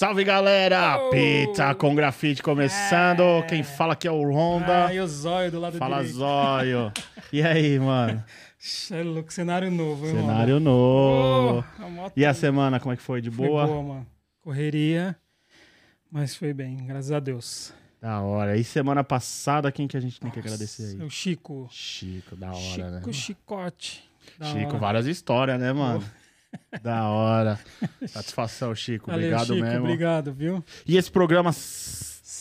Salve galera! Oh! Pizza com grafite começando. É. Quem fala aqui é o Honda. Ah, e o zóio do lado fala direito. zóio. E aí, mano? É louco, cenário novo, hein, Cenário mano? novo. Oh, E a semana, como é que foi? De foi boa? boa, mano. Correria, mas foi bem, graças a Deus. Da hora. E semana passada, quem que a gente tem que agradecer aí? O Chico. Chico, da hora, Chico né? Chicote. Da Chico, hora. várias histórias, né, mano? Da hora. Satisfação, Chico. Valeu, Obrigado Chico, mesmo. obrigado, viu? E esse programa,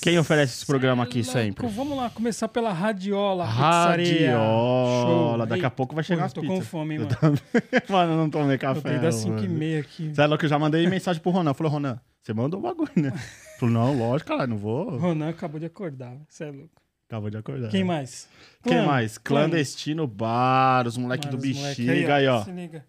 quem oferece esse programa aqui Cê é sempre? Vamos lá, começar pela Radiola. Radiola. Daqui a pouco vai chegar pô, as tô pizzas. com fome, hein, Eu mano. Mano, eu não tomei Eu café. tenho das mano. 5 e meia aqui. Você é louco, eu já mandei mensagem pro Ronan. Falou, Ronan, você mandou o bagulho, né? Falou, não, lógico, cara, não vou. Ronan acabou de acordar, você é louco. Acabou de acordar. Quem mais? Quem Clã. mais? Clã. Clandestino Bar, os moleque Mano, do os moleque bexiga aí, ó. Se liga.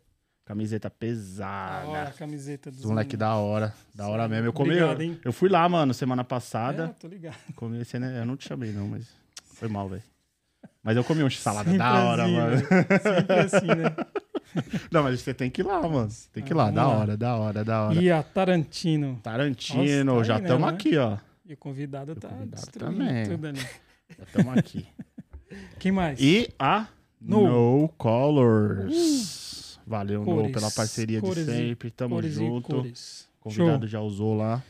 Camiseta Da hora a pesada. camiseta dos Os moleque da hora. Da hora mesmo. Eu comi. Obrigado, hein? Eu fui lá, mano, semana É, passada. tô ligado. Comi esse, né? Eu não te chamei, não, mas foi mal, velho. Mas eu comi um salada Sempre da hora, assim, mano. velho. Sempre assim, né? Não, mas você tem que ir lá, mano. Tem que ir Ah, lá. vamos Da lá. hora, da hora, da hora. E a Tarantino. Tarantino, Nossa, tá já aí, né, estamos né? aqui, ó. E o convidado tá convidado destruindo também. tudo ali. Já estamos aqui. Quem mais? E a No. No, Colors. Valeu, No, Cores. pela parceria de sempre. Tamo Cores junto. Convidado Show. já usou lá.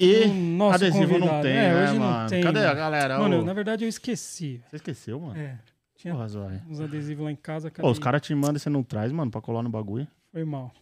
E O adesivo não convidado. tem, É, né, hoje não mano? tem, Cadê a mano. galera? Mano, Ô, na verdade eu esqueci. Você esqueceu, mano? É. Tinha Porra, uns adesivos lá em casa. Pô, os caras te mandam e você não traz, mano, pra colar no bagulho. Foi mal.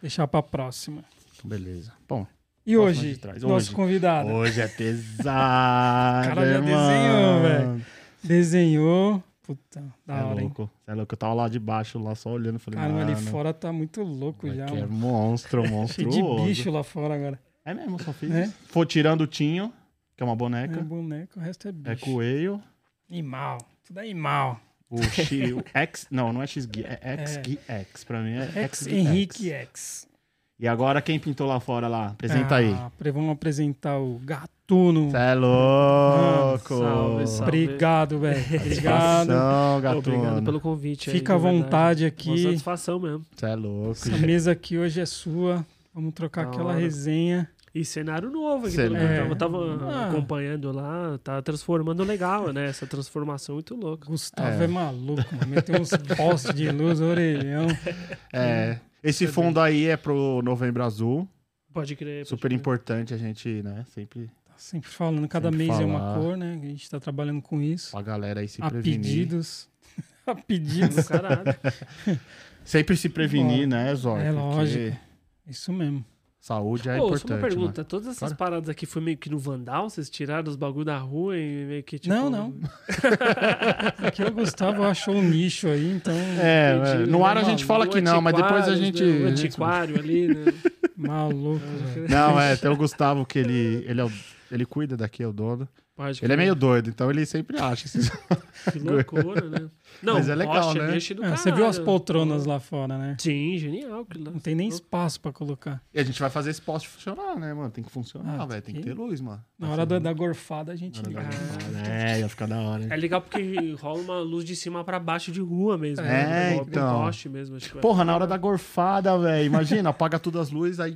Deixar pra próxima. Beleza. Bom, E hoje, nosso Hoje. convidado hoje é pesado, Cara, já hein, desenhou, mano? velho. desenhou. Puta, da É hora, hein? louco. Cê é louco. Eu tava lá de baixo, lá só olhando. Falei, Caramba, ali fora tá muito louco já, moleque é mano. monstro, monstruoso. de bicho lá fora agora. É mesmo, só fiz. É? For tirando o Tinho, que é uma É boneca. o resto é bicho. É, coelho. Animal. Tudo é animal. O X. o X. Não, não é XG, é XGX. Pra mim é Ex XGX. Henrique X. E agora quem pintou lá fora lá? Apresenta aí. Ah, pre- Vamos apresentar o Gatuno. Cê é louco! Salve, salve. Obrigado, velho. Obrigado. Satisfação, Obrigado gatuno. pelo convite. aí, Fica à de verdade. vontade Uma aqui. satisfação mesmo. Cê é louco. Essa mesa aqui hoje é sua. Vamos trocar Da aquela hora. resenha. E cenário novo aqui. Cenário. pelo menos. Eu tava Ah. acompanhando lá, tá transformando legal, né? Essa transformação muito louca. Gustavo é, É. maluco, mano. Meteu uns postes de luz, orelhão. É. Esse fundo aí é pro Novembro Azul. Pode crer. pode Super crer. importante a gente, né? Sempre sempre falando, cada Sempre mês é uma falar. cor, né? A gente tá trabalhando com isso. a galera aí se A prevenir. pedidos. A Do pedidos. caralho. Sempre se prevenir, Bora. né, Zóio? É Porque lógico. Isso mesmo. Saúde é Pô, só importante. uma pergunta. mano. Todas essas Claro. paradas aqui foi meio que no Vandal? Vocês tiraram os bagulho da rua e meio que tipo... Não, não. Aqui o Gustavo achou um nicho aí, então. É, Entendi, é, no ar a né, gente fala que não, mas depois a gente. né? Um antiquário ali, né? Maluco. Não, é, tem o Gustavo que ele, ele, é o- ele cuida daqui, é o dono. Pode Ele é meio doido, então ele sempre acha. esses- Que loucura, né? Não, Mas é legal, né? Ah, você viu as poltronas lá fora, né? Sim, genial. lá. Não tem nem espaço pra colocar. E a gente vai fazer esse poste funcionar, né, mano? Tem que funcionar, Ah, velho. Tem que tem ter luz, mano. Na hora da, da gorfada a gente liga. É, ia ficar da hora. hein? É legal porque rola uma luz de cima pra baixo de rua mesmo. É, né? Então. Com poste mesmo. Que Porra, na hora da gorfada, velho. Imagina, apaga todas as luzes, aí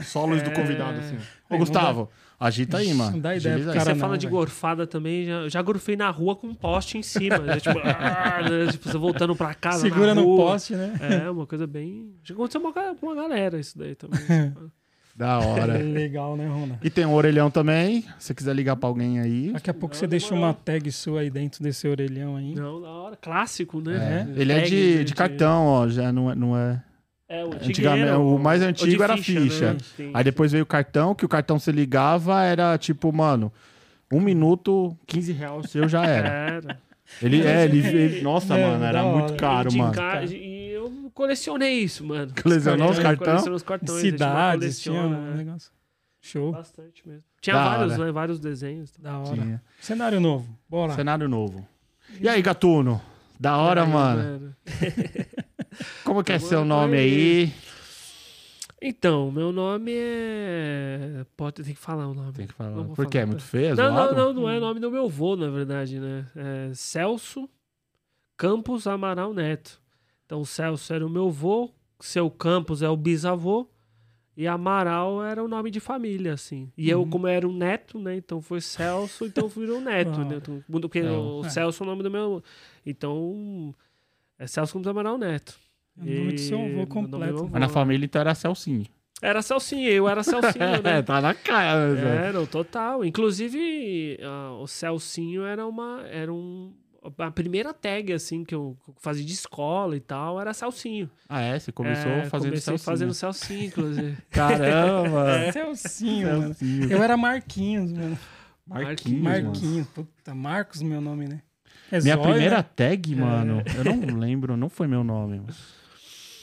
só a luz do É. convidado, assim. Ô, Gustavo, agita aí, mano. Não dá ideia cara Você fala não, de velho. gorfada também, já, já gorfei na rua com um poste em cima. né? tipo, ah, né? tipo, você voltando pra casa. Segura na no poste, né? É, uma coisa bem. Já aconteceu uma com uma galera isso daí também. Da hora. Legal, né, Rona? E tem um orelhão também. Se você quiser ligar pra alguém aí. Daqui a pouco Não, você deixa uma tag sua aí dentro desse orelhão aí. Não, da hora. Clássico, É. né? Ele é Tag de, de cartão, ó. Já não é. Não é... É, o Antigamente, o mais antigo era ficha. né? Sim, Aí depois veio o cartão, que o cartão você ligava, era tipo, mano, um minuto, 15 reais seu já era. Era. Ele é, ele, ele- Nossa, É, mano, era muito caro, mano. ca- E eu colecionei isso, mano. Colecionou os coleciono os cartões. Cidades, tinha coleciona, um né? negócio. Show. Bastante mesmo. Tinha Da vários, né? Vários desenhos. Da hora. Tinha. Cenário novo. Bora. Cenário novo. E aí, Gatuno? Da hora, Aí, mano. Como que é seu nome aí. aí? Então, meu nome é. Pode ter que falar o nome. Tem que falar. Porque é falar. muito feio, é Não, não, não, não é nome do meu avô, na verdade, né? É Celso Campos Amaral Neto. Então, Celso era o meu avô, seu Campos é o bisavô E Amaral era o nome de família, assim. E eu, como era um neto, né? Então foi Celso, então virou neto, né? Então, porque É. o É. Celso é o nome do meu. Então. É Celso Gomes Amaral Neto. É o nome do seu avô E- do completo. avô. Mas na família então era Celcinho. Era Celcinho, eu era Celcinho, né? É, tá na cara, velho. Era, o total. Inclusive, ah, o Celcinho era uma. Era um. A primeira tag, assim, que eu fazia de escola e tal, era Celcinho. Ah, é? Você começou É, fazendo comecei Celcinho. fazendo Celcinho, inclusive. Caramba! Celcinho, mano. Celcinho. Eu era Marquinhos, mano. Marquinhos, mano. Marquinhos. Puta, Marcos meu nome, né? É Minha Zóio, primeira né? tag, mano, eu não lembro, não foi meu nome, mano.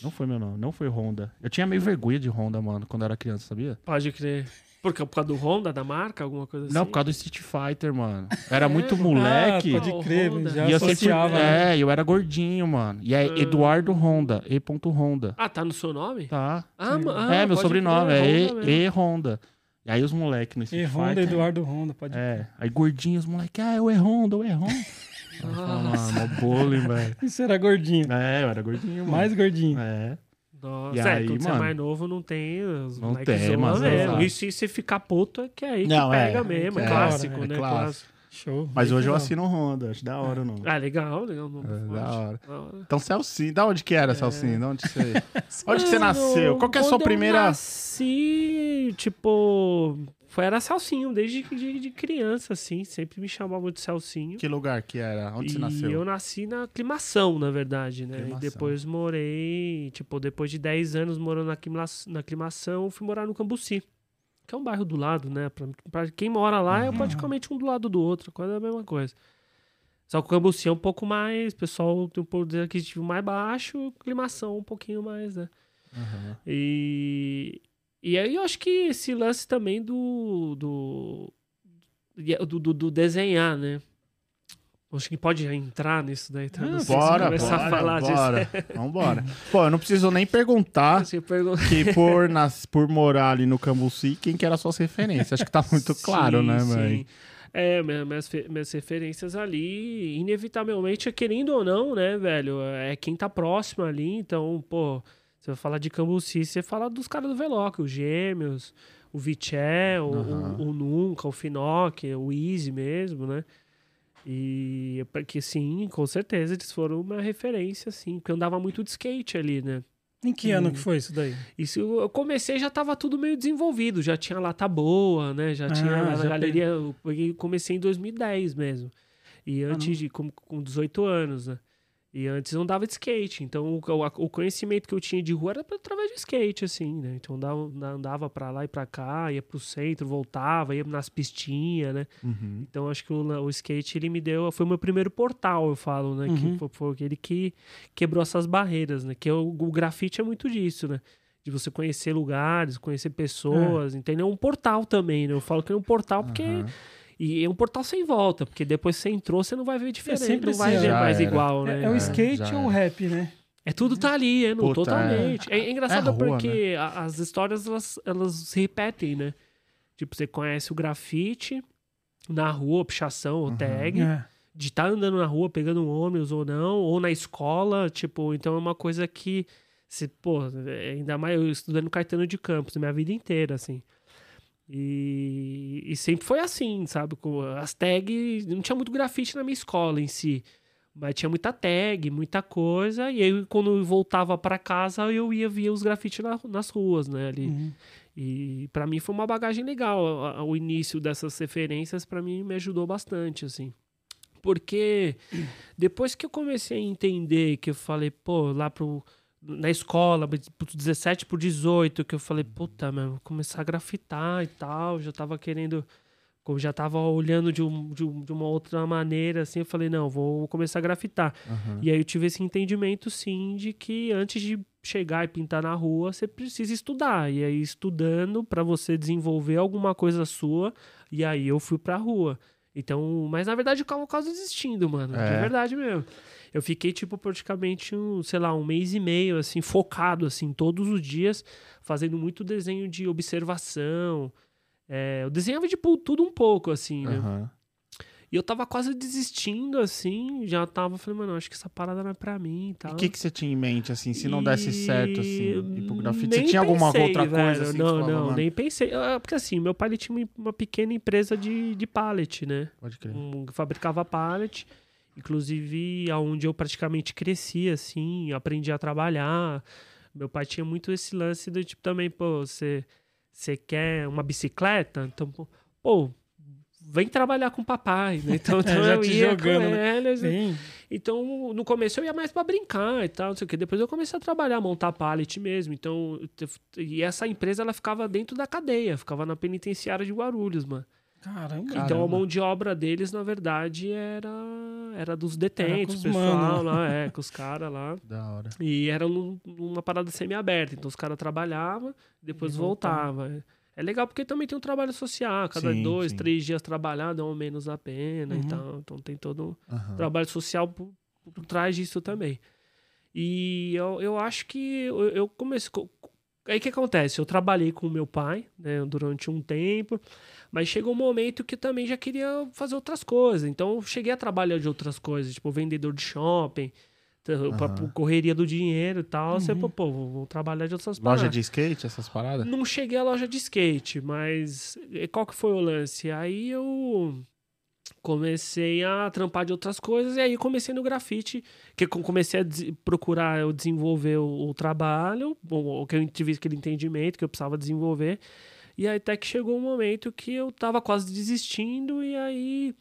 Não foi meu nome, não foi Honda. Eu tinha meio vergonha de Honda, mano, quando eu era criança, sabia? Pode crer. Por, por causa do Honda, da marca, alguma coisa assim? Não, por causa do Street Fighter, mano. Eu era É, muito mano. moleque. Ah, pode Ah, crer, Honda. já e eu sempre. associava. né? É, eu era gordinho, mano. E é Ah. Eduardo Honda, E. Honda. Ah, tá no seu nome? Tá. Ah, ma- ah, é, meu sobrenome crer, é Honda. E, e Honda. E aí os moleques no E Street Honda, Fighter. Eduardo Honda, pode É, aí gordinhos, os moleques, ah, eu é Honda, eu é Honda. Eu Nossa. Mano, mó bullying, velho. Isso era gordinho. É, eu era gordinho, mano. Mais gordinho. É. Nossa, E é, aí, quando você é mano? mais novo, não tem. Os Não moleques tem, mas mesmo. exato. E se você ficar puto, é que é aí que Não, é. pega mesmo. É, É, clássico, é né? clássico. Clássico. Show. Mas hoje eu legal. assino Honda, acho da hora, não. Ah, legal, legal. Não, É, da hora. da hora. Então, Celcinho, da onde que era, Celcinho? Da onde você... onde que você Mano, nasceu? Qual que é a sua quando eu primeira... nasci, tipo... Foi, era Celcinho, desde de, de criança, assim. Sempre me chamavam de Celcinho. Que lugar que era? Onde você e nasceu? eu nasci na aclimação, na verdade, né? Aclimação. E depois morei, tipo, depois de 10 anos morando na, na aclimação, fui morar no Cambuci. Que é um bairro do lado, né? Pra, pra quem mora lá é Uhum. praticamente um do lado do outro, quase a mesma coisa. Só que o Cambuci é um pouco mais, o pessoal tem um poder aquisitivo mais baixo, aclimação um pouquinho mais, né? Aham. E, e aí eu acho que esse lance também do do, do, do- do desenhar, né? Acho que pode entrar nisso daí. Tá? Não Bora, começar bora, a falar bora. Vambora. Pô, eu não preciso nem perguntar disso. Pergunta... que por, nas, por morar ali no Cambuci, quem que era suas referências? Acho que tá muito claro, Sim, né, sim. velho? É, minha- minhas, minhas referências ali, inevitavelmente, querendo ou não, né, velho? É quem tá próximo ali. Então, pô, você vai falar de Cambuci, você fala dos caras do Veloc, os Gêmeos, o Viché, o, Aham. o, o Nunca, o Finoc, o Easy mesmo, né? E porque sim, com certeza eles foram uma referência, assim, porque eu andava muito de skate ali, né? Em que ano que foi isso daí? Isso eu comecei já tava tudo meio desenvolvido, já tinha lata boa, né? Já Ah, tinha na já galeria, eu comecei em 2010 mesmo. E Ah, antes de com, com 18 anos, né? E antes eu andava de skate, então o, o- conhecimento que eu tinha de rua era através de skate, assim, né? Então andava, andava pra lá e pra cá, ia pro centro, voltava, ia nas pistinhas, né? Uhum. Então acho que o, o skate ele me deu, foi o meu primeiro portal, eu falo, né? Uhum. Que foi, foi aquele que quebrou essas barreiras, né? Que o, o grafite é muito disso, né? De você conhecer lugares, conhecer pessoas, entendeu? É um portal também, né? Eu falo que é um portal porque Aham. E é um portal sem volta, porque depois você entrou, você não vai ver diferente, sempre não vai assim, ver mais era. igual, É, né? é o É, skate já ou o é. rap, né? É tudo tá ali, é, não, Puta, totalmente. É, é engraçado É rua, porque a- as histórias elas, elas se repetem, né? Tipo, você conhece o grafite na rua, pichação ou Uhum. tag, É. de estar andando na rua pegando ônibus ou não, ou na escola, tipo, então é uma coisa que se, pô, é, ainda mais eu estudando Caetano de Campos, minha vida inteira, assim. E, e sempre foi assim, sabe? Com as tags, não tinha muito grafite na minha escola em si, mas tinha muita tag, muita coisa, e aí quando eu voltava pra casa, eu ia ver os grafites na- nas ruas, né, ali. Uhum. E pra mim foi uma bagagem legal. O início dessas referências pra mim me ajudou bastante, assim. Porque depois que eu comecei a entender que eu falei, pô, lá pro na escola, pro 17 por 18, que eu falei, puta, mano, vou começar a grafitar e tal, já tava querendo como já tava olhando de, um- de um- de uma outra maneira, assim, eu falei, não, vou começar a grafitar. Aham. E aí eu tive esse entendimento, sim, de que antes de chegar e pintar na rua, você precisa estudar. E aí, estudando para você desenvolver alguma coisa sua, e aí eu fui pra rua. Então, mas na verdade eu tava quase desistindo, mano. De É. verdade mesmo. Eu fiquei, tipo, praticamente, um, sei lá, um mês e meio, assim, focado, assim, todos os dias, fazendo muito desenho de observação. É, eu desenhava, tipo, tudo um pouco, assim, né? Aham. E eu tava quase desistindo, assim, já tava, falei, mano, acho que essa parada não é pra mim e E tal. o que, que você tinha em mente, assim, se não desse certo, assim, ir pro grafite? Nem Você tinha alguma pensei, outra coisa, velho. assim, que Não, não, mano, nem pensei. Ah, Porque assim, meu pai ele tinha uma- uma pequena empresa de, de pallet, né? Pode crer. um, fabricava pallet, inclusive aonde eu praticamente cresci, assim, aprendi a trabalhar. Meu pai tinha muito esse lance do tipo também, pô, você você quer uma bicicleta? Então, pô, vem trabalhar com o papai, né? Então, então já eu te ia jogando, com né? ele, assim. Sim. Então, no começo eu ia mais pra brincar e tal, não sei o quê. Depois eu comecei a trabalhar, montar pallet mesmo. Então, e essa empresa ela ficava dentro da cadeia, ficava na penitenciária de Guarulhos, mano. Caramba. Então a mão de obra deles, na verdade, era, era dos Era detentos, os pessoal lá, é, com os caras lá. Da hora. E era num- numa parada semi-aberta. Então os caras trabalhavam, depois E voltavam. É legal porque também tem um trabalho social. Cada Sim, dois, sim. três dias trabalhar dão menos a pena Uhum. e tal. Então tem todo um Aham. trabalho social por, por trás disso também. E eu, eu acho que eu, eu comecei. co- Aí o que acontece? Eu trabalhei com o meu pai né, durante um tempo, mas chegou um momento que eu também já queria fazer outras coisas. Então eu cheguei a trabalhar de outras coisas, tipo vendedor de shopping, por correria do dinheiro e tal. Você, Uhum. pô, pô, vou vou trabalhar de outras Loja paradas. de skate, essas paradas? Não cheguei à loja de skate, mas qual que foi o lance? Aí eu comecei a trampar de outras coisas e aí comecei no grafite, que comecei a procurar eu desenvolver o, o trabalho, o, o que eu tive aquele entendimento que eu precisava desenvolver. E aí até que chegou um momento que eu tava quase desistindo e aí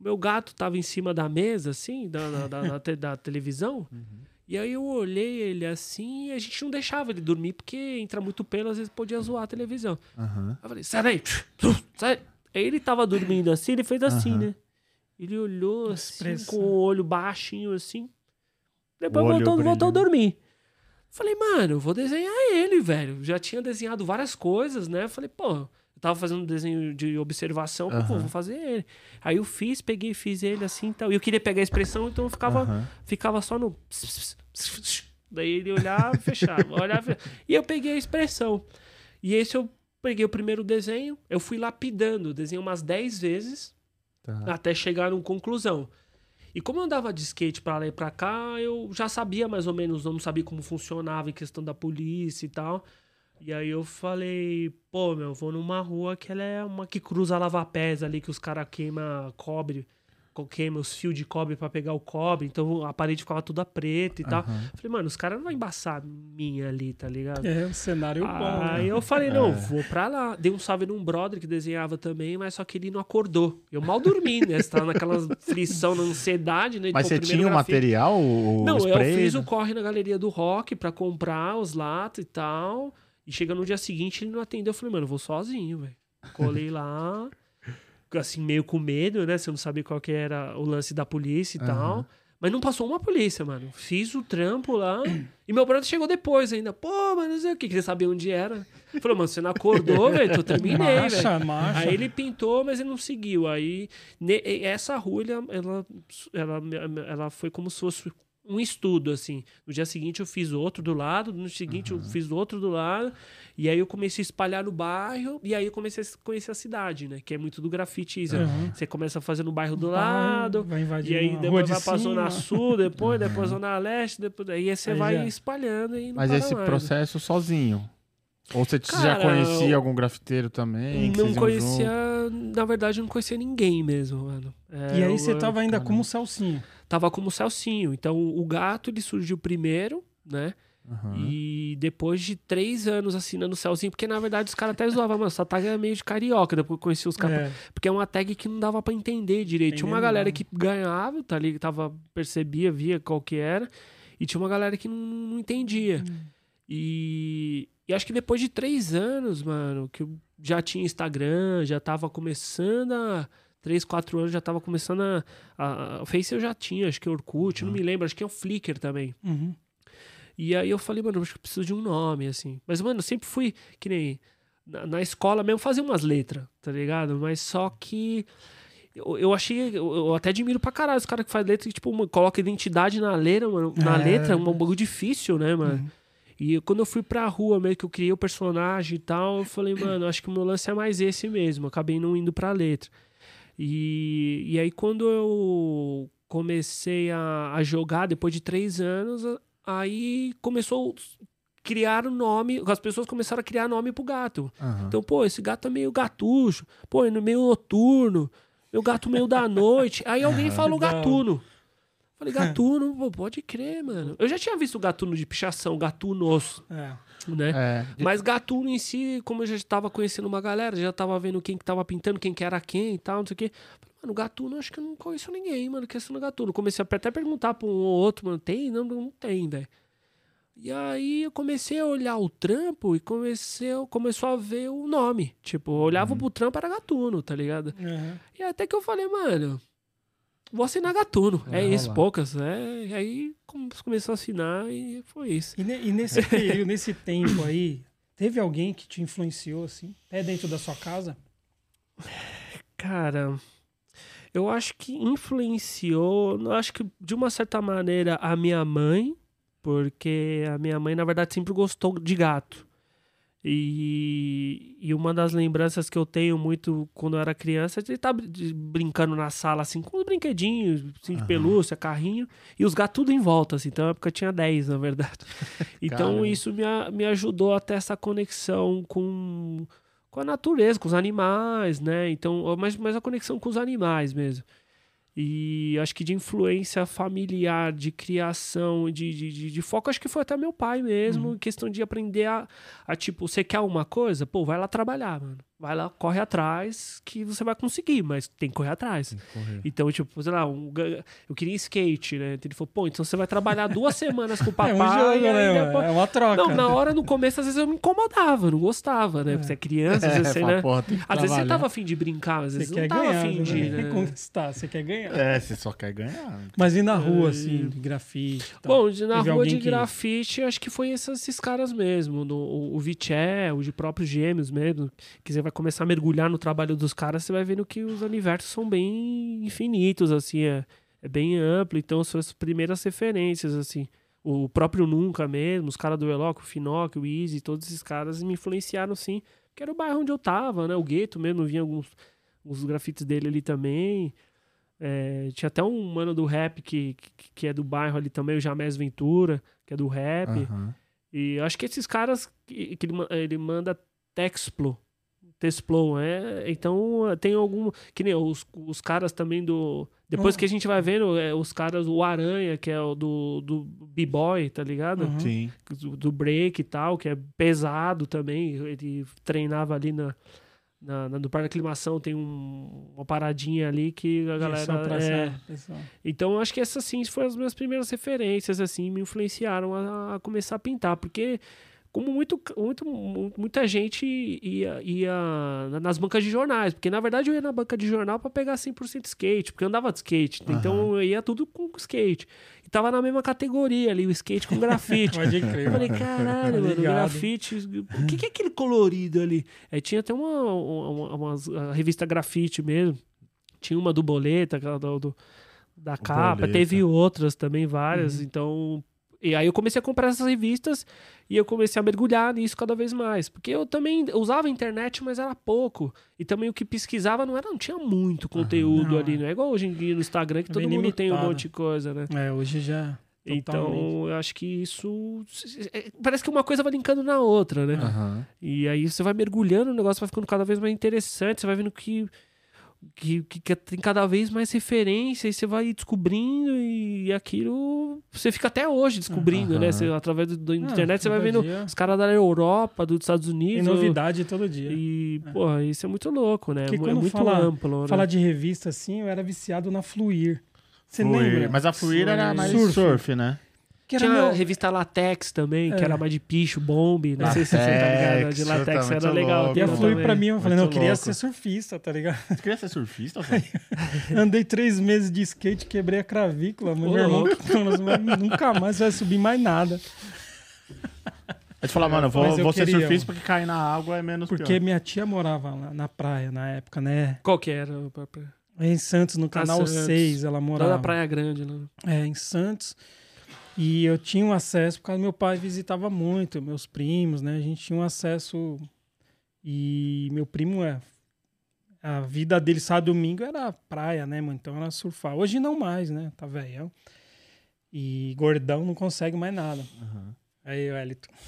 meu gato tava em cima da mesa, assim, da, da, da- da te- da televisão. E aí eu olhei ele assim e a gente não deixava ele dormir porque entra muito pelo, às vezes podia zoar a televisão. Aham. Aí eu falei, sai daí, sai. Aí ele tava dormindo assim, ele fez assim, Aham. né? Ele olhou assim, Expressão. com o olho baixinho assim. Depois voltou, voltou a dormir. Falei, mano, eu vou desenhar ele, velho. Já tinha desenhado várias coisas, né? Falei, pô, eu tava fazendo desenho de observação, pô, Aham. vou fazer ele. Aí eu fiz, peguei, fiz ele assim e tal. E eu queria pegar a expressão, então eu ficava Aham. ficava só no. Daí ele olhava, fechava, olhava. E eu peguei a expressão. E esse eu peguei o primeiro desenho, eu fui lapidando, desenhei umas 10 vezes Tá. até chegar numa conclusão. E como eu andava de skate pra lá e pra cá, eu já sabia mais ou menos, não sabia como funcionava em questão da polícia e tal. E aí eu falei, pô, meu, eu vou numa rua que ela é uma que cruza lava-pés ali, que os caras queimam cobre, co- queimam os fios de cobre pra pegar o cobre, então a parede ficava toda preta e tal. Aham. Falei, mano, os caras não vão embaçar minha ali, tá ligado? É, um cenário bom. Aí né? eu falei, não, É. vou pra lá. Dei um salve num brother que desenhava também, mas só que ele não acordou. Eu mal dormi, né? Você tava naquela frição, na ansiedade, né? de Mas você tinha o grafite. material, o, Não, spray? eu fiz o corre na galeria do rock pra comprar os latas e tal. E chega no dia seguinte, ele não atendeu. Eu falei, mano, eu vou sozinho, velho. Colei lá, assim, meio com medo, né? Você não sabia qual que era o lance da polícia e Aham. tal. Mas não passou uma polícia, mano. Fiz o trampo lá. e meu brother chegou depois ainda. Pô, mas não sei o que. Queria saber onde era. Falou, mano, você não acordou, velho? Eu terminei, velho. Aí ele pintou, mas ele não seguiu. Aí essa rua, ela, ela, ela, ela foi como se fosse um estudo, assim. No dia seguinte eu fiz outro do lado, no seguinte eu fiz outro do lado, e aí eu comecei a espalhar no bairro, e aí eu comecei a conhecer a cidade, né? Que é muito do grafite. isso. Uhum. Você começa a fazer no bairro do Vai- lado, vai invadir e aí depois de vai pra Zona. Sul, depois, depois Zona Leste, depois, aí você Aí vai já- espalhando e Mas esse mais. processo sozinho? Ou você já Cara, conhecia eu- algum grafiteiro também? Não conhecia, na verdade, eu não conhecia ninguém mesmo, mano. É, E aí eu- você tava ainda caramba. como Celcinho. Tava como Celcinho. Então o gato ele surgiu primeiro, né? Aham. E depois de três anos assinando o Celcinho, porque na verdade os caras até zoavam, mano, essa tag é meio de carioca, depois conheci os caras. É. Porque é uma tag que não dava pra entender direito. Tinha uma galera que ganhava, tá ali, tava, percebia, via qual que era, e tinha uma galera que não, não entendia. Hum. E, e acho que depois de três anos, mano, que eu já tinha Instagram, já tava começando a. Três, quatro anos já tava começando a. a, o Face eu já tinha, acho que Orkut, não me lembro, acho que é o Flickr também. Uhum. E aí eu falei, mano, acho que eu preciso de um nome, assim. Mas, mano, eu sempre fui que nem. Na, na escola mesmo fazia umas letras, tá ligado? Mas só que. Eu, eu achei. Eu, eu até admiro pra caralho os caras que fazem letra que, tipo, mano, coloca identidade na letra, mano. Na É. letra, é um bagulho difícil, né, mano? Uhum. E quando eu fui pra rua meio que eu criei o personagem e tal, eu falei, mano, acho que o meu lance é mais esse mesmo. Acabei não indo pra letra. E, e aí, quando eu comecei a, a jogar, depois de três anos, aí começou a criar o nome, as pessoas começaram a criar nome pro gato. Aham. Então, pô, esse gato é meio gatucho, pô, ele é meio noturno, meu gato meio da noite. Aí alguém falou gatuno. Falei, gatuno, pô, pode crer, mano. Eu já tinha visto gatuno de pichação, gatunos, É. né? É, Mas gatuno em si, como eu já estava conhecendo uma galera, já tava vendo quem que tava pintando, quem que era quem e tal, não sei o quê. Falei, mano, gatuno, acho que eu não conheço ninguém, mano, que é no gatuno. Comecei a até perguntar pra um ou outro, mano, tem? Não, não tem, velho. E aí eu comecei a olhar o trampo e comecei, começou a ver o nome. Tipo, eu olhava pro trampo, era gatuno, tá ligado? Uhum. E até que eu falei, mano, vou assinar gatuno. É isso, poucas. É, e aí come- começou a assinar e foi isso. E, ne- e nesse período, nesse tempo aí, teve alguém que te influenciou, assim, até dentro da sua casa? Cara, eu acho que influenciou, eu acho que de uma certa maneira a minha mãe, porque a minha mãe na verdade sempre gostou de gato. E, e uma das lembranças que eu tenho muito quando eu era criança é de estar brincando na sala assim com os brinquedinhos, assim, de pelúcia, carrinho, e os gatos tudo em volta, assim. Então na época eu tinha 10, na verdade. Então Caramba. isso me, me ajudou a ter essa conexão com, com a natureza, com os animais, né? Então, mas, mas a conexão com os animais mesmo. E acho que de influência familiar, de criação, de, de, de, de foco, acho que foi até meu pai mesmo, em questão de aprender a, a, tipo, você quer uma coisa? Pô, vai lá trabalhar, mano. Vai lá, corre atrás, que você vai conseguir, mas tem que correr atrás. Correr. Então, tipo, sei lá, um eu queria skate, né? Então ele falou, pô, então você vai trabalhar duas semanas com o papai. é um jogo, e aí né? depois- É uma troca. Não, na hora, no começo, às vezes eu me incomodava, não gostava, né? Porque você é criança, às vezes você, né? porra, que Às vezes você tava afim de brincar, às Você vezes não quer tava ganhar, afim de, né? né? conquistar, você quer ganhar. É, você só quer ganhar. Mas e na rua, assim, de grafite tal? Bom, de- na Teve rua de que- grafite, acho que foi esses, esses caras mesmo. No, o, o Viché, o de próprios gêmeos mesmo. Que você vai começar a mergulhar no trabalho dos caras, você vai vendo que os universos são bem infinitos, assim, é, é bem amplo. Então, são as primeiras referências, assim. O próprio Nunca mesmo, os caras do Eloco, o Finoc, o Easy, todos esses caras me influenciaram, sim. Que era o bairro onde eu tava, né? O Gueto mesmo, vinha alguns, alguns grafites dele ali também. É, tinha até um mano do rap que, que, que é do bairro ali também, o Jamés Ventura, que é do rap. Aham. E acho que esses caras que, que ele, ele manda Texplo. Texplo, é. Então tem algum. Que nem os, os caras também do. Depois Uhum. que a gente vai vendo, é, os caras, o Aranha, que é o do, do B-Boy, tá ligado? Uhum. Sim. do, do break e tal, que é pesado também. Ele treinava ali na, na, na- no Parque da Aclimação, tem um- uma paradinha ali que a galera. É, essa- então, acho que essas sim foram as minhas primeiras referências, assim, me influenciaram a, a começar a pintar, porque como muito, muito, mu- muita gente ia, ia nas bancas de jornais, porque na verdade eu ia na banca de jornal para pegar 100% skate, porque eu andava de skate, então eu ia tudo com skate. E tava na mesma categoria ali, o skate com grafite. Pode crer. Eu falei, mano. caralho, Tô mano, grafite. O que, que é aquele colorido ali? Aí tinha até uma, uma, umas- a revista grafite mesmo. Tinha uma do Boleta, aquela do, do- da capa. Boleta. Teve outras também, várias. Uhum. Então. E aí eu comecei a comprar essas revistas e eu comecei a mergulhar nisso cada vez mais. Porque eu também usava a internet, mas era pouco. E também o que pesquisava não era, não tinha muito conteúdo Não, ali. é. Não é igual hoje em dia no Instagram que É todo mundo tem um monte de coisa, né? É, hoje já. Totalmente. Então, eu acho que isso. é, Parece que uma coisa vai linkando na outra, né? Aham. E aí você vai mergulhando, o negócio vai ficando cada vez mais interessante, você vai vendo que, que, que- que tem cada vez mais referência, e você vai descobrindo, e aquilo você fica até hoje descobrindo, né? Você, através do, da Ah, internet você vai vendo dia- os caras da Europa, dos Estados Tem Unidos. novidade todo dia. E, porra, isso é muito louco, né? Porque é quando muito fala- amplo. né? Falar de revista assim, eu era viciado na Fluir. Você Fluir. lembra? Mas a Fluir era mais Surf. surf, né? Que era Tinha a meu- revista Latex também, que É. era mais de picho, bombe. Não sei se você tá ligado. Latex, De Latex puta, era muito legal. louco. E a também. pra mim, eu falei, não, eu queria louco. ser surfista, tá ligado? Você queria ser surfista? Andei três meses de skate, quebrei a cravícula, meu irmão nunca mais vai subir mais nada. Aí você fala, mano, eu vou, eu vou ser queria, surfista porque cair na água é menos Porque pior. minha tia morava lá na praia na época, né? Qual que era? Em Santos, no canal Santos. 6, ela Lá morava. da Praia Grande, né? É, em Santos. E eu tinha um acesso, porque meu pai visitava muito, meus primos, né? A gente tinha um acesso. E meu primo é, a vida dele sábado e domingo era praia, né, mano? Então era surfar. Hoje não mais, né? Tá velhão. E gordão não consegue mais nada. Aí, Wellington.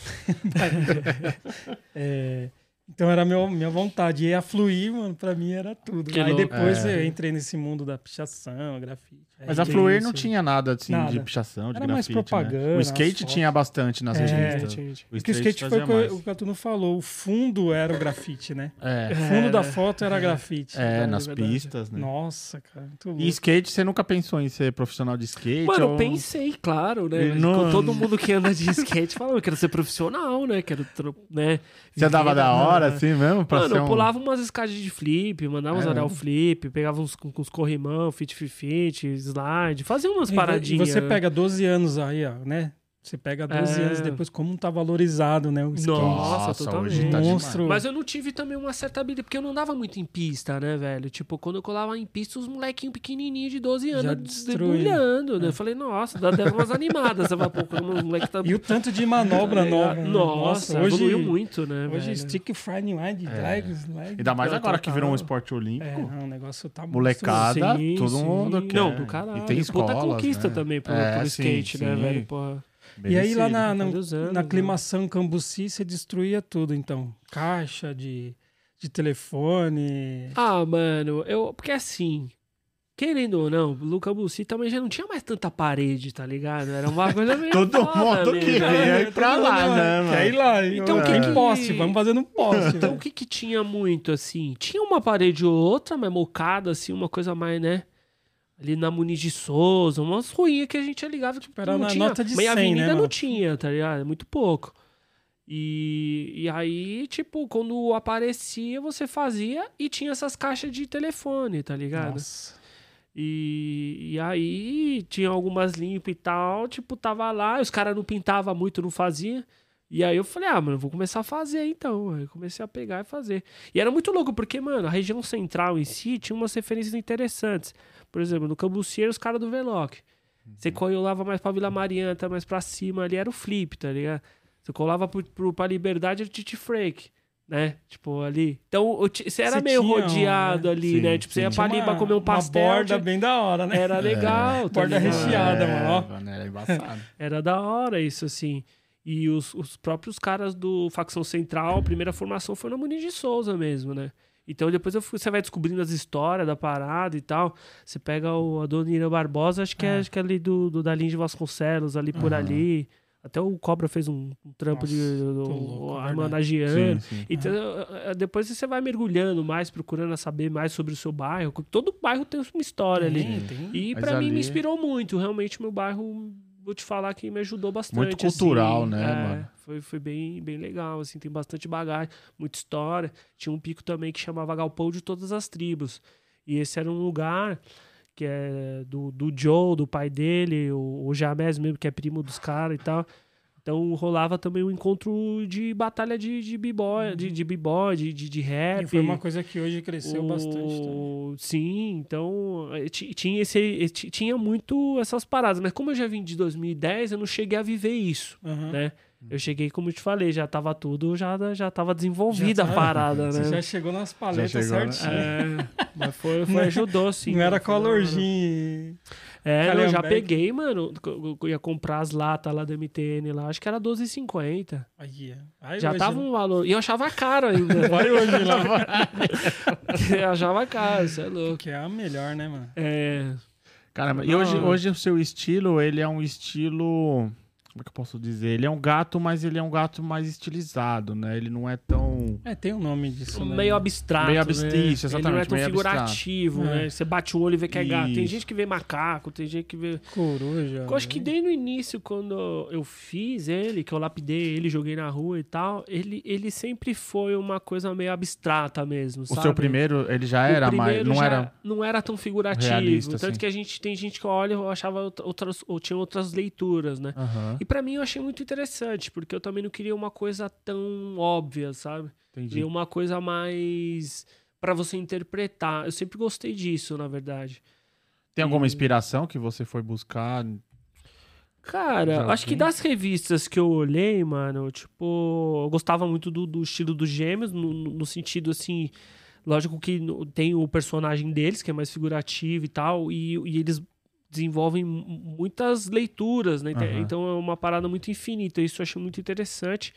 É, então era meu, minha vontade. E a fluir, mano, pra mim era tudo. Que Aí louco. depois É. eu entrei nesse mundo da pichação, grafite. Mas a Fluir não tinha nada assim de Nada. pichação, de Era mais grafite, propaganda, né? O skate tinha bastante nas É, revistas. gente. O Porque o skate foi o que mais. o falou. O fundo era o grafite, né? É, O fundo É. da foto era grafite. é, É, nas pistas, né? Nossa, cara. Muito louco. E skate, você nunca pensou em ser profissional de skate? Mano, eu ou- pensei, claro, né? Não- com Todo mundo que anda de skate fala, eu quero ser profissional, né? Quero, tro- né? Você viver da hora, Mano, assim mesmo? Pra ser eu um... pulava umas escadas de flip, mandava uns É. anel flip, pegava uns os corrimão, fit fit fit, slide, fazia umas paradinhas. E você pega 12 anos aí, ó, né? Você pega 12 É. anos depois, como não tá valorizado, né? O skate. Nossa, Nossa, totalmente. hoje tá Monstro. Mas eu não tive também uma certa habilidade, porque eu não andava muito em pista, né, velho? Tipo, quando eu colava em pista, os molequinhos pequenininhos de 12 Já anos debulhando, né? Eu falei, nossa, dá dá umas animadas. Você vai, pô, o moleque tá... E o tanto de manobra nova. né? Nossa, hoje, evoluiu muito, né, Hoje, velho? stick fry wide, drag, slide. Ainda mais agora que virou um esporte olímpico. É, não, o negócio tá Molecada, Sim, todo sim. mundo quer. Não, do caralho. E tem Puta escolas, conquista né? também pro, É, pro sim, skate, né, sim. velho? Porra. E aí lá Merecido. na, na, Vários anos, na né? aclimação Cambuci, você destruía tudo, então. Caixa de, de telefone. Ah, mano, eu. Porque assim. Querendo ou não, o Bussi também já não tinha mais tanta parede, tá ligado? Era uma coisa meio. Todo foda mundo mesmo. queria ir pra lá, né, mano? Quer ir lá. Então, Então, o que tem que- poste, vamos fazer no poste. Então, o que que tinha muito, assim? Tinha uma parede ou outra, mas mocada, assim, uma coisa mais, né? Ali na Muniz de Souza, umas ruínas que a gente ligava que era não tinha. nota de Meia 100, né, avenida não mano? tinha, tá ligado? Muito pouco. E, e aí, tipo, quando aparecia, você fazia e tinha essas caixas de telefone, tá ligado? Nossa. E, e aí tinha algumas limpas e tal, tipo, tava lá, os caras não pintavam muito, não fazia. E aí eu falei, ah, mano, vou começar a fazer então. Aí eu comecei a pegar e fazer. E era muito louco, porque, mano, a região central em si tinha umas referências interessantes. Por exemplo, no Cambuci os caras do Veloc. Você colava mais pra Vila Mariana, mais pra cima ali, era o Flip, tá ligado? Você colava pro, pro, pra Liberdade, era o Titi Freak, né? Tipo, ali. Então, você era Você meio tinha rodeado né? ali, Sim, né? Tipo, você ia pra Tinha Liba comer um pastel. Uma borda bem da hora, né? era legal. tá Borda ligado? recheada, mano, ó. mano, Era embaçado. Era da hora isso, assim. E os, os próprios caras do Facção Central, a primeira formação foi na Muniz de Souza mesmo, né? Então depois eu fui- você vai descobrindo as histórias da parada e tal. Você pega o a Dona Irã Barbosa, acho que é, Ah. acho que é ali do, do Dalim de Vasconcelos, ali por ali. Até o Cobra fez um, um trampo Nossa, de homenageando. Sim, sim. Então, eh, depois você vai mergulhando mais, procurando saber mais sobre o seu bairro. Todo bairro tem uma história ali. Tem. E Mas pra mim me ali- inspirou muito. Realmente, meu bairro, vou te falar que me ajudou bastante. Muito cultural, assim. né, É, mano? Foi, foi bem, bem legal, assim, tem bastante bagagem, muita história. Tinha um pico também que chamava Galpão de Todas as Tribos. E esse era um lugar que é do, do Joe, do pai dele, o, o Jamés mesmo, que é primo dos caras e tal. Então rolava também um encontro de batalha de, de b-boy, de, de, b-boy, de, de, de rap. E foi uma coisa que hoje cresceu O- bastante. também. Sim, então eh, ti- tinha, esse, eh, ti- tinha muito essas paradas. Mas como eu já vim de 2010, eu não cheguei a viver isso, Aham. né? Eu cheguei, como eu te falei, já tava tudo, já, já tava desenvolvida Já a tá- parada, Você né? já chegou nas paletas chegou, né? certinho. É, mas foi, foi ajudou, sim. não era colorzinho. É, não, eu já Calhambeque. peguei, mano. Eu ia comprar as latas lá do MTN lá, acho que era 12,50. Aí, é. Aí Já hoje, tava né? um valor. E eu achava caro ainda. Vai hoje lá. eu achava caro, você é louco. que é a melhor, né, mano? É. Caramba, e hoje, hoje o seu estilo, ele é um estilo. Como é que eu posso dizer? Ele é um gato, mas ele é um gato mais estilizado, né? Ele não é tão. É, tem um nome disso, né? meio abstrato. Meio né? abstrito, Ele não é exatamente, tão figurativo, abstrato. né? Você bate o olho e vê que é gato. Tem Isso. gente que vê macaco, tem gente que vê. Coruja. Eu acho que né? desde o início, quando eu fiz ele, que eu lapidei ele, joguei na rua e tal, ele, ele sempre foi uma coisa meio abstrata mesmo, O sabe? seu primeiro, ele já era mais. primeiro Não já era. não era tão figurativo. realista, tanto assim. que a gente tem gente que olha eu achava outra- outras, ou tinha outras leituras, né? Aham, E pra mim eu achei muito interessante, porque eu também não queria uma coisa tão óbvia, sabe? entendi. Queria uma coisa mais pra você interpretar. Eu sempre gostei disso, na verdade. Tem alguma inspiração que você foi buscar? Cara, acho que das revistas que eu olhei, mano, tipo, eu gostava muito do, do estilo dos gêmeos, no, no- sentido assim. Lógico que tem o personagem deles, que é mais figurativo e tal, e, e eles desenvolvem mu- muitas leituras, né? Aham. Então é uma parada muito infinita. Isso eu acho muito interessante.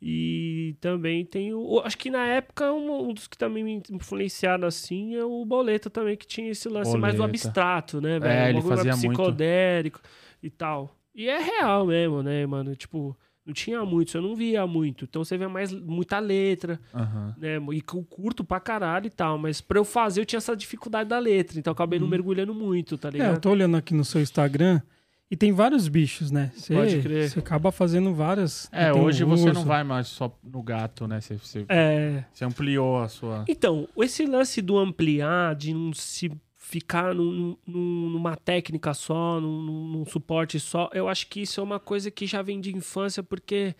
E também tem o. Acho que na época um, um dos que também me influenciaram assim é o Boleta também, que tinha esse lance mais do Boleta. abstrato, né, velho? É, Um ele fazia muito. psicodélico e tal. E é real mesmo, né, mano? Tipo, não tinha muito, eu não via muito. Então você vê mais muita letra, Aham. né? E eu curto pra caralho e tal. Mas pra eu fazer, eu tinha essa dificuldade da letra. Então eu acabei não mergulhando muito, tá É, eu ligado? tô olhando aqui no seu Instagram e tem vários bichos, né? Você, Pode crer. Você acaba fazendo várias. É, tem um hoje você não vai mais só no gato, né? Você, você, É. você ampliou a sua. Então, esse lance do ampliar, de não se ficar num- num- numa técnica só, num, num- suporte só, eu acho que isso é uma coisa que já vem de infância, porque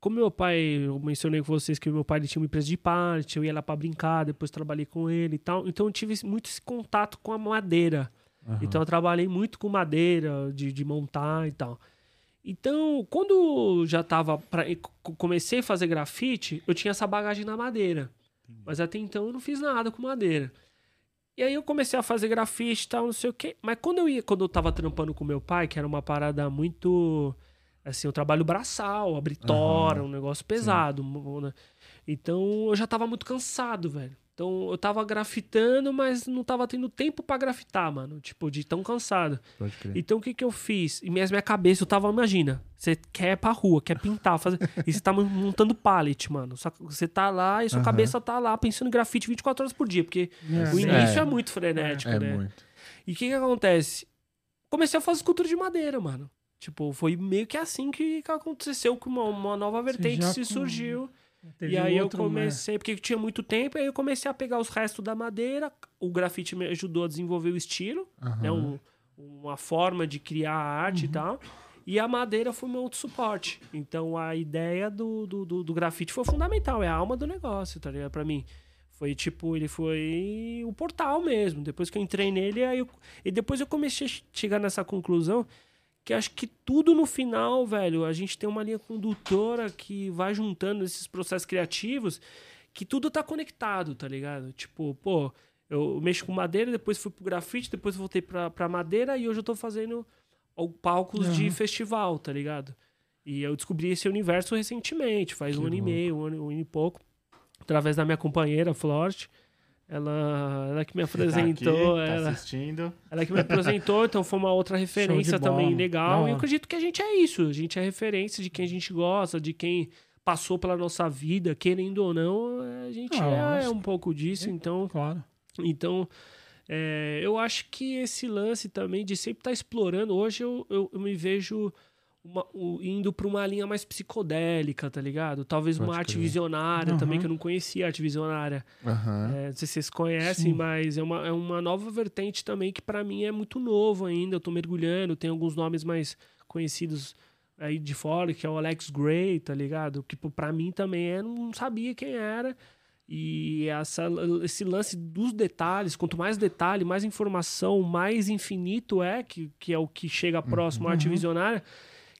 como meu pai, eu mencionei com vocês que meu pai tinha uma empresa de parte, eu ia lá pra brincar, depois trabalhei com ele e tal, então eu tive muito esse contato com a madeira. Aham. Então eu trabalhei muito com madeira, de, de montar e tal. Então, quando já tava. Pra, co- comecei a fazer grafite, eu tinha essa bagagem na madeira. Mas até então eu não fiz nada com madeira. E aí eu comecei a fazer grafite e tal, não sei o quê. Mas quando eu ia, quando eu tava trampando com meu pai, que era uma parada muito. Assim, eu trabalho braçal, abrir tora, um negócio pesado. né? Então eu já tava muito cansado, velho. Então eu tava grafitando, mas não tava tendo tempo pra grafitar, mano. Tipo, de tão cansado. Pode crer. Então o que que eu fiz? E minha, minha cabeça, eu tava, imagina, você quer ir pra rua, quer pintar, fazer. e você tá montando pallet, mano. Só que você tá lá e sua Aham. cabeça tá lá pensando em grafite 24 horas por dia, porque É, o início é, É. muito frenético, É né? muito. E o que que acontece? Comecei a fazer escultura de madeira, mano. Tipo, foi meio que assim que, que aconteceu com uma, uma nova vertente se com- surgiu. Teve e aí outro, eu né? comecei, porque tinha muito tempo, aí eu comecei a pegar os restos da madeira. O grafite me ajudou a desenvolver o estilo, né? Aham. Um- uma forma de criar arte e tal. E a madeira foi meu outro suporte. Então a ideia do, do, do, do grafite foi fundamental, é a alma do negócio, tá ligado? Pra mim. Foi tipo, ele foi o portal mesmo. Depois que eu entrei nele, aí eu, e depois eu comecei a che- chegar nessa conclusão que acho que tudo no final, velho, a gente tem uma linha condutora que vai juntando esses processos criativos, que tudo tá conectado, tá ligado? Tipo, pô, eu mexo com madeira, depois fui pro grafite, depois voltei pra, pra madeira e hoje eu tô fazendo palcos de Uhum. festival, tá ligado? E eu descobri esse universo recentemente, faz Que um ano e louco. meio, um ano, um ano e pouco, através da minha companheira, Florte. Ela, ela que me tá apresentou, aqui, tá ela, assistindo. ela que me apresentou, então foi uma outra referência também legal. E eu acredito que a gente é isso. A gente é referência de quem a gente gosta, de quem passou pela nossa vida, querendo ou não, a gente Ah, é lógico. um pouco disso. Então, Claro. então é, eu acho que esse lance também de sempre estar explorando. Hoje eu, eu, eu me vejo uma- o- indo para uma linha mais psicodélica, tá ligado? Talvez uma Pode arte crer. visionária também, Aham. que eu não conhecia arte visionária. Aham. É, não sei se vocês conhecem, Sim. mas é uma, é uma nova vertente também que pra mim é muito novo ainda. Eu tô mergulhando, tem alguns nomes mais conhecidos aí de fora, que é o Alex Gray, tá ligado? Que pô, pra mim também é, não sabia quem era. E essa, esse lance dos detalhes, quanto mais detalhe, mais informação, mais infinito é, que, que é o que chega próximo à arte Uhum. visionária,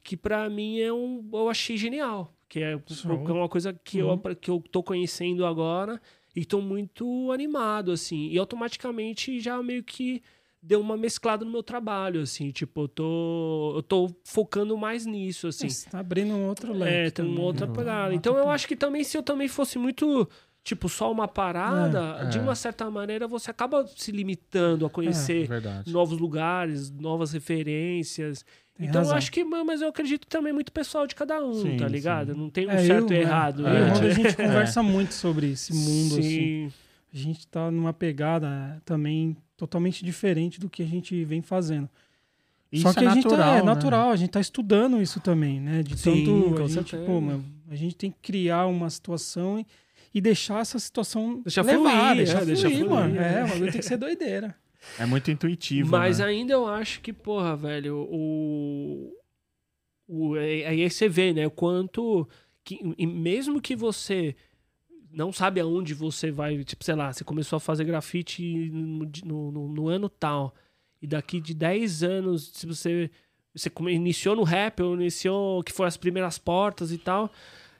que pra mim é um, eu achei genial. Que é, é uma coisa que, Uhum. eu, que eu tô conhecendo agora e tô muito animado, assim. E automaticamente já meio que deu uma mesclada no meu trabalho, assim. Tipo, eu tô, eu tô focando mais nisso, assim. Você tá abrindo um outro leque. É, tem uma outra né? pegada. Então eu acho que também, se eu também fosse muito, tipo, só uma parada, É, de é. uma certa maneira você acaba se limitando a É conhecer verdade. novos lugares, novas referências. Tem então razão. eu acho que, mas eu acredito também muito pessoal de cada um, Sim, tá sim. ligado? Não tem um É, certo eu, e é, errado. o né? A gente É. conversa muito sobre esse mundo, assim. Sim. A gente tá numa pegada também totalmente diferente do que a gente vem fazendo. Isso Só que é a gente natural, tá, é né? natural, a gente tá estudando isso também, né? De Sim, tanto a gente, pô, mano, a gente tem que criar uma situação e, e deixar essa situação Deixar levar, fluir, deixar, é, deixar fluir, fluir, mano. é. É, o bagulho tem que ser doideira. É muito intuitivo. Mas né? ainda eu acho que, porra, velho, o. o aí você vê, né? O quanto. Que, e mesmo que você não sabe aonde você vai. Tipo, sei lá, você começou a fazer grafite no, no, no- no ano tal. E daqui de 10 anos, se você. Você iniciou no rap, ou iniciou. que foi as primeiras portas e tal.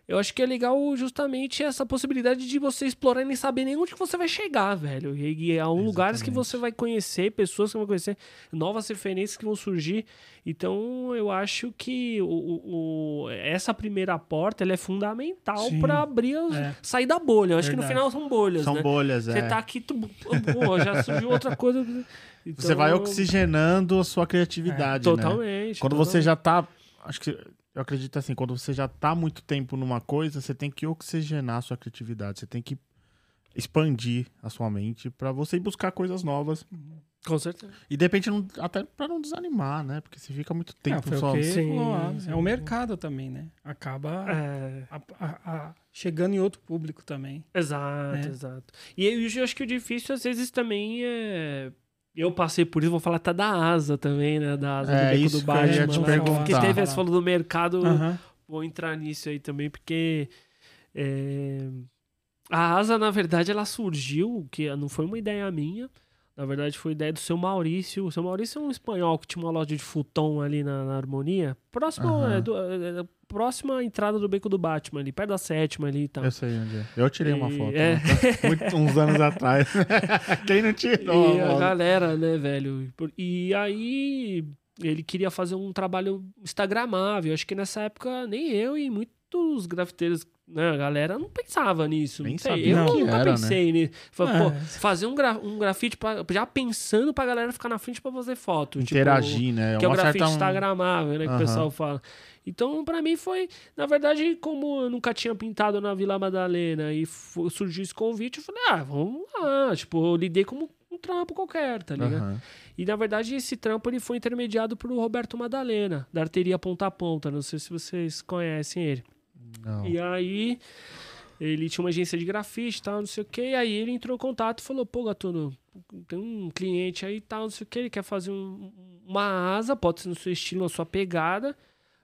Eu acho que é legal justamente essa possibilidade de você explorar e nem saber nem onde que você vai chegar, velho. E, e há um lugares que você vai conhecer, pessoas que vão conhecer, novas referências que vão surgir. Então, eu acho que o, o- essa primeira porta ela é fundamental para abrir, as- É. sair da bolha. Eu acho que no Verdade. final são bolhas, São né? bolhas, Você é. tá aqui, tu, pô, já surgiu outra coisa. Você Então, vai oxigenando a sua criatividade, né? Totalmente. Quando totalmente. você já tá. Acho que. Eu acredito assim, quando você já tá há muito tempo numa coisa, você tem que oxigenar a sua criatividade. Você tem que expandir a sua mente pra você ir buscar coisas novas. Com certeza. E de repente, não- até pra não desanimar, né? Porque você fica muito tempo foi só. o Sim, falou, ah, sim. É o mercado também, né? Acaba É, a- a- a- chegando em outro público também. exato, né? exato. E eu, eu acho que o difícil, às vezes, também é. Eu passei por isso, vou falar até da asa também, né? Da asa É, do beco isso do que eu ia Batman. te né? perguntar. Porque teve, você falou do mercado, vou entrar nisso aí também, porque. é, A asa, na verdade, ela surgiu, que não foi uma ideia minha. Na verdade, foi ideia do seu Maurício. O seu Maurício é um espanhol que tinha uma loja de futon ali na, na Harmonia. Próximo, é, do- é, é, próxima entrada do Beco do Batman, ali, perto da sétima ali e tal. Eu sei onde é. Eu tirei uma E- foto. é. né? Muito- uns anos atrás. Quem não tirou? E a mano? galera, né, velho? E aí ele queria fazer um trabalho instagramável. Acho que nessa época nem eu e muitos grafiteiros, né, a galera não pensava nisso. Nem não sei. sabia Eu o que nunca era, né? pensei nisso. Falei, É. pô, fazer um, gra um grafite pra, já pensando pra galera ficar na frente pra fazer foto. tipo, Interagir, né? que é o Uma grafite certa- instagramável, né? Que Aham. o pessoal fala. Então, pra mim foi... Na verdade, como eu nunca tinha pintado na Vila Madalena e surgiu esse convite, eu falei, ah, vamos lá. Tipo, eu lidei como um trampo qualquer, tá ligado? Aham. E, na verdade, esse trampo ele foi intermediado pro Roberto Madalena, da Arteria Ponta a Ponta. Não sei se vocês conhecem ele. Não. E aí, ele tinha uma agência de grafite e tal, não sei o que. E aí ele entrou em contato e falou: pô, Gatuno, tem um cliente aí e tal, não sei o que. Ele quer fazer um- uma asa, pode ser no seu estilo, na sua pegada,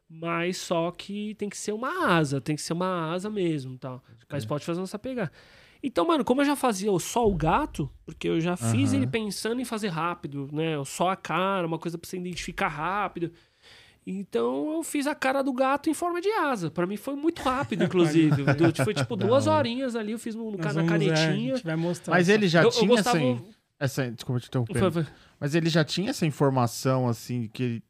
mas só que tem que ser uma asa, tem que ser uma asa mesmo tal. Mas pode fazer nessa pegada. Então, mano, como eu já fazia o só o gato, porque eu já fiz Aham. ele pensando em fazer rápido, né? O Só a cara, uma coisa pra você identificar rápido. Então eu fiz a cara do gato em forma de asa. Pra mim foi muito rápido, inclusive. Du- foi tipo duas horinhas ali, eu fiz no, no Nós na é, canetinha. mostrar. Mas ele já eu, eu tinha gostava. essa, essa. Desculpa te interromper. Foi- foi- Mas ele já tinha essa informação, assim, que,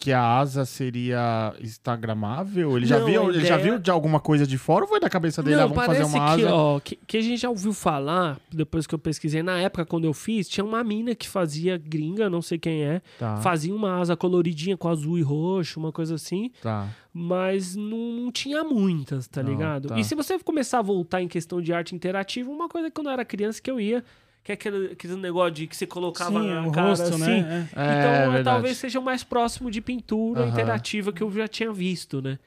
que a asa seria instagramável? Ele já, Não, viu, a ele já ideia- viu de alguma coisa de fora ou foi da cabeça dele? ah, Não, vamos fazer uma que, asa? ó, que, que a gente já ouviu falar, depois que eu pesquisei, na época quando eu fiz, tinha uma mina que fazia gringa, não sei quem é, Tá, fazia uma asa coloridinha com azul e roxo, uma coisa assim. tá. mas não, não tinha muitas, tá Não, ligado? tá. E se você começar a voltar em questão de arte interativa, uma coisa que quando eu era criança que eu ia, que é aquele, aquele negócio de que você colocava Sim, na o cara rosto, assim. né? É. É, Então, verdade. talvez seja o mais próximo de pintura Aham. interativa que eu já tinha visto, né?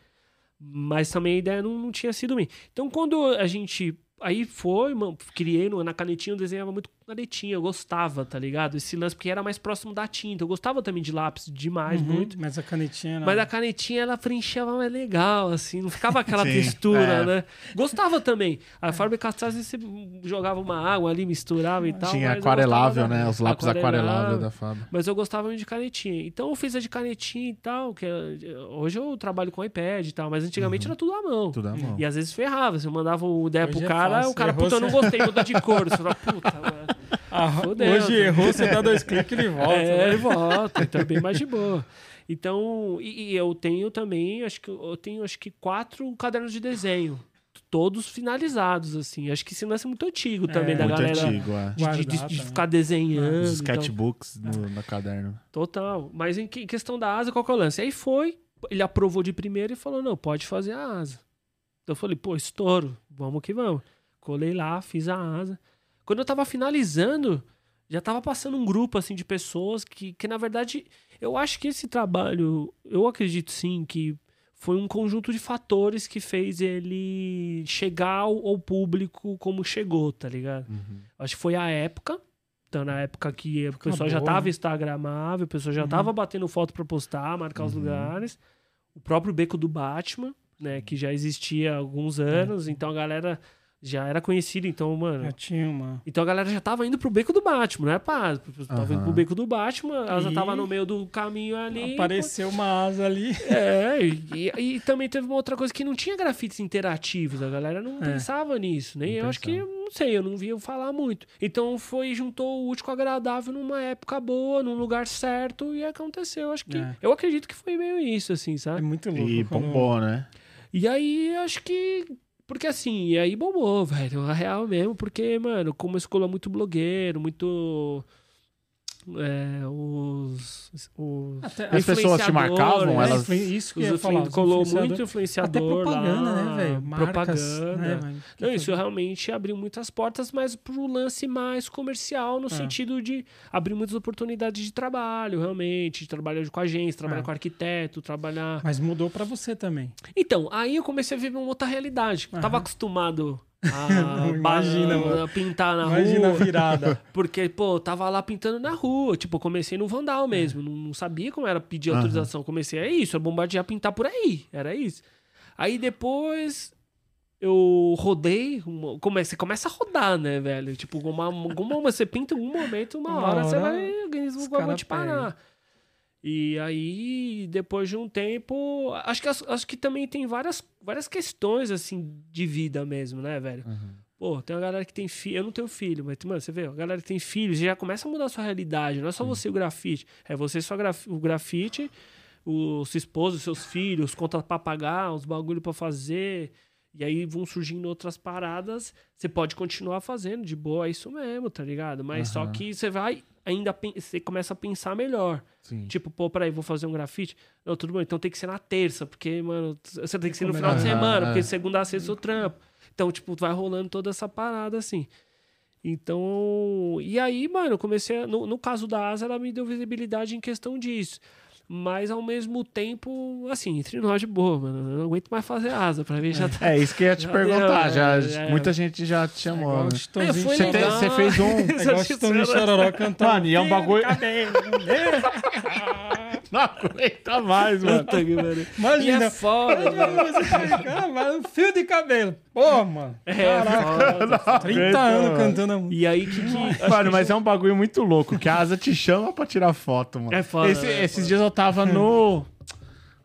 Mas também a ideia não, não tinha sido minha. Então, quando a gente. Aí foi, mano, criei no- na canetinha, eu desenhava muito canetinha, eu gostava, tá ligado? Esse lance, porque era mais próximo da tinta. Eu gostava também de lápis demais, Uhum, muito. Mas a canetinha. não. Mas a canetinha ela preenchava mais legal, assim, não ficava aquela Sim, textura, é. né? Gostava também. A Faber Castell você jogava uma água ali, misturava e tal. Tinha eu aquarelável, né? Os lápis aquarelável da Fábio. Mas eu gostava muito de canetinha. Então eu fiz a de canetinha e tal, que é- hoje eu trabalho com iPad e tal, mas antigamente era tudo à mão. Tudo à mão. E às vezes ferrava, você mandava o ideia Hoje pro é cara, fácil, o cara, errou, puta, eu não gostei, muda de cor. Você fala, puta, mano. Ah, Fudeu, hoje tá? errou, você dá dois cliques e ele volta. É, né? ele volta, então é bem mais de boa. Então, e, e eu tenho também, acho que eu tenho acho que quatro cadernos de desenho, todos finalizados assim. Acho que esse lance é muito antigo também É, da Muito galera antigo, é. de, de- Guardar de- ficar desenhando. Os então, sketchbooks no, no caderno. total. Mas em que- questão da asa, qual que é o lance? Aí foi, ele aprovou de primeira e falou: "Não, pode fazer a asa". Então eu falei: "Pô, estouro, vamos que vamos". Colei lá, fiz a asa. Quando eu tava finalizando, já tava passando um grupo assim de pessoas que, que na verdade, eu acho que esse trabalho, eu acredito sim que foi um conjunto de fatores que fez ele chegar ao, ao público como chegou, tá ligado? Acho que foi a época. Então, na época que o pessoal já tava né? instagramável, o pessoal já Uhum. tava batendo foto pra postar, marcar os Uhum. lugares. O próprio beco do Batman, né, que já existia há alguns anos, então a galera Já era conhecido, então, mano. Já tinha uma. Então a galera já tava indo pro beco do Batman, não é pá? Tava indo Aham. pro beco do Batman, ela já E tava no meio do caminho ali. Apareceu uma asa ali. É, e, e também teve uma outra coisa que não tinha grafites interativos, a galera não É. pensava nisso, nem Não eu acho que, não sei, eu não via falar muito. Então foi, juntou o útil com o agradável numa época boa, num lugar certo, e aconteceu, acho que, É. eu acredito que foi meio isso, assim, É sabe? muito louco. E bombou, né? E aí, acho que, porque assim, e aí bombou, velho, a real mesmo, porque, mano, como escola muito blogueiro, muito... É, os, os Até- As pessoas te marcavam, influenciadores, elas- É, isso que eu os falar. os colou muito influenciador Até propaganda, lá, né, velho? Propaganda. né? Que Não, isso realmente abriu muitas portas, mas pro lance mais comercial, no É. sentido de abrir muitas oportunidades de trabalho, realmente, de trabalhar com agência, trabalhar É. com arquiteto, trabalhar. Mas mudou pra você também. Então, aí eu comecei a viver uma outra realidade. Eu Tava acostumado a, Não, imagina, mano. a pintar na Imagina a rua. virada. Porque, pô, eu tava lá pintando na rua. Tipo, eu comecei no Vandal mesmo. Não, não sabia como era pedir autorização. Comecei, é isso, é bombardear, pintar por aí. Era isso. Aí depois eu rodei. uma- come- Você começa a rodar, né, velho? Tipo, uma, alguma, você pinta em algum momento, uma, Uma hora, você hora, vai. O organismo vai te parar. E aí, depois de um tempo, acho que, acho que também tem várias, várias questões, assim, de vida mesmo, né, velho? Pô, tem uma galera que tem filho. Eu não tenho filho, mas, mano, você vê, a galera que tem filhos já começa a mudar a sua realidade. Não é só você o grafite. É você só graf... o grafite, o sua esposa, os seus filhos, conta pra pagar, os bagulho pra fazer. E aí vão surgindo outras paradas. Você pode continuar fazendo, de boa, é isso mesmo, tá ligado? Mas só Aham. que você vai ainda. Você começa a pensar melhor. Sim. Tipo, pô, peraí, vou fazer um grafite. Não, tudo bom, então tem que ser na terça, porque, mano, você tem que ser no final de Aham, semana, porque é. segunda a sexta eu trampo. Então, tipo, vai rolando toda essa parada assim. Então, e aí, mano, eu comecei. A, no, no caso da Asa, ela me deu visibilidade em questão disso. Mas ao mesmo tempo, assim, entre nós de boa, mano. Eu não aguento mais fazer asa. Pra mim já tá. É isso que eu ia te Já perguntar. deu, já, é, é. Muita gente já te chamou. Igual né? o Chitãozinho foi Você, tem- você fez um. É igual Chitãozinho Chororó cantando. Mano, e é um bagulho. Não aguenta mais, mano. Puta que pariu. E Imagina. é foda, mas um fio de cabelo. Pô, mano. É Caraca. foda. 30 aguenta, anos mano. cantando a música. E aí, que que. Mano, mas é um bagulho muito louco, que a asa te chama pra tirar foto, mano. É foda, Esse- é esses dias eu tava no.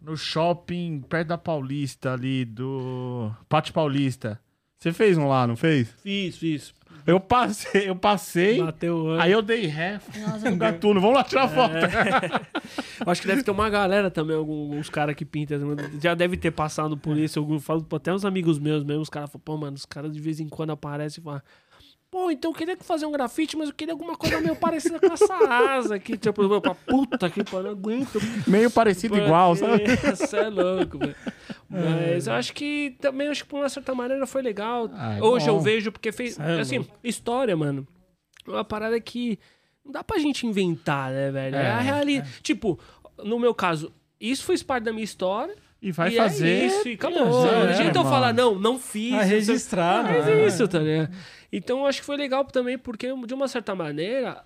No shopping perto da Paulista ali, do. Pátio Paulista. Você fez um lá, não fez? Fiz, fiz. Eu passei, eu passei. Bateu. Aí eu dei ré, falei, do gatuno, vamos lá tirar foto. Eu Acho que deve ter uma galera também, alguns caras que pintam. Já deve ter passado por isso. Eu falo até uns amigos meus mesmo, os caras falam, pô, mano, os caras de vez em quando aparecem e falam. Pô, então eu queria fazer um grafite, mas eu queria alguma coisa meio parecida com essa asa aqui. Tipo, eu falo, puta que pariu, aguento. Meio parecido igual, sabe? Você é louco, velho. Mas eu acho que também, acho que por uma certa maneira foi legal. Ah, é Hoje eu bom. vejo, porque fez. É assim, louco. história, mano. É uma parada que não dá pra gente inventar, né, velho? É, É, a realidade. Tipo, no meu caso, isso fez parte da minha história. E vai e fazer. É isso, e acabou. Não adianta eu falar, não, não fiz. Tá. Mas né? é isso, tá ligado? Então eu acho que foi legal também, porque de uma certa maneira,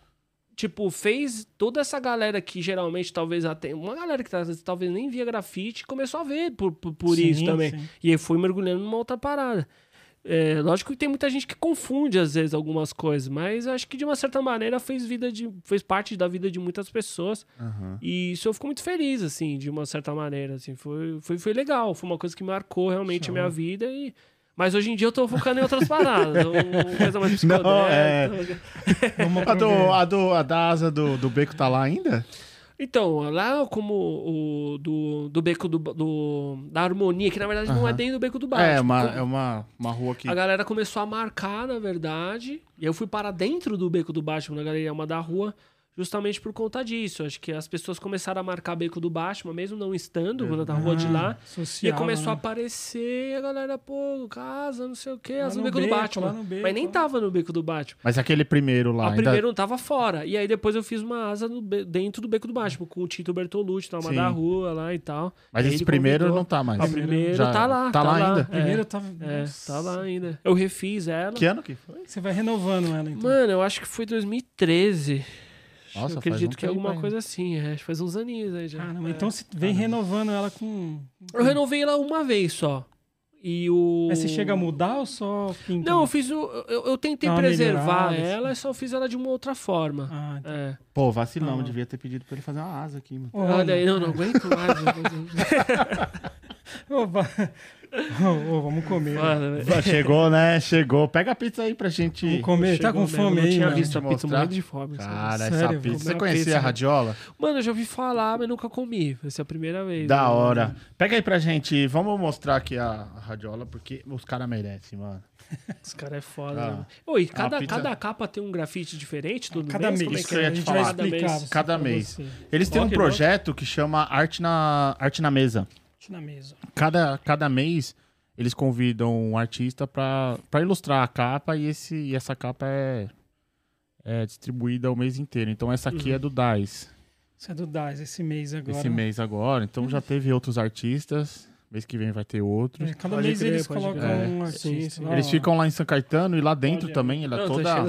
tipo, fez toda essa galera que geralmente talvez até. Uma galera que talvez nem via grafite começou a ver por, por, por Sim, isso também. sim. E aí foi mergulhando numa outra parada. É, lógico que tem muita gente que confunde às vezes algumas coisas, mas acho que de uma certa maneira fez vida de fez parte da vida de muitas pessoas Aham. e isso eu fico muito feliz assim, de uma certa maneira assim, foi foi, foi legal, foi uma coisa que marcou realmente a minha vida e mas hoje em dia eu tô focando em outras paradas, uma coisa mais psicodélica. Não, é. A, do, a, do, a da asa do, do beco tá lá ainda? Então, lá como o do, do beco do, do- da harmonia, que na verdade não é dentro do beco do baixo. É, uma, é uma, uma rua que. A galera começou a marcar, na verdade, e eu fui para dentro do beco do Batman, na galeria uma da rua, justamente por conta disso. Acho que as pessoas começaram a marcar beco do Batman, mesmo não estando na rua de lá. E Social, aí começou a né? aparecer e a galera, pô, casa, não sei o quê, as no no beco, do Batman. lá beco, Mas nem lá. tava no beco do Batman. Mas aquele primeiro lá. A ainda... primeiro não tava fora. E aí depois eu fiz uma asa no be- dentro do beco do Batman, com o Tito Bertolucci, uma Sim. da rua lá e tal. Mas E esse primeiro convidou. não tá mais. A primeiro Já- tá lá. Tá, lá ainda? É, Primeiro eu tava. É, Nossa. tá lá ainda. Eu refiz ela. Que ano que foi? Você vai renovando ela, então. Mano, eu acho que foi 2013. Nossa, eu acredito um que é alguma ainda. coisa assim. É, acho que faz uns aninhos aí já. Caramba, É. então você vem renovando ela com. Eu renovei ela uma vez só. E o. Mas você chega a mudar ou só pinta? Não, eu fiz o. Eu, eu tentei preservar ela, só fiz ela de uma outra forma. Ah, entendi. É. Pô, vacilão, Ah. devia ter pedido pra ele fazer uma asa aqui, mano. Olha aí, não, não aguento mais. Ô, va- Ô, ô, vamos comer. Mano, velho. Chegou, né? Chegou. Pega a pizza aí pra gente. Vamos comer. Tá com Chegou mesmo, fome não aí, tinha mano? visto a pizza morrendo de fome. Cara, Sério, essa vou pizza. Você conhecia pizza, a radiola? Mano, eu já ouvi falar, mas nunca comi. Essa é a primeira vez. Da né? hora. Pega aí pra gente. Vamos mostrar aqui a, radiola, porque os caras merecem, mano. Esse cara é foda. Ah. né? Oi, cada, pizza- cada capa tem um grafite diferente, tudo Cada mês? mês. Como é Isso eu é? ia a te gente falar. vai Cada explicar. mês. você- Cada mês. Eles têm um projeto que chama Arte na, Arte na Mesa. Deixa na mesa. Cada, cada mês eles convidam um artista pra, pra ilustrar a capa e, esse, e essa capa é, é distribuída o mês inteiro. Então essa aqui Uhum. é do DAIS, Isso é do DAS, esse mês agora. esse mês agora. Então já teve outros artistas. Mês que vem vai ter outros. É, cada Pode mês crer, eles colocam crer. um É, artista. sim, sim. lá, Eles ó. ficam lá em São Caetano e lá dentro Pode, também ela é toda.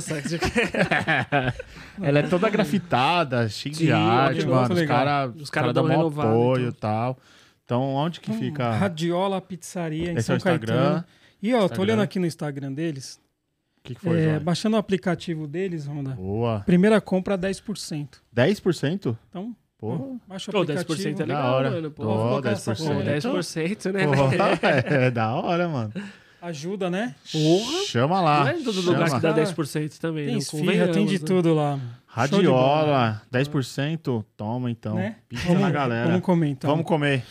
ela é toda grafitada, cheia de arte, mano. Os caras Os cara cara dão um apoio e então. tal. Então, onde que Hum, fica? Radiola Pizzaria em Esse é São o Instagram. Caetano. E ó, tô Instagram. olhando aqui no Instagram deles. O que, que foi, é, baixando o aplicativo deles, Ronda. Boa. Primeira compra 10%. 10%? Então, Pô. ó, baixa o Pô, aplicativo. 10% é Da legal, hora. mano. Pô, Pô, vou colocar essa 10%. Pô, porra. 10%, né? Pô, é, é da hora, mano. Ajuda, né? Porra. Chama lá. Não é em todo chama. lugar que dá Cara, 10% também. Tem esfirra, convenhamos, tem de né? tudo lá. De bola. Radiola, 10%. Toma então. Né? Pizza Vamos, na galera. vamos comer então. Vamos comer.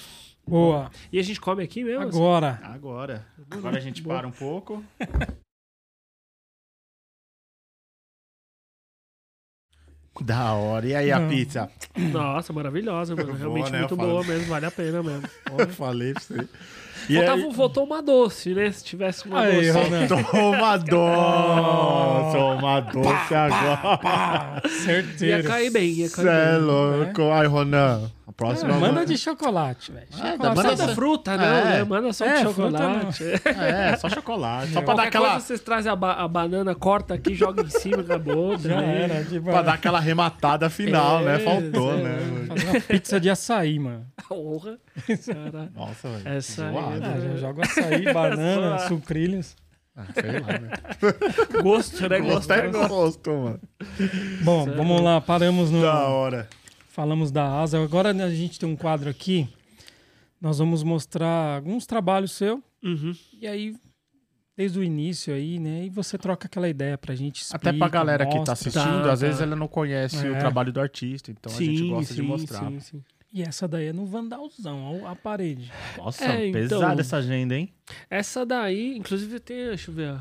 Boa. E a gente come aqui mesmo? assim? Agora. Agora. Agora a gente para um pouco. Da hora. E aí a Não. pizza? Nossa, maravilhosa, mano. Boa, Realmente né? muito boa mesmo, vale a pena mesmo. Eu falei pra você. E Faltava, aí... Faltou uma doce, né? Se tivesse uma Aí, doce. Ronan. Toma doce, toma doce agora. Pá, certeiro. Ia cair bem, ia cair Cê é bem. louco. Ai, Ronan. A próxima. Ah, manda de chocolate, velho. Ah, tá, manda da fruta, não, É. né? Manda só de É, fruta chocolate. É, só chocolate. Só pra dar aquela. coisa vocês trazem a, ba- a banana, corta aqui, joga em cima, acabou. Já também. era. Tipo, Pra dar aquela rematada final, É, né? Faltou, é. né? Fazer uma pizza de açaí, mano. Porra. Cara, Nossa, velho. Essa aí, né? Ah, já joga açaí, banana, Só- sucrilhos. Ah, sei lá, né? gosto, né? Gosto. Gosto é gosto, mano. Bom, Sério? vamos lá. Paramos no... Da hora. Falamos da asa. Agora né, a gente tem um quadro aqui. Nós vamos mostrar alguns trabalhos seu. Uhum. E aí, desde o início aí, né? E você troca aquela ideia pra gente. Até pra explica, galera que tá mostra. assistindo, Tá, às vezes tá. ela não conhece o É. trabalho do artista, então a gente gosta de mostrar. Sim, sim. E essa daí é no Vandalzão, a parede. Nossa, É, então. pesada essa agenda, hein? Essa daí, inclusive tem, deixa eu ver, o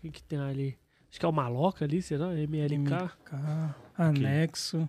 que que tem ali? Acho que é o Maloca ali, será? MLK. MK, anexo,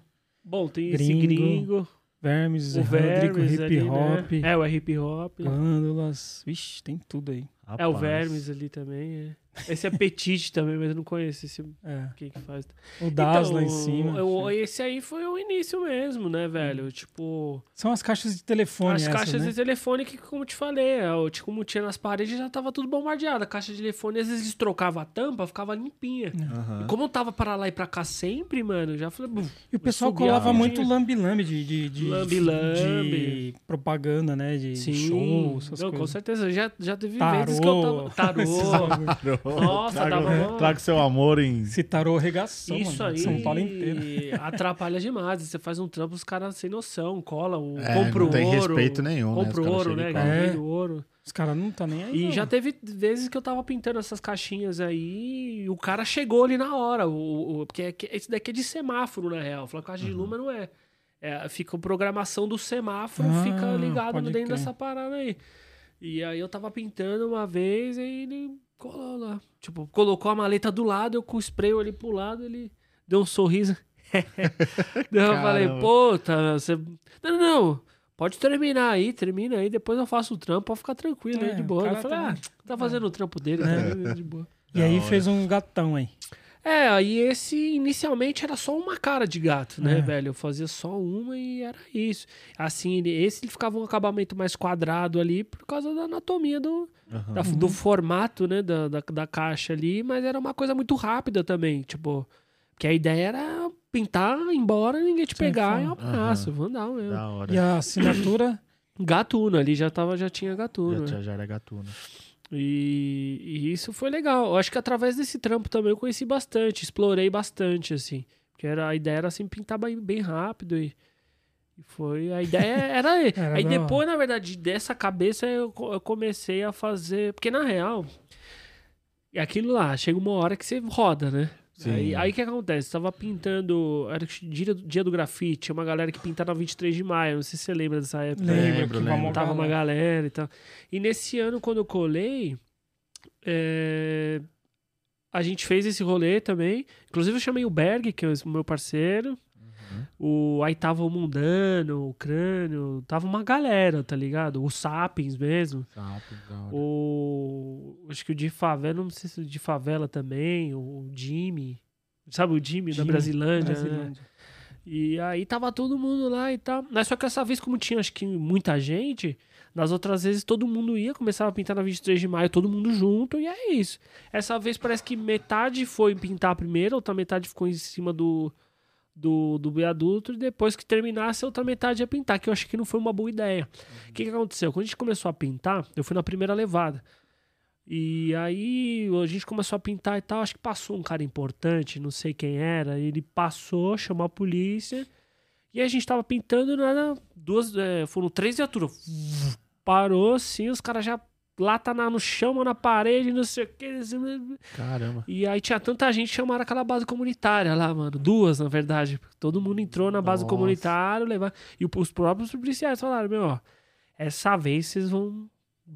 Bom, tem esse Gringo, gringo, Vermes, o Rodrigo Vermes Hip ali, Hop, né? É, o hip hop. Glândulas. Vixe, tem tudo aí. É o Rapaz. Vermes ali também, é. Esse é Petit também, mas eu não conheço esse É. quem que faz. O Das lá em Então, cima. eu- esse aí foi o início mesmo, né, velho? Tipo, São as caixas de telefone as essas, caixas né? de telefone que, como eu te falei, é, o- tipo, como tinha nas paredes, já tava tudo bombardeado. A caixa de telefone, às vezes eles trocavam a tampa, ficava limpinha. Aham. E como eu tava para lá e pra cá sempre, mano, já falei, "Buf, E o pessoal colava muito lambi-lambi de, de, de, Lambi-lambi. de propaganda, né? De Sim, show, essas não, com coisas. certeza. Já, já teve Tarô. Vezes que eu tava. Tarô. bagulho. Nossa, traga, dava uma- traga seu amor em. Esse tarô regaçou, Isso mano. aí São Paulo inteiro. atrapalha demais. Você faz um trampo, os caras sem noção, cola, o, É, compra o não tem ouro. respeito nenhum, né? Compra o caras ouro, né? Ganhei É. do ouro. Os caras não tá nem aí. E não. já teve vezes que eu tava pintando essas caixinhas aí e o cara chegou ali na hora. O, o- porque é esse daqui é de semáforo, na real. Falar caixa de luma não é. é. Fica a programação do semáforo, Ah, fica ligado dentro crer. dessa parada aí. E aí eu tava pintando uma vez e ele colou lá. Tipo, colocou a maleta do lado, eu com o spray ali pro lado, ele deu um sorriso. Eu falei, tá, você. Não, não, não. Pode terminar aí, termina aí, depois eu faço o trampo, pode ficar tranquilo aí, É, de o boa. Eu falei, tá- ah, tá fazendo o trampo dele, É. tá de boa. E Da aí hora. fez um gatão aí. É, aí esse inicialmente era só uma cara de gato, né, É. velho? Eu fazia só uma e era isso. Assim, ele- esse ele ficava um acabamento mais quadrado ali por causa da anatomia do, Aham. da- do formato, né, da, da, da caixa ali, mas era uma coisa muito rápida também, tipo, que a ideia era pintar, embora, ninguém te Sem pegar e fome. um abraço, vandal mesmo. Da hora. E a assinatura. Gatuno ali, já, tava, já tinha Já, gatuno. né? já era gatuno. E, e isso foi legal. Eu acho que através desse trampo também eu conheci bastante, explorei bastante, assim. Porque era, a ideia era assim, pintar bem, bem rápido e, e foi. A ideia era. Era aí depois, na verdade, dessa cabeça eu, eu comecei a fazer. Porque na real, é aquilo lá, chega uma hora que você roda, né? Sim. Aí aí o que acontece? Tava pintando. Era dia, dia do grafite, tinha uma galera que pintava 23 de maio. Não sei se você lembra dessa época. Lembro, Lembro, Tava uma galera e tal. E nesse ano, quando eu colei, é, a gente fez esse rolê também. Inclusive, eu chamei o Berg, que é o meu parceiro. O, aí tava o Mundano, o Crânio. Tava uma galera, tá ligado? O Sapiens mesmo. Hora. O. Acho que o de favela, não sei se o de favela também. O Jimmy. Sabe o Jimmy, da Jimmy, Brasilândia? né? Brasilândia. E aí tava todo mundo lá e tal. Mas só que essa vez, como tinha acho que muita gente, nas outras vezes todo mundo ia, começava a pintar na 23 de maio, todo mundo junto, e é isso. Essa vez parece que metade foi pintar primeiro, outra metade ficou em cima do, do, do viaduto, e depois que terminasse, a outra metade ia pintar, que eu acho que não foi uma boa ideia. O que, que aconteceu? Quando a gente começou a pintar, eu fui na primeira levada. E aí a gente começou a pintar e tal. Acho que passou um cara importante, não sei quem era. Ele passou, chamou a polícia. E a gente tava pintando, nada. Duas. é, foram três viaturas. Parou, assim, os caras já lata na, no chão, mão na parede, não sei o que. Caramba. E aí tinha tanta gente chamaram aquela base comunitária lá, mano. Duas, na verdade. Todo mundo entrou na base Nossa. comunitária, levar. E os próprios policiais falaram, meu, ó, essa vez vocês vão.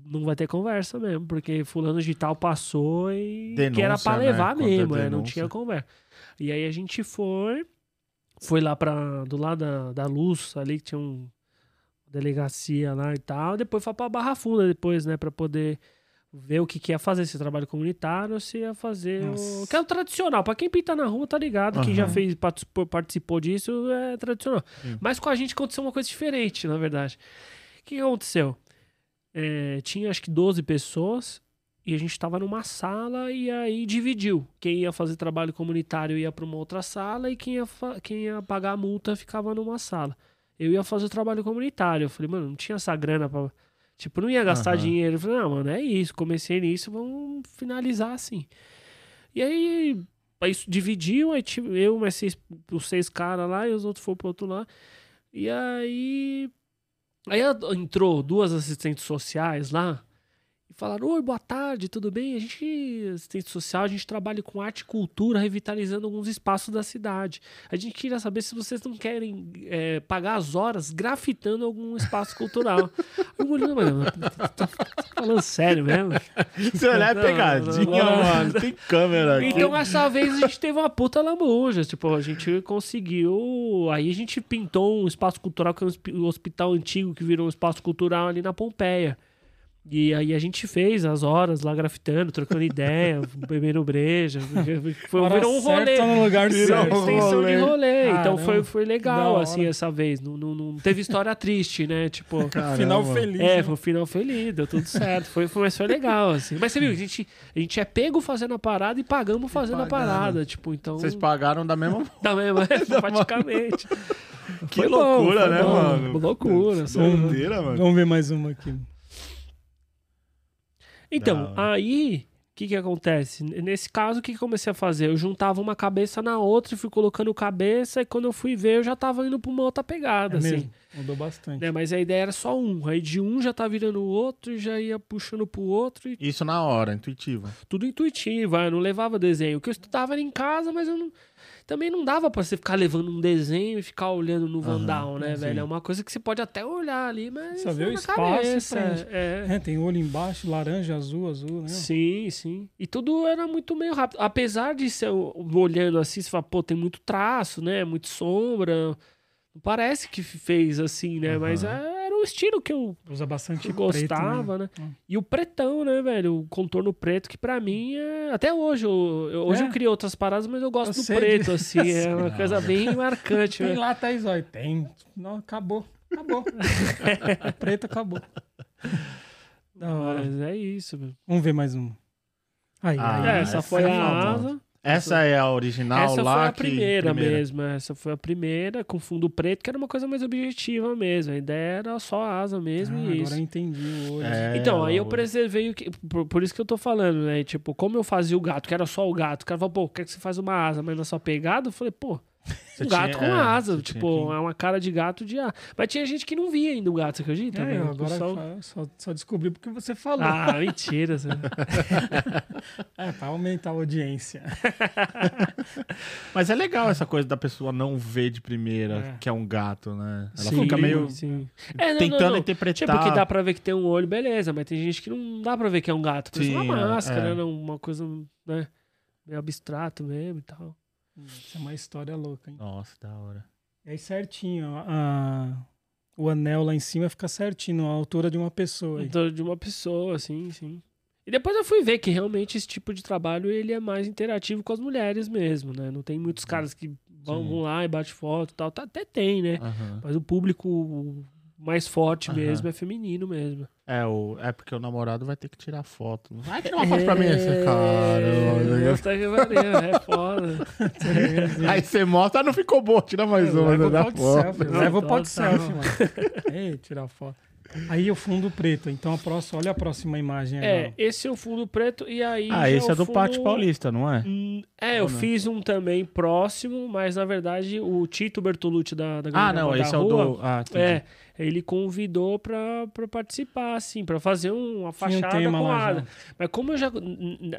Não vai ter conversa mesmo, porque fulano de tal passou e que era Denúncia, pra né? levar Contra mesmo, é, não denúncia. tinha conversa. E aí a gente foi, foi lá pra, do lado da, da luz, ali que tinha um delegacia lá e tal, depois foi pra Barra Funda depois, né, pra poder ver o que, que ia fazer, se trabalho comunitário ou se ia fazer o Nossa. que é o tradicional. Pra quem pinta na rua, tá ligado? Quem já fez, participou, disso é tradicional. Sim. Mas com a gente aconteceu uma coisa diferente, na verdade. O que, aconteceu? É, tinha acho que 12 pessoas e a gente tava numa sala e aí dividiu. Quem ia fazer trabalho comunitário ia pra uma outra sala e quem ia, quem ia pagar a multa ficava numa sala. Eu ia fazer o trabalho comunitário. Eu falei, mano, não tinha essa grana pra. Tipo, não ia gastar Aham. dinheiro. Eu falei, não, mano, é isso. Comecei nisso, vamos finalizar assim. E aí, aí dividiu, aí tive, eu, mais seis, os seis caras lá, e os outros foram pro outro lado. E aí. Aí entrou duas assistentes sociais lá e falaram: Oi, boa tarde, tudo bem? A gente, assistente social, a gente trabalha com arte e cultura, revitalizando alguns espaços da cidade. A gente queria saber se vocês não querem é, pagar as horas grafitando algum espaço cultural. Eu olhando, mano, tá falando sério mesmo? Se olhar é pegadinha, não, mano. Tem câmera aqui. Então, essa vez a gente teve uma puta lambuja. Tipo, a gente conseguiu. Aí a gente pintou um espaço cultural, que é um hospital antigo que virou um espaço cultural ali na Pompeia. E aí a gente fez as horas lá grafitando, trocando ideia, bebendo breja. Foi, Hora virou um rolê. no lugar Virou certo. Extensão rolê. de rolê. Então Caramba, foi, foi da legal, assim, essa vez. Não, não, não teve história triste, né? Tipo. Caramba. Final feliz. É, né? foi um final feliz, deu tudo certo. Foi, foi, mas foi legal, assim. Mas você viu, a gente, a gente é pego fazendo a parada e pagamos fazendo a pagando. parada. Tipo, então. Vocês pagaram da mesma Da mesma, praticamente. Que Foi bom, loucura, foi né, bom. mano? Loucura. só- Doideira, mano. Vamos ver mais uma aqui. Então, aí, o que que acontece? Nesse caso, o que que eu comecei a fazer? Eu juntava uma cabeça na outra e fui colocando cabeça, e quando eu fui ver, eu já tava indo pra uma outra pegada, É assim. mesmo. Mudou bastante. Né? Mas a ideia era só um. Aí de um já tá virando o outro, e já ia puxando pro outro, e Isso na hora, intuitivo. tudo intuitivo, eu não levava desenho. O que eu estudava era em casa, mas eu não. Também não dava pra você ficar levando um desenho e ficar olhando no Vandal, né, sim. velho? É uma coisa que você pode até olhar ali, mas. Só vê é o espaço cabeça, prende. é. É, tem olho embaixo, laranja, azul, azul, né? Sim, sim. E tudo era muito meio rápido. Apesar de ser olhando assim, você fala, pô, tem muito traço, né? Muito sombra. Não parece que fez assim, né? Aham. Mas é- estilo que eu Usa bastante que preto, gostava, né? Hum. E o pretão, né, velho? O contorno preto, que pra mim é. Até hoje, eu, eu- hoje É. eu criei outras paradas, mas eu gosto Eu do preto, disso. assim. É uma coisa bem marcante, Tem né? lá, Thaís, olha. Tem. Não, acabou. Acabou. preto acabou. Da hora. Mas é isso, velho. Vamos ver mais uma. Aí, Ah, aí. É, essa essa foi é a asa. Essa é a original Essa lá foi a que- primeira, mesmo. Essa foi a primeira, com fundo preto, que era uma coisa mais objetiva mesmo. A ideia era só asa mesmo Ah, e agora isso. eu entendi o olho. É, Então, aí eu preservei o que. Por, por isso que eu tô falando, né? Tipo, como eu fazia o gato, que era só o gato, o cara falou, pô, quer que você faz uma asa, mas na sua pegada? Eu falei, pô, Você um gato tinha- com é, asa. Tipo, que- é uma cara de gato de ar. Mas tinha gente que não via ainda o gato, você acredita? É, eu agora Só- só, só, descobri porque você falou. Ah, mentira. você- É, pra aumentar a audiência. Mas é legal essa coisa da pessoa não ver de primeira É. que é um gato, né? Ela Sim, fica meio sim. É, não, tentando não, não. interpretar. Tipo, que dá pra ver que tem um olho, beleza, mas tem gente que não dá pra ver que é um gato. Parece Sim, uma é, máscara, é. né? Uma coisa, né? Meio abstrato mesmo e tal. Isso é uma história louca, hein? Nossa, da hora. E aí certinho, a- o anel lá em cima fica certinho, a altura de uma pessoa. aí. Então, de uma pessoa, assim, sim. E depois eu fui ver que realmente esse tipo de trabalho ele é mais interativo com as mulheres mesmo, né? Não tem muitos caras que vão, Sim. vão lá e bate foto e tal. Tá- Até tem, né? Aham. Mas o público mais forte Aham. mesmo é feminino mesmo. É, o, é porque o namorado vai ter que tirar foto. Vai tirar uma foto pra mim, esse cara. Nossa, que maneiro, é foda. Aí você mostra, ah, não ficou bom, tira mais uma. Leva o pau de selfie. Não, Leva o pau de selfie, mano. Ei, tirar foto. Aí o fundo preto. Então a próxima, olha a próxima imagem É, agora. esse é o fundo preto e aí. Ah, já esse é do fundo- Pátio Paulista, não é? É, eu Ou não? fiz um também próximo, mas na verdade o Tito Bertolucci da, da Ah, não, da esse é o Rua, do. Ah, entendi. É, ele convidou pra, pra participar, assim, pra fazer um- uma um fachada tema com. Mas como eu já.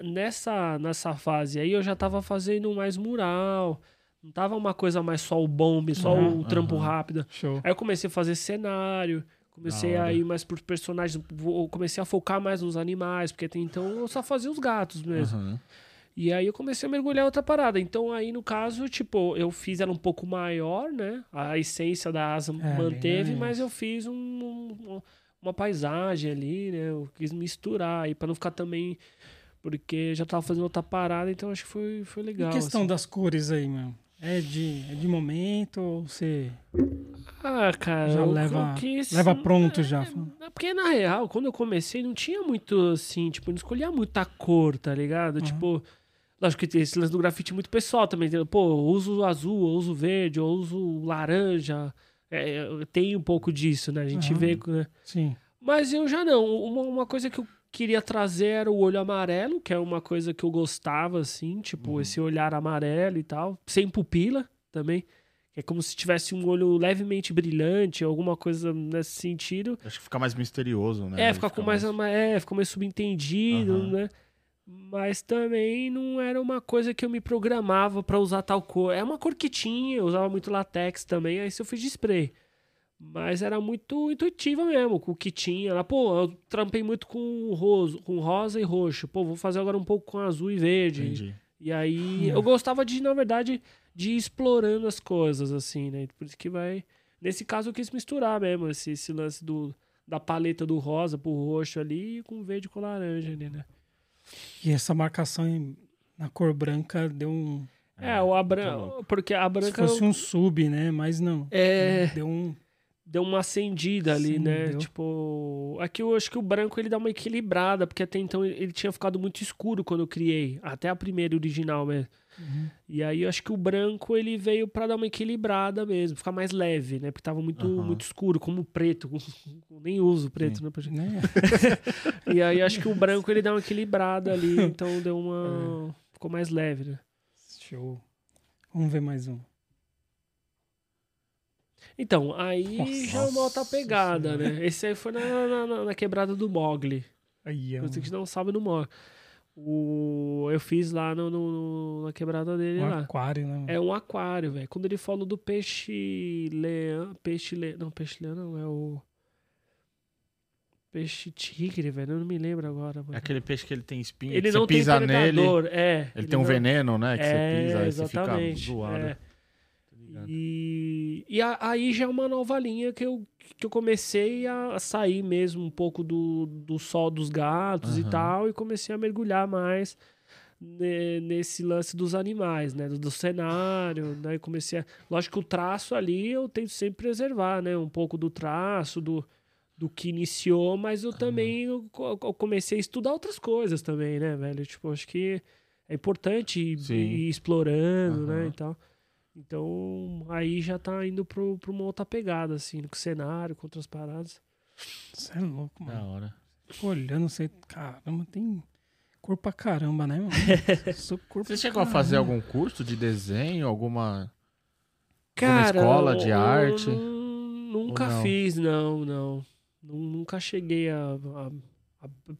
Nessa, nessa fase aí, eu já tava fazendo mais mural. Não tava uma coisa mais só o bombe, só Uhum, o trampo aham. rápido. Show. Aí eu comecei a fazer cenário. Comecei a ir mais por personagens. Comecei a focar mais nos animais, porque até então eu só fazia os gatos mesmo. Aham. E aí eu comecei a mergulhar outra parada. Então aí, no caso, tipo, eu fiz ela um pouco maior, né? A essência da asa É, manteve, mas eu fiz um- um- uma paisagem ali, né? Eu quis misturar aí pra não ficar também. Porque já tava fazendo outra parada, então acho que foi, foi E legal. questão assim. das cores aí, mano? É de, é de momento ou você Ah, cara. já leva, quis- leva pronto já? É porque, na real, quando eu comecei, não tinha muito, assim, tipo, não escolhia muita cor, tá ligado? Uhum. Tipo, lógico que tem esse lance do grafite muito pessoal também, entendeu? Pô, eu uso azul, eu uso verde, eu uso laranja. É, tenho um pouco disso, né? A gente Uhum. vê, né? Sim. Mas eu já não. Uma, uma coisa que eu queria trazer era o olho amarelo, que é uma coisa que eu gostava, assim, tipo, esse olhar amarelo e tal. Sem pupila também. É como se tivesse um olho levemente brilhante, alguma coisa nesse sentido. Acho que fica mais misterioso, né? É, Ele fica com fica mais, ama- é, fica mais subentendido, Aham. né? Mas também não era uma coisa que eu me programava pra usar tal cor. É uma cor que tinha, eu usava muito latex também, aí isso eu fiz de spray. Mas era muito intuitiva mesmo, com o que tinha lá. Pô, eu trampei muito com rosa, com rosa e roxo. Pô, vou fazer agora um pouco com azul e verde. Entendi. E aí eu gostava de, na verdade, de ir explorando as coisas, assim, né? Por isso que vai. Nesse caso eu quis misturar mesmo esse, esse lance do, da paleta do rosa pro roxo ali com verde com laranja ali, né? E essa marcação em- na cor branca deu um. É, o a branca. Porque a Se branca fosse um sub, né? Mas não. é, Deu um. Deu uma acendida ali, Sim, né? deu. Tipo. Aqui eu acho que o branco ele dá uma equilibrada, porque até então ele, tinha ficado muito escuro quando eu criei. Até a primeira original mesmo. Uhum. E aí eu acho que o branco ele veio pra dar uma equilibrada mesmo, ficar mais leve, né? Porque tava muito, Aham. muito escuro, como o preto. Nem uso preto, Sim. né? pra gente- Né? E aí acho que o branco ele dá uma equilibrada ali, então deu É. uma. Ficou mais leve, né? Show. Vamos ver mais um. Então, aí Nossa já é uma outra pegada, né? Esse aí foi na, na- na- na quebrada do Mogli. Aí, ó. Você que não sabe no Mogli. O, eu fiz lá no, no- no- na quebrada dele Um lá. aquário, né? É um aquário, velho. Quando ele falou do peixe leão. Peixe leão. Não, peixe leão não, é o. Peixe tigre, velho. Eu não me lembro agora. mano. É aquele peixe que ele tem espinha, Ele que não você tem pisa nele. predador, é. Ele, tem um não- veneno, né? Que é, você pisa, aí você fica zoado. é. Ligado? E, e a- aí já é uma nova linha que eu, que eu comecei a sair mesmo um pouco do, do sol dos gatos e Aham. tal, e comecei a mergulhar mais ne- nesse lance dos animais, né? Do, do cenário, né? E comecei a... Lógico que o traço ali eu tento sempre preservar, né? Um pouco do traço, do, do que iniciou, mas eu também eu, eu comecei a estudar outras coisas também, né, velho? Tipo, acho que é importante ir, ir explorando, né, Aham. e tal. Então, aí já tá indo pro, pra uma outra pegada, assim, com o cenário, com outras paradas. Você é louco, Da mano. hora. Fico olhando, você. Caramba, tem cor pra caramba, né, mano? Sou cor Você chegou a fazer algum curso de desenho, alguma. Cara, escola de eu arte? nu- Nunca fiz, não, não. Nu- Nunca cheguei a- a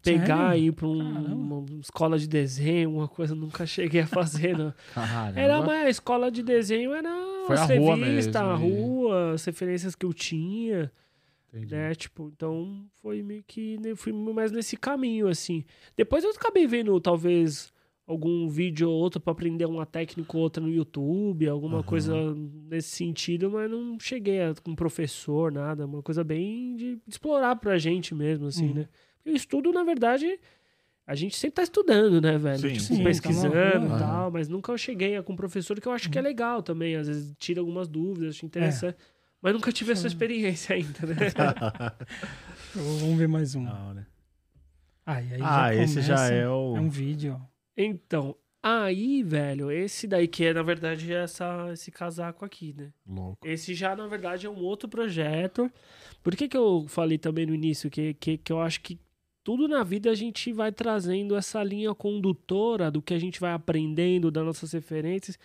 pegar Sério? aí pra um- uma escola de desenho, uma coisa, nunca cheguei a fazer, não. Caramba. Era mais, a escola de desenho era Foi a as rua revistas, a e- rua, as referências que eu tinha, Entendi. né? Tipo, então foi meio que, né, fui mais nesse caminho, assim. Depois eu acabei vendo, talvez, algum vídeo ou outro pra aprender uma técnica ou outra no YouTube, alguma Aham. coisa nesse sentido, mas não cheguei a, com professor, nada. Uma coisa bem de explorar pra gente mesmo, assim, Uhum. né? Porque o estudo, na verdade, a gente sempre tá estudando, né, velho? Sim, tipo, sim, tá pesquisando rua. e tal, mas nunca eu cheguei a com professor, que eu acho que é Uhum. legal também. Às vezes tira algumas dúvidas, acho É. interessante. Mas nunca tive essa experiência ainda, né? Vamos ver mais um. Hora. Ah, e aí Ah, já esse já é o. É um vídeo. Então, aí, velho, esse daí que é, na verdade, essa, esse casaco aqui, né? Louco. Esse já, na verdade, é um outro projeto. Por que, que eu falei também no início que, que, que eu acho que tudo na vida a gente vai trazendo essa linha condutora do que a gente vai aprendendo, das nossas referências,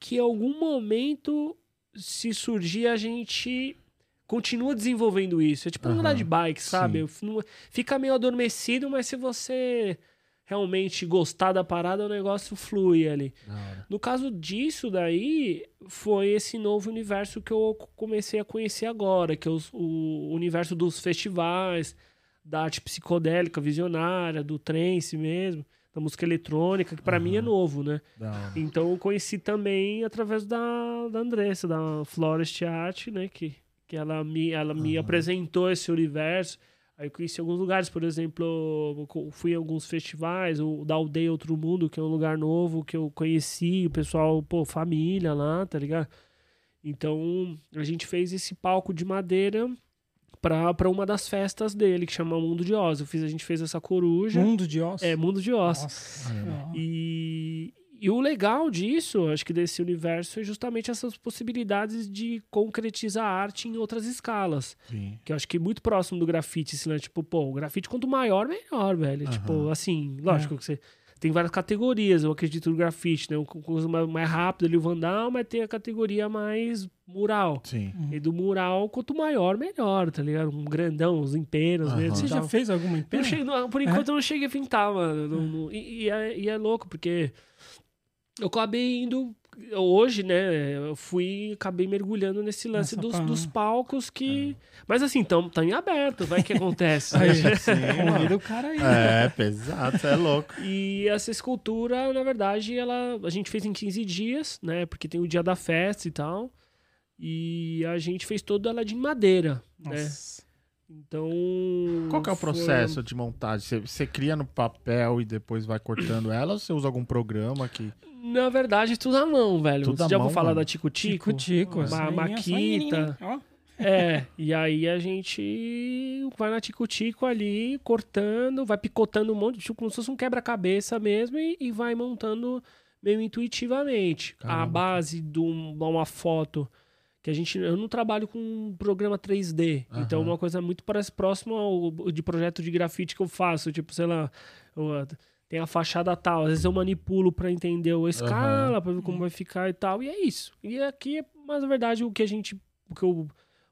que em algum momento, se surgir, a gente continua desenvolvendo isso. É tipo Aham, andar de bike, sabe? sim. Fica meio adormecido, mas se você realmente gostar da parada, o negócio flui ali. No caso disso daí, foi esse novo universo que eu comecei a conhecer agora, que é os- o universo dos festivais, da arte psicodélica, visionária, do trance mesmo, da música eletrônica, que pra mim é novo, né? Então eu conheci também através da, da Andressa, da Florest Art, né? Que, que ela me, ela me Aham. apresentou esse universo. Aí eu conheci alguns lugares, por exemplo, fui em alguns festivais, o da Aldeia Outro Mundo, que é um lugar novo que eu conheci, o pessoal, pô, família lá, tá ligado? Então a gente fez esse palco de madeira pra, pra uma das festas dele, que chama Mundo de Oz. Eu fiz, a gente fez essa coruja. Mundo de Oz. É, Mundo de Oz. Nossa. E, e o legal disso, acho que desse universo, é justamente essas possibilidades de concretizar a arte em outras escalas. Sim. Que eu acho que é muito próximo do grafite, assim, né? Tipo, pô, o grafite quanto maior, melhor, velho. Aham. Tipo, assim, lógico que você. Tem várias categorias, eu acredito, no grafite, né? Uma coisa mais, mais rápida ali, o Vandal, mas tem a categoria mais mural. Sim. E do mural, quanto maior, melhor, tá ligado? Um grandão, os empenos Aham. mesmo. Você já fez alguma Eu não cheguei- não, por enquanto eu não cheguei a pintar, mano. Não- não- e, e é, e é louco, porque eu acabei indo. Hoje, né? Eu fui acabei mergulhando nesse lance dos, dos palcos que. Mas assim, tão, tá em aberto, vai que acontece. Aí, né? Sim, Convida o cara aí. É, pesado, você é louco. E essa escultura, na verdade, ela a gente fez em 15 dias, né? Porque tem o dia da festa e tal. E a gente fez toda ela de madeira, né? Então. Qual que é o foi- processo de montagem? Você, você cria no papel e depois vai cortando ela ou você usa algum programa que. Na verdade, tudo à mão, velho. Tudo Você já mão, ouviu falar mano. da Tico Tico? Tico-tico. Ma- assim, é Maquita. Ó, É, e aí a gente vai na Tico Tico ali, cortando, vai picotando um monte, tipo como se fosse um quebra-cabeça mesmo, e, e vai montando meio intuitivamente. A Caramba. base de um- uma foto que a gente. Eu não trabalho com um programa 3D. Então, Aham. uma coisa muito parece próximo ao de projeto de grafite que eu faço. Tipo, sei lá. eu- tem a fachada tal, às vezes eu manipulo pra entender a escala, pra ver como vai ficar e tal, e é isso. E aqui, mas na verdade, o que a gente. O que eu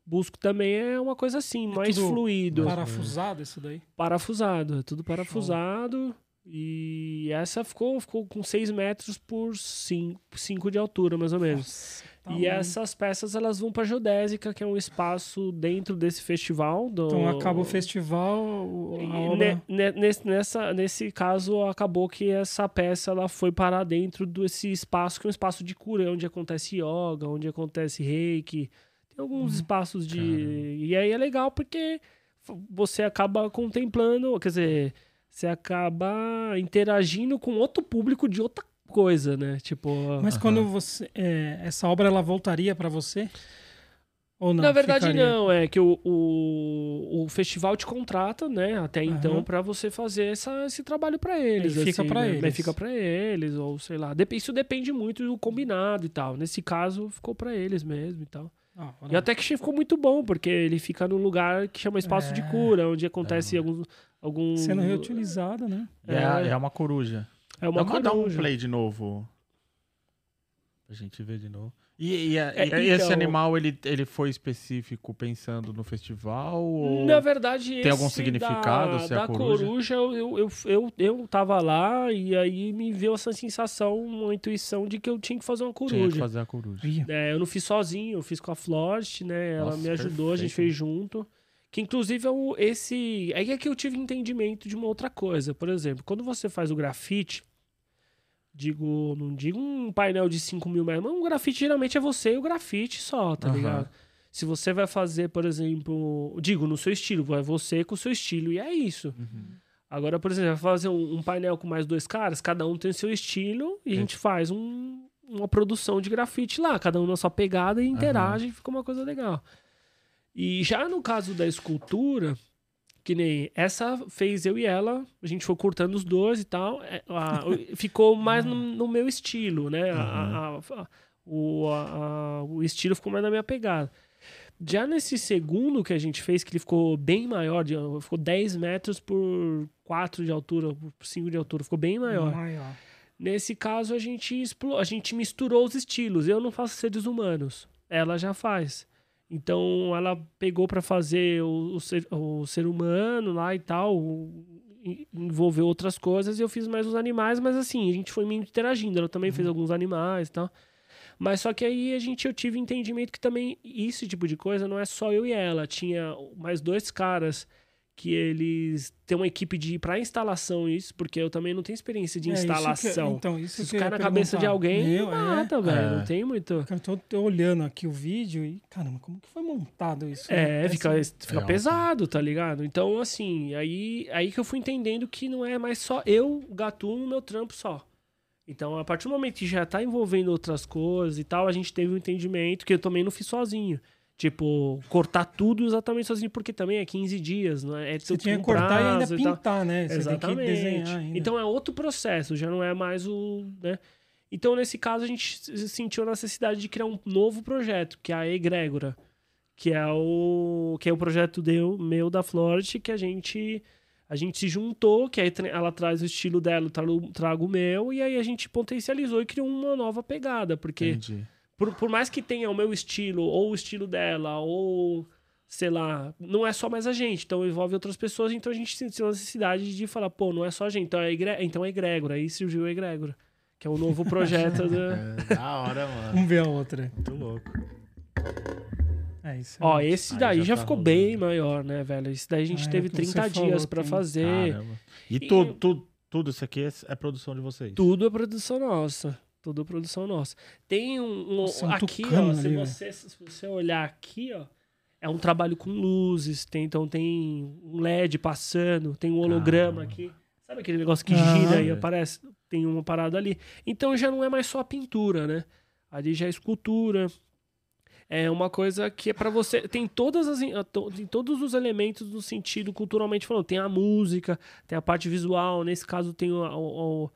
busco também é uma coisa assim, mais tudo fluido. Parafusado isso daí. Parafusado, é tudo parafusado. E essa ficou, ficou com 6 metros por 5 de altura, mais ou menos. Nossa, tá e bom. essas peças elas vão pra Geodésica, que é um espaço dentro desse festival. Do... Então acaba o festival, obra... ne- ne- nesse, nessa, nesse caso, acabou que essa peça ela foi parar dentro desse espaço, que é um espaço de cura, onde acontece yoga, onde acontece reiki. Tem alguns espaços de. E aí é legal porque você acaba contemplando, quer dizer, você acaba interagindo com outro público de outra coisa, né? Tipo. Mas Aham. quando você... é, essa obra, ela voltaria pra você? Ou não? Na verdade, Ficaria? não, é que o, o festival te contrata, né, até então, Aham. pra você fazer essa, esse trabalho pra eles. Aí fica assim, pra né? eles. Aí fica pra eles, ou sei lá. Isso depende muito do combinado e tal. Nesse caso, ficou pra eles mesmo e tal. Ah, E até que ficou muito bom, porque ele fica num lugar que chama espaço de É. cura, onde acontece alguns. algum Sendo reutilizado, né? E é, é uma coruja. É uma dá, dá um coruja. play de novo. Pra gente ver de novo. E, e a- É, e esse então- animal, ele, ele foi específico pensando no festival? Ou... Na verdade, Tem algum esse significado Da, se é a da coruja? coruja, eu, eu, eu, eu, eu tava lá e aí me veio essa sensação, uma intuição de que eu tinha que fazer uma Tinha que coruja. fazer a coruja. É, eu não fiz sozinho, eu fiz com a Florst, né? Ela Nossa, me ajudou, a gente perfeito. fez junto. Que inclusive é o, esse. Aí é que eu tive entendimento de uma outra coisa. Por exemplo, quando você faz o grafite, digo, não digo um painel de 5 mil metros, mas um grafite geralmente é você e o grafite só, tá Aham. ligado? Se você vai fazer, por exemplo, digo, no seu estilo, vai você com o seu estilo, e é isso. Uhum. Agora, por exemplo, vai fazer um, um painel com mais dois caras, cada um tem o seu estilo e a É. gente faz um- uma produção de grafite lá, cada um na sua pegada e interage e fica uma coisa legal. E já no caso da escultura, que nem essa fez eu e ela, a gente foi cortando os dois e tal, é, a- ficou mais no, no meu estilo, né? A- a- a- o, a- a- o estilo ficou mais na minha pegada. Já nesse segundo que a gente fez, que ele ficou bem maior, de- ficou 10 metros por 4 de altura, por 5 de altura, ficou bem maior. maior. Nesse caso, a gente, explo- a gente misturou os estilos. Eu não faço seres humanos, ela já faz. Então, ela pegou para fazer o, o ser, o ser humano lá e tal, envolveu outras coisas, e eu fiz mais os animais, mas assim, a gente foi meio interagindo. Ela também fez alguns animais e tal. Mas só que aí a gente, eu tive entendimento que também esse tipo de coisa não é só eu e ela. Tinha mais dois caras que eles têm uma equipe de para instalação isso, porque eu também não tenho experiência de É, isso que- instalação. então, isso Se ia na cabeça de alguém, Meu, mata, é. velho. É. Não tem muito. Eu tô, tô olhando aqui o vídeo e, caramba, como que foi montado isso? né? É, fica, Parece- fica É, pesado, tá ligado? Então, assim, aí, aí que eu fui entendendo que não é mais só eu, o Gatu, no meu trampo só. Então, a partir do momento que já tá envolvendo outras coisas e tal, a gente teve um entendimento que eu também não fiz sozinho. Tipo, cortar tudo exatamente sozinho, porque também é 15 dias, não é? é Você tinha que cortar e ainda tal. pintar, né? Você Exatamente. Então é outro processo, já não é mais o. Né? Então, nesse caso, a gente sentiu a necessidade de criar um novo projeto, que é a Egrégora. Que é o, que é o projeto deu, meu da Florent, que a gente. A gente se juntou, que aí ela traz o estilo dela, eu trago, trago o meu, e aí a gente potencializou e criou uma nova pegada. Porque Entendi. Por, por mais que tenha o meu estilo, ou o estilo dela, ou sei lá, não é só mais a gente, então envolve outras pessoas, então a gente sentiu a necessidade de falar, pô, não é só a gente, então é, egre... então é egrégora, aí surgiu a egrégora, que é o novo projeto da... É, da hora, mano. Vamos ver a outra. Muito louco. É isso. Ó, aí. esse Aí daí já já, tá ficou rolando. bem maior, né, velho? Esse daí a gente Ah, é, teve que você 30 falou, dias pra tem- fazer, Caramba. E, E- tudo, tudo, tudo isso aqui é, é produção de vocês? tudo é produção nossa. Tudo é produção nossa. Tem um. um- Nossa, um aqui, tucano ó, se ali, você, se você olhar aqui, ó, é um trabalho com luzes. Tem, então tem um LED passando, tem um holograma Caramba. aqui. Sabe aquele negócio que gira e aparece? Tem uma parada ali. Então já não é mais só a pintura, né? Ali já é escultura. É uma coisa que é pra você. Tem todas as. Tem todos os elementos no sentido culturalmente falando. Tem a música, tem a parte visual. Nesse caso, tem o- o-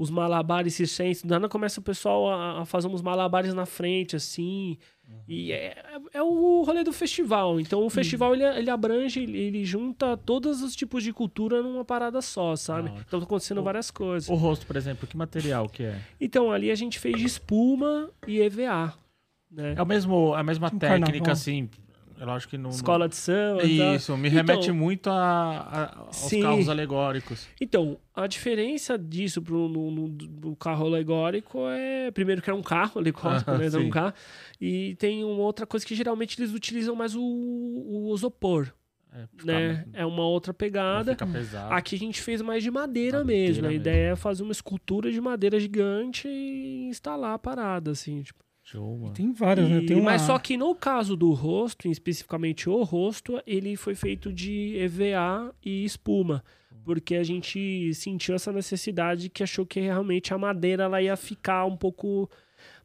os malabares circenses. Dana começa o pessoal a, a fazer uns malabares na frente, assim. E é, é o rolê do festival. Então o festival ele, ele abrange, ele, ele junta todos os tipos de cultura numa parada só, sabe? Hora. Então tá acontecendo várias coisas. O rosto, por exemplo, que material que é? Então ali a gente fez de espuma e EVA. Né? É o mesmo, a mesma Um técnica, carnaval. assim. Eu acho que não. Escola de samba. Isso, me Então- remete muito a, a- aos Sim. carros alegóricos. Então, a diferença disso pro no, no- carro alegórico é. Primeiro que é um carro alegórico, Ah, né? Sim. um carro. E tem uma outra coisa que geralmente eles utilizam mais o, o isopor. É, Né? É uma outra pegada. Fica pesado. Aqui a gente fez mais de madeira, Madeira mesmo. A mesmo. ideia é fazer uma escultura de madeira gigante e instalar a parada, assim. Tipo. Show, mano. Tem várias, né? E- Tem uma... Mas só que no caso do rosto, especificamente o rosto, ele foi feito de EVA e espuma. Porque a gente sentiu essa necessidade que achou que realmente a madeira ela ia ficar um pouco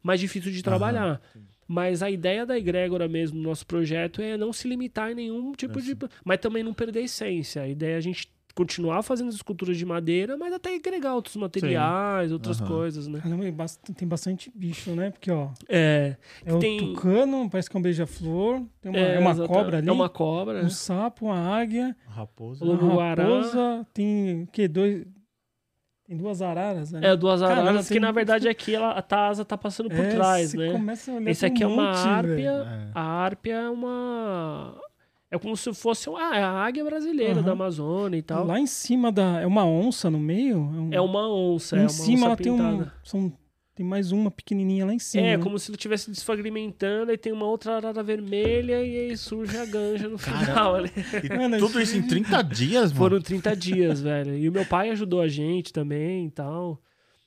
mais difícil de trabalhar. Mas a ideia da egrégora mesmo, do nosso projeto, é não se limitar em nenhum tipo de. Mas também não perder a essência. A ideia é a gente continuar fazendo as esculturas de madeira, mas até agregar outros materiais, outras Aham. coisas, né? Caramba, tem bastante bicho, né? Porque, ó, É. é o Tem- tucano, parece que é um beija-flor, tem uma, é uma cobra ali, É uma cobra. um sapo, uma águia, Raposa. O- uma raposa, tem o quê? Dois... Tem duas araras, né? É, duas Caramba, araras, que tem- na verdade aqui ela, a tá- asa tá passando por É, trás, você né? começa a olhar Esse pra um aqui é uma monte, árpia. É. A árpia é uma. É como se fosse um- ah, é a águia brasileira Aham. da Amazônia e tal. Lá em cima da... É uma onça no meio? um- É uma onça, é em uma cima onça ela tem um... São... Tem mais uma pequenininha lá em cima. É, né? como se ele estivesse desfragmentando, aí tem uma outra arara vermelha e aí surge a ganja no final. ali. E Mano, tudo isso em 30 dias, mano. Foram 30 dias, velho. E o meu pai ajudou a gente também e tal.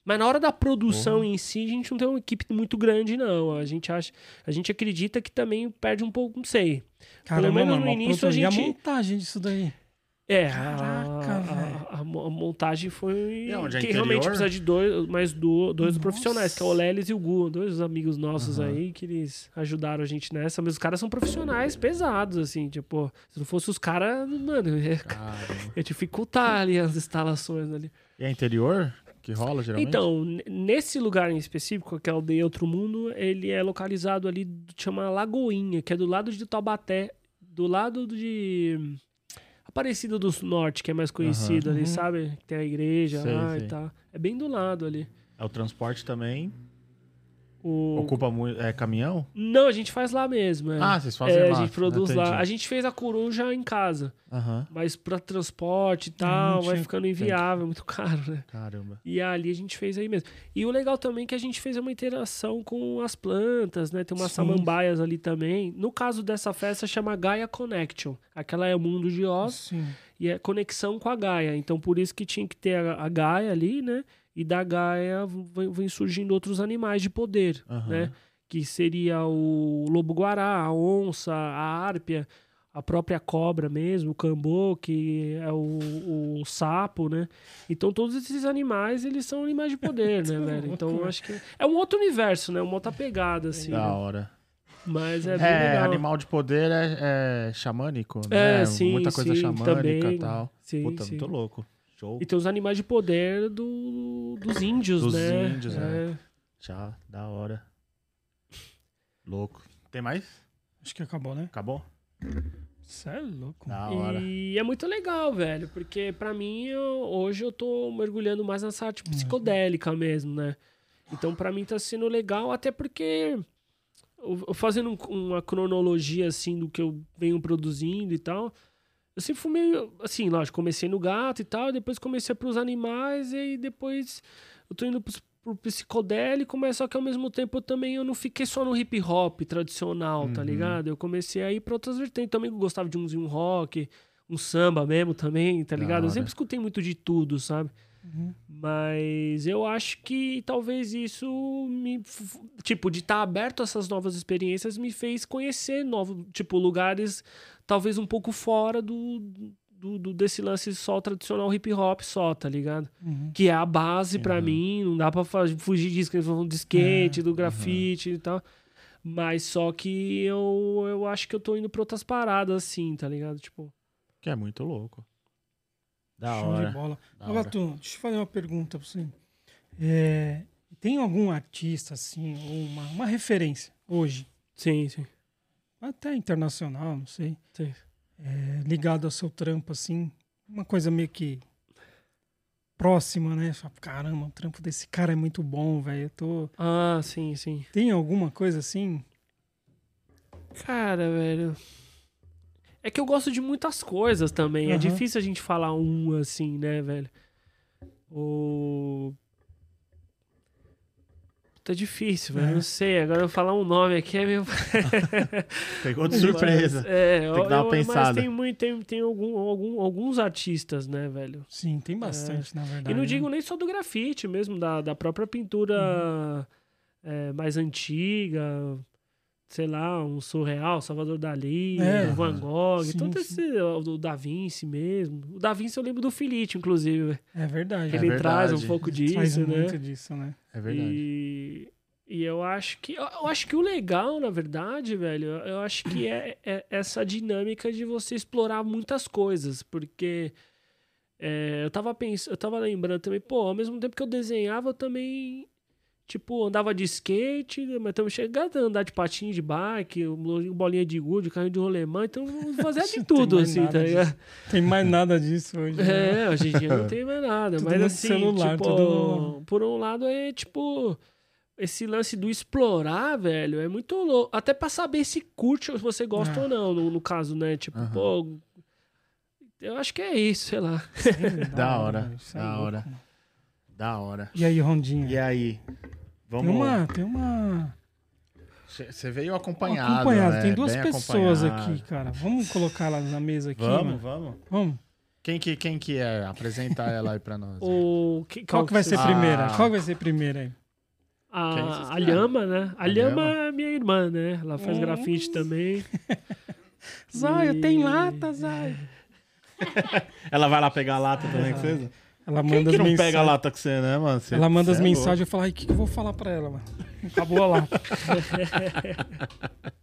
Mas na hora da produção em si, a gente não tem uma equipe muito grande, não. A gente acha, a gente acredita que também perde um pouco, não sei. Caramba, menos mano, no início a E a gente- montagem disso daí? É, Caraca, a, velho. a, a mo- a montagem foi. E onde é que interior? realmente precisa de dois, mais do, dois Nossa. profissionais, que é o Lelis e o Gu, dois amigos nossos Aham. aí que eles ajudaram a gente nessa. Mas os caras são profissionais pesados, assim, tipo, se não fosse os caras, mano, ia, ia dificultar ali as instalações ali. E é interior que rola, geralmente? Então, nesse lugar em específico, que é a aldeia Outro Mundo, ele é localizado ali, chama Lagoinha, que é do lado de Taubaté, do lado de Aparecida do Norte, que é mais conhecido ali, Uhum. sabe? Tem a igreja Sei, lá sei. e tal. É bem do lado ali. É o transporte também. O... Ocupa muito. É caminhão? Não, a gente faz lá mesmo. É. Ah, vocês fazem É, lá. a gente produz Entendi. lá. A gente fez a coruja em casa, Aham. mas pra transporte e tal, vai ficando inviável, muito caro, né? Caramba. E ali a gente fez aí mesmo. E o legal também é que a gente fez uma interação com as plantas, né? Tem umas Sim. samambaias ali também. No caso dessa festa, chama Gaia Connection. Aquela é o mundo de Oz Sim. e é conexão com a Gaia. Então, por isso que tinha que ter a, a Gaia ali, né? E da Gaia vem, surgindo outros animais de poder, Aham. né? Que seria o lobo-guará, a onça, a árpia, a própria cobra mesmo, o cambô, que é o, o sapo, né? Então todos esses animais, eles são animais de poder, né, velho? Então eu acho que é um outro universo, né? Uma outra pegada, assim. Da né? hora. Mas é É, animal de poder é, é xamânico, É, né? sim, Muita coisa sim, xamânica e tal. Sim, Puta, sim. muito louco. Show. E tem os animais de poder do, dos índios, Dos né? índios, é. Já, da hora. Louco. Tem mais? Acho que acabou, né? Acabou? Você é louco. Da hora. E é muito legal, velho, porque pra mim eu- hoje eu tô mergulhando mais nessa arte psicodélica mesmo, né? Então pra mim tá sendo legal, até porque eu- eu fazendo um- uma cronologia assim do que eu venho produzindo e tal, eu sempre fui meio assim, lógico, comecei no gato e tal, depois comecei pros animais e aí depois eu tô indo pros- pro psicodélico, mas só que ao mesmo tempo eu também eu não fiquei só no hip hop tradicional, tá Uhum. ligado? Eu comecei a ir pra outras vertentes. Também gostava de um, um rock, um samba mesmo também, tá ligado? Eu sempre escutei muito de tudo, sabe? Uhum. Mas eu acho que talvez isso me. Tipo, de estar aberto a essas novas experiências me fez conhecer novos, tipo, lugares talvez um pouco fora do, do, do- desse lance só tradicional hip hop só, tá ligado? Uhum. Que é a base pra Uhum. mim, não dá pra fa- fugir disso, que eles falam de skate, do grafite e tal. Mas só que eu, eu acho que eu tô indo pra outras paradas assim, tá ligado? Tipo, Que é muito louco. Da Show hora. de bola. Deixa eu fazer uma pergunta pra você. É, tem algum artista, assim, ou uma, uma referência hoje, sim, sim. Até internacional, não sei, sim. é, ligado ao seu trampo, assim, uma coisa meio que próxima, né? Fala, Caramba, o trampo desse cara é muito bom, velho. Eu tô... Ah, sim, sim. Tem alguma coisa assim? Cara, velho. É que eu gosto de muitas coisas também. É Aham. difícil a gente falar um assim, né, velho? O. Tá difícil, velho. É. Não sei. Agora eu falar um nome aqui é meio. Pegou de surpresa. Mas, é, Tem que dar uma eu- pensada. Mas tem, muito, tem, tem algum, algum, alguns artistas, né, velho? Sim, tem bastante, na verdade. E não né? digo nem só do grafite mesmo, da, da própria pintura é, mais antiga, sei lá, um surreal, Salvador Dali, É. o Van Gogh, Sim, todo sim. esse, o do Da Vinci mesmo. O Da Vinci eu lembro do Filite, inclusive. É verdade. Ele verdade. traz um pouco disso, Traz né? muito disso, né? É verdade. E, E eu acho que. Eu acho que o legal, na verdade, velho, eu acho que é, é essa dinâmica de você explorar muitas coisas. Porque é, eu tava pensando, eu tava lembrando também, pô, ao mesmo tempo que eu desenhava, eu também. Tipo, andava de skate, mas também chegando a andar de patinho de bike, bolinha de gude, carrinho de rolemã, então fazia de tudo, assim, tá ligado? Tem mais nada disso hoje. Né? É, hoje em dia não tem mais nada. tudo mas assim, celular, tipo, tudo... por um lado é tipo esse lance do explorar, velho, é muito louco. Até pra saber se curte ou se você gosta é. ou não, no, no, caso, né? Tipo, uhum. pô. Eu acho que é isso, sei lá. Sim, da hora, da hora. Da hora. E aí, Rondinha? E aí? Vamos... Tem uma. Tem uma... Você veio acompanhado. Acompanhado. Né? Tem duas Bem pessoas aqui, cara. Vamos colocar elas na mesa aqui. Vamos, mano. vamos. Vamos. Quem que, quem que é? Apresentar ela aí pra nós. o... Que, qual, qual que vai ser ah. primeira? Qual vai ser primeira aí? A, a Lhama, né? A, a Lhama é minha irmã, né? Ela faz hum. grafite também. Zóio, e... tem lata, Zóio. Ela vai lá pegar a lata também com você? Ela manda Quem que não mensagem... pega a lata com você, né, mano? Você, ela manda as é mensagens e fala, ai, o que, que eu vou falar pra ela, mano? Acabou a lata.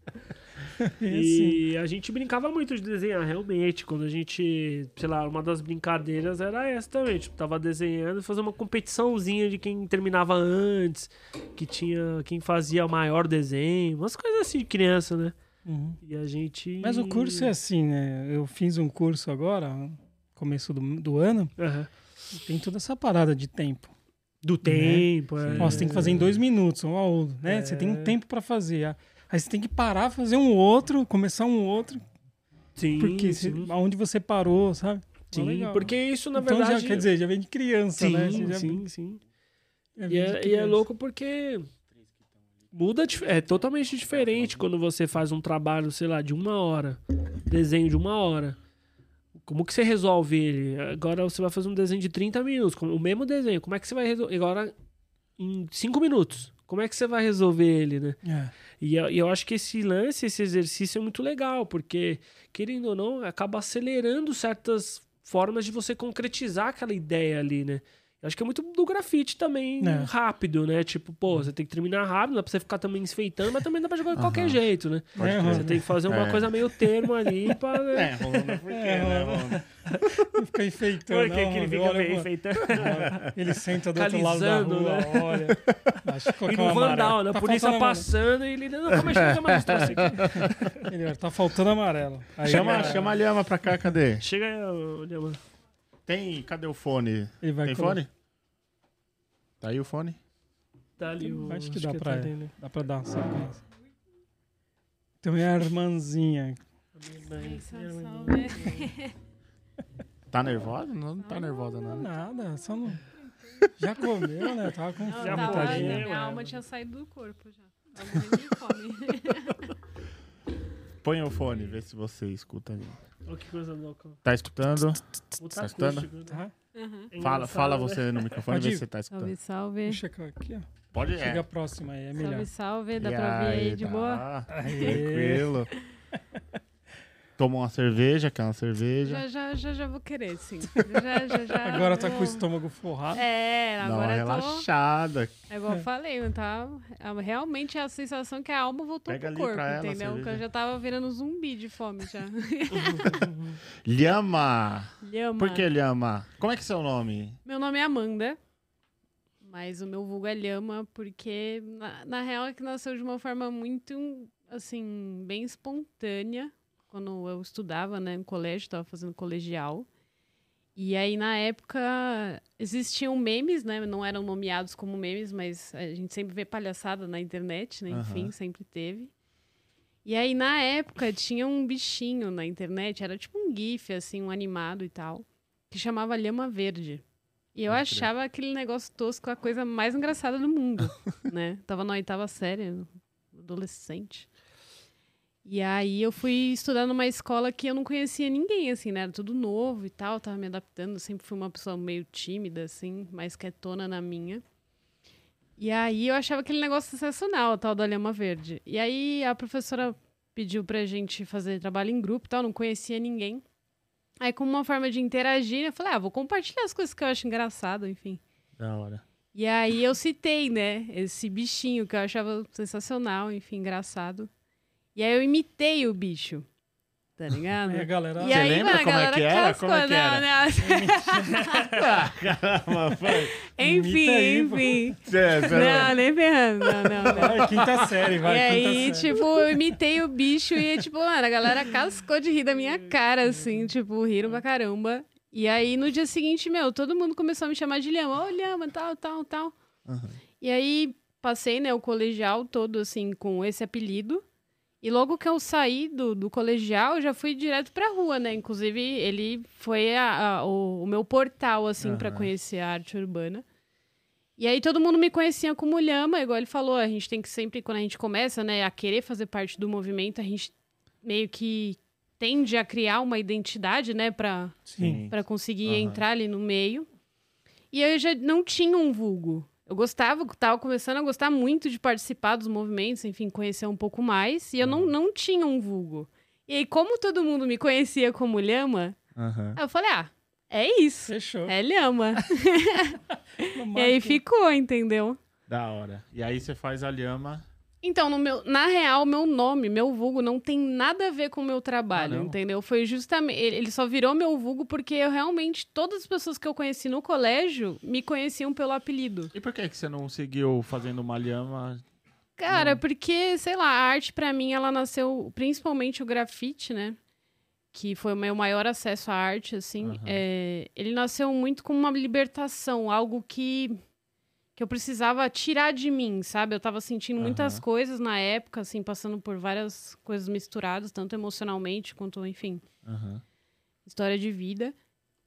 e assim. a gente brincava muito de desenhar, realmente. Quando a gente, sei lá, uma das brincadeiras era essa também. Tipo, tava desenhando e fazer uma competiçãozinha de quem terminava antes, que tinha quem fazia o maior desenho, umas coisas assim de criança, né? Uhum. E a gente. Mas o curso é assim, né? Eu fiz um curso agora, começo do, do ano. Uhum. Tem toda essa parada de tempo. Do né? tempo, é. Ó, você tem que fazer em dois minutos, um ao outro, né? É. Você tem um tempo para fazer. Aí você tem que parar, fazer um outro, começar um outro. Sim. Porque sim. aonde você parou, sabe? Sim, porque isso, na então, verdade. Já, quer dizer, já vem de criança, sim, né? Sim, sim, sim. E é, e é louco porque muda, é totalmente diferente quando você faz um trabalho, sei lá, de uma hora, desenho de uma hora. Como que você resolve ele? Agora você vai fazer um desenho de 30 minutos, o mesmo desenho. Como é que você vai resolver? Agora, em 5 minutos. Como é que você vai resolver ele, né? É. E eu, eu acho que esse lance, esse exercício é muito legal, porque, querendo ou não, acaba acelerando certas formas de você concretizar aquela ideia ali, né? Acho que é muito do grafite também, é. rápido, né? Tipo, pô, você tem que terminar rápido, dá pra você ficar também enfeitando, mas também dá pra jogar de qualquer jeito, né? É, você tem que fazer uma é. coisa meio termo ali pra. Né? É, rolando por quê, né, mano? Fica enfeitando. Por que, que ele fica olha, enfeitando? Ele senta do outro lado da rua, né? olha. Acho que e no Vandal, né? Tá a polícia passando e ele. Não, como é que mais aqui? Ele, tá faltando amarelo. Aí, chama, chama a Lhama pra cá, cadê? Chega aí, Lhama. Tem. Cadê o fone? Tem colocar. fone? Tá aí o fone? Tá ali o. Acho que, acho dá, que pra, tá dá pra dar uma sequência. Tem minha irmãzinha. Tá nervosa? Não, não tá nervosa, não. Nada, só não. Já comeu, né? Tava com fome. Já tava, minha alma tinha saído do corpo já. Põe o fone, vê se você escuta aí. Oh, que coisa louca. Tá escutando? Tá escutando? Tá. Uhum. Fala, fala você no microfone, vê se você tá escutando. Salve, salve. Puxa aqui, ó. Pode ir. Chega é. próxima aí, é melhor. Salve, salve. Dá e pra ouvir aí, aí de tá. boa? Tranquilo. Toma uma cerveja, quer uma cerveja? Já, já, já, já vou querer, sim. Já, já, já. Agora tá com o estômago forrado. É, agora Dá uma relaxada. Tô... É igual eu falei, tá? Realmente é a sensação que a alma voltou Pega pro corpo, entendeu? Que eu já tava virando zumbi de fome já. Lhama. Lhama. Por que Lhama? Como é que é seu nome? Meu nome é Amanda. Mas o meu vulgo é Lhama porque, na, na real, é que nasceu de uma forma muito, assim, bem espontânea quando eu estudava, né, no colégio, estava fazendo colegial. E aí, na época, existiam memes, né? Não eram nomeados como memes, mas a gente sempre vê palhaçada na internet, né? Enfim, uhum. sempre teve. E aí, na época, tinha um bichinho na internet, era tipo um GIF, assim, um animado e tal, que chamava Lhama Verde. E eu achava aquele negócio tosco a coisa mais engraçada do mundo, né? Tava na oitava série, adolescente. E aí eu fui estudar numa escola que eu não conhecia ninguém, assim, né? Era tudo novo e tal, tava me adaptando. Sempre fui uma pessoa meio tímida, assim, mais quietona na minha. E aí eu achava aquele negócio sensacional, a tal da lhama verde. E aí a professora pediu pra gente fazer trabalho em grupo e tal, não conhecia ninguém. Aí, como uma forma de interagir, eu falei, ah, vou compartilhar as coisas que eu acho engraçado, enfim. Da hora. E aí eu citei, né, esse bichinho que eu achava sensacional, enfim, engraçado. E aí eu imitei o bicho. Tá ligado? Aí a galera. E Você aí, lembra mano, como é galera que era? cascou, Como é que não, era? não. Ah, caramba, foi. Enfim, aí, enfim. Cê- Não, nem ferrando. Não, não, não. Vai, quinta série, vai. e aí, série. tipo, eu imitei o bicho e, tipo, mano, a galera cascou de rir da minha cara, assim, tipo, riram pra caramba. E aí, no dia seguinte, meu, todo mundo começou a me chamar de Lhama. Ô, Lhama, tal, tal, tal. Aham. E aí, passei, né, o colegial todo, assim, com esse apelido. E logo que eu saí do, do colegial, eu já fui direto pra rua, né? Inclusive, ele foi a- a- o, o meu portal, assim, pra Aham. conhecer a arte urbana. E aí todo mundo me conhecia como Lhama, igual ele falou, a gente tem que sempre, quando a gente começa, né, a querer fazer parte do movimento, a gente meio que tende a criar uma identidade, né, pra, Sim. pra conseguir Aham. entrar ali no meio. E eu já não tinha um vulgo. Eu gostava, tava começando a gostar muito de participar dos movimentos, enfim, conhecer um pouco mais. E eu não, não tinha um vulgo. E aí, como todo mundo me conhecia como Lhama, aí eu falei, ah, é isso. Fechou. É Lhama. E aí ficou, entendeu? Da hora. E aí você faz a lhama. Então, no meu, na real, meu nome, meu vulgo, não tem nada a ver com o meu trabalho, Ah, não? entendeu? Foi justamente. Ele só virou meu vulgo porque eu realmente. Todas as pessoas que eu conheci no colégio me conheciam pelo apelido. E por que, que você não seguiu fazendo uma lhama? Cara, porque, sei lá, a arte pra mim, ela nasceu. Principalmente o grafite, né? Que foi o meu maior acesso à arte, assim. Aham. é, ele nasceu muito como uma libertação, algo que. Que eu precisava tirar de mim, sabe? Eu tava sentindo muitas Aham. coisas na época, assim, passando por várias coisas misturadas, tanto emocionalmente quanto, enfim, Aham. história de vida.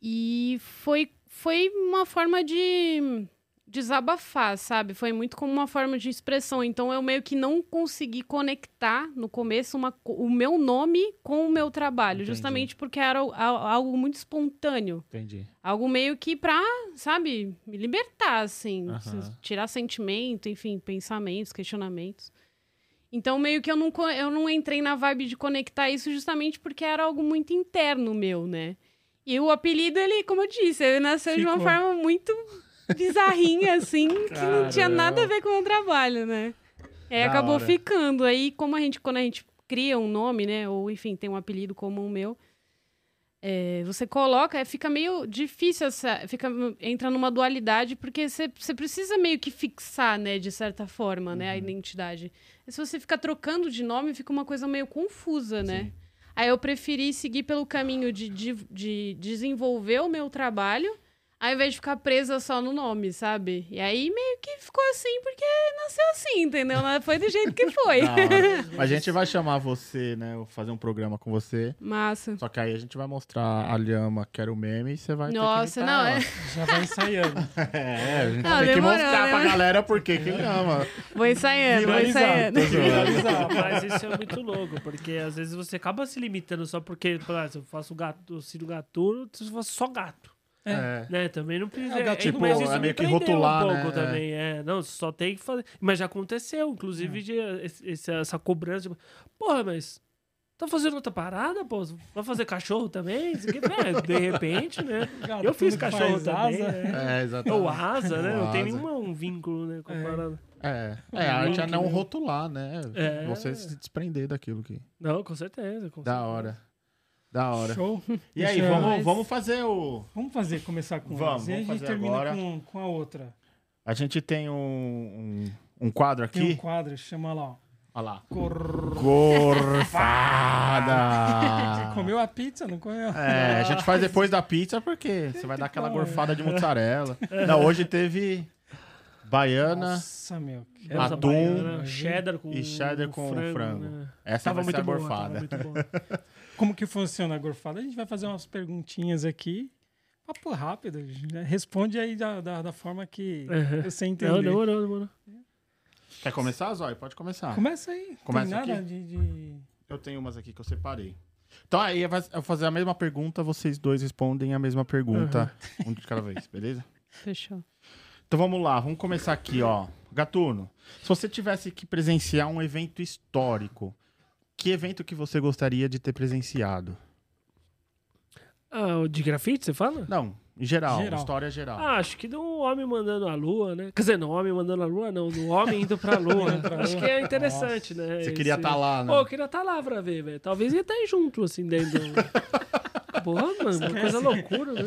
E foi, foi uma forma de desabafar, sabe? Foi muito como uma forma de expressão. Então eu meio que não consegui conectar no começo uma o meu nome com o meu trabalho, Entendi. justamente porque era al- al- algo muito espontâneo. Entendi. Algo meio que pra, sabe, me libertar, assim. Tirar sentimento, enfim, pensamentos, questionamentos. Então, meio que eu não, eu não entrei na vibe de conectar isso justamente porque era algo muito interno meu, né? E o apelido, ele, como eu disse, ele nasceu de uma Ficou. forma muito bizarrinha, assim, que não tinha Caramba. nada a ver com o meu trabalho, né? E aí Da acabou hora. ficando. Aí, como a gente, quando a gente cria um nome, né? Ou, enfim, tem um apelido como o meu, é, você coloca, é, fica meio difícil essa. Fica, entra numa dualidade, porque você você precisa meio que fixar, né, de certa forma, né, a Uhum. identidade. E se você ficar trocando de nome, fica uma coisa meio confusa, né? Sim. Aí eu preferi seguir pelo caminho de, de, de desenvolver o meu trabalho, ao invés de ficar presa só no nome, sabe? E aí meio que ficou assim, porque nasceu assim, entendeu? Foi do jeito que foi. A gente vai chamar você, né? Fazer um programa com você. Massa. Só que aí a gente vai mostrar a lhama, que era o meme, e você vai Nossa, ter que não, imitar é. ela. Já vai ensaiando. É, a gente Não, tem que mostrar pra demorou. galera por que que lhama. Vou ensaiando, vou ensaiando. Viralizar. Mas isso é muito louco, porque às vezes você acaba se limitando só porque, por exemplo, eu faço gato, eu Ciro Gatuno, se eu faço só gato. É. Né, também não precisa. É, é, tipo, mas isso é me meio que prendeu rotular, um né? pouco É. também. É, não, só tem que fazer. Mas já aconteceu, inclusive, de, esse- essa cobrança. Tipo, Porra, mas. Tá fazendo outra parada, pô? Vai fazer cachorro também? Né? De repente, né? Gato, Eu fiz que cachorro também. asa. né? É, exatamente. Ou asa, né? Ou Não tem asa. nenhum um vínculo, né? Com a É. parada. É, é a arte é não rotular, né? É. Você se desprender daquilo que. Não, com certeza. Com Da certeza. hora. Da hora. Show. E aí, Deixa eu- vamos, vamos fazer o. Vamos fazer, começar com Vamos. E aí a vamos gente fazer termina agora. com, com a outra. A gente tem um, um, um quadro Tem um aqui. quadro, chama lá, ó. Olha lá. Cor... Gorfada! Comeu a pizza, não comeu? É, a gente faz depois da pizza porque você vai dar aquela gorfada de mussarela. Não, hoje teve baiana. Nossa, meu. Atum baiana, cheddar com e cheddar com frango. né? Essa Tava vai ser muito a boa, tava gorfada. muito bom. Como que funciona a gorfada? A gente vai fazer umas perguntinhas aqui. Papo rápido. né? Responde aí da, da, da forma que Uhum. você entender. Não, demorou, demorou. Quer começar, Zói? Pode começar. Começa aí. Começa Tem nada aqui? de... de- Eu tenho umas aqui que eu separei. Então aí eu vou fazer a mesma pergunta, vocês dois respondem a mesma pergunta, um de cada vez, beleza? Fechou. Então vamos lá, vamos começar aqui, ó. Gatuno, se você tivesse que presenciar um evento histórico, que evento que você gostaria de ter presenciado? Ah, o de grafite, você fala? Não, Em geral, Geral. história geral. Ah, acho que do homem mandando a lua, né? Quer dizer, não, homem mandando a lua, não. Do homem indo pra lua. Acho que é interessante, né? Você queria Esse- estar lá, né? Pô, eu queria estar lá pra ver, velho. Talvez ia estar junto, assim, dentro do... Porra, mano, uma coisa loucura, né?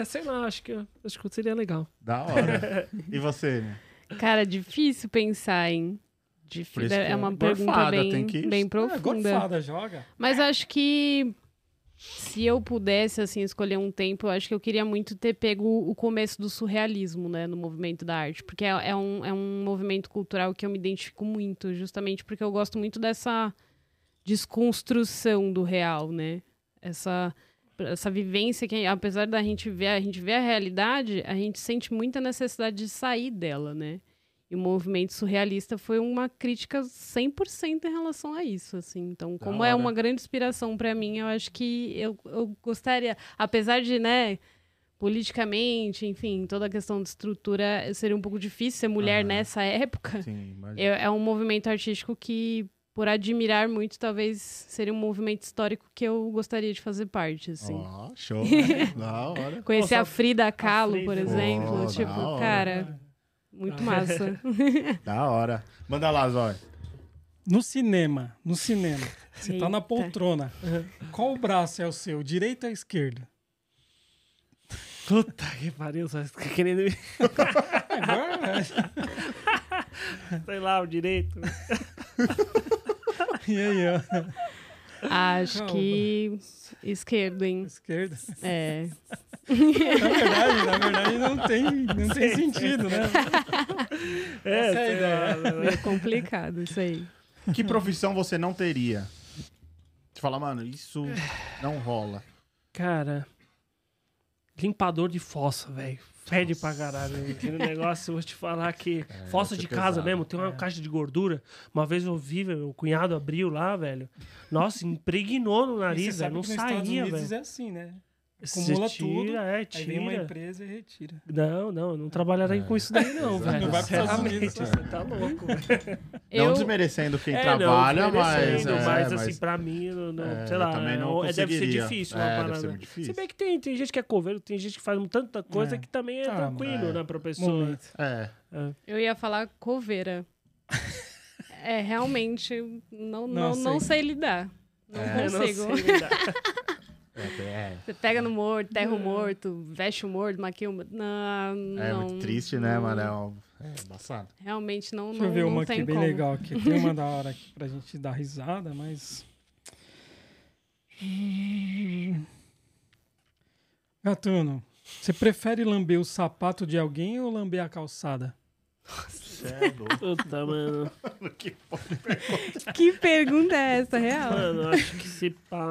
É, sei lá, acho que, acho que seria legal. Da hora. e você, né? Cara, difícil pensar em. Difícil. que É uma é pergunta gorfada, bem, tem que- bem É, profunda. gorfada, joga. Mas acho que se eu pudesse, assim, escolher um tempo, eu acho que eu queria muito ter pego o começo do surrealismo, né, no movimento da arte. Porque é, é um, é um movimento cultural que eu me identifico muito, justamente porque eu gosto muito dessa desconstrução do real, né? Essa, essa vivência que, apesar da gente ver, a gente ver a realidade, a gente sente muita necessidade de sair dela, né? E o movimento surrealista foi uma crítica 100% em relação a isso, assim. Então, como é uma grande inspiração para mim, eu acho que eu, eu gostaria, apesar de, né, politicamente, enfim, toda a questão de estrutura, seria um pouco difícil ser mulher Aham. nessa época. Sim, mas... É, é um movimento artístico que, por admirar muito, talvez seria um movimento histórico que eu gostaria de fazer parte, assim. Ó, show. da hora. Conhecer Nossa, a Frida Kahlo, Frida. por exemplo, Oh, tipo, cara, muito massa. Da hora. Manda lá, Zói. No cinema, no cinema, você tá na Eita. poltrona. Qual braço é o seu, direito ou esquerdo? Puta que pariu, só fica querendo me... Agora, Sei lá, o direito. e aí, ó, Acho Calma. que esquerdo, hein? esquerda. É. Na verdade, na verdade não tem, não tem sentido, né? É, Essa é a ideia. né? É complicado isso aí. Que profissão você não teria? Você fala, mano, isso não rola. Cara, limpador de fossa, velho. Fede pra caralho. Aquele negócio, eu vou te falar que. fossa deve de casa pesado. mesmo, tem uma caixa de gordura. Uma vez eu vi, velho, o cunhado abriu lá, velho. Nossa, impregnou no nariz, velho. Não saía, velho. é assim, né? Acumula tira, tudo, É, Aí vem uma tira. empresa e retira. Não, não, eu não trabalharei com isso daí, não, velho. Não vai Estados Sinceramente, Unidos, Você tá louco, velho. Não Eu, desmerecendo quem É, trabalha, não, mas, desmerecendo, é, mas, mas assim, pra mim, não, não- é, sei eu lá, também não é- deve ser difícil É, uma deve parada. ser muito difícil. Se bem que tem, tem gente que é coveiro, tem gente que faz tanta coisa É. que também é Ah, tranquilo, é. né, pra pessoa. É. eu ia falar coveira. É, realmente, não, não, Não não, sei. sei lidar. Não É, Eu não consigo. sei lidar. É, é. Você pega no morto, terra o morto, veste o morto, maquia o morto. Não, É não, muito triste, né, não- mano? É, um... é embaçado. Realmente não, Deixa eu ver não uma tem aqui bem como. legal aqui. Tem uma da hora aqui pra gente dar risada, mas. Gatuno, você prefere lamber o sapato de alguém ou lamber a calçada? Cê é louco. Puta, mano. que Que pergunta é essa, real? Mano, acho que se pá.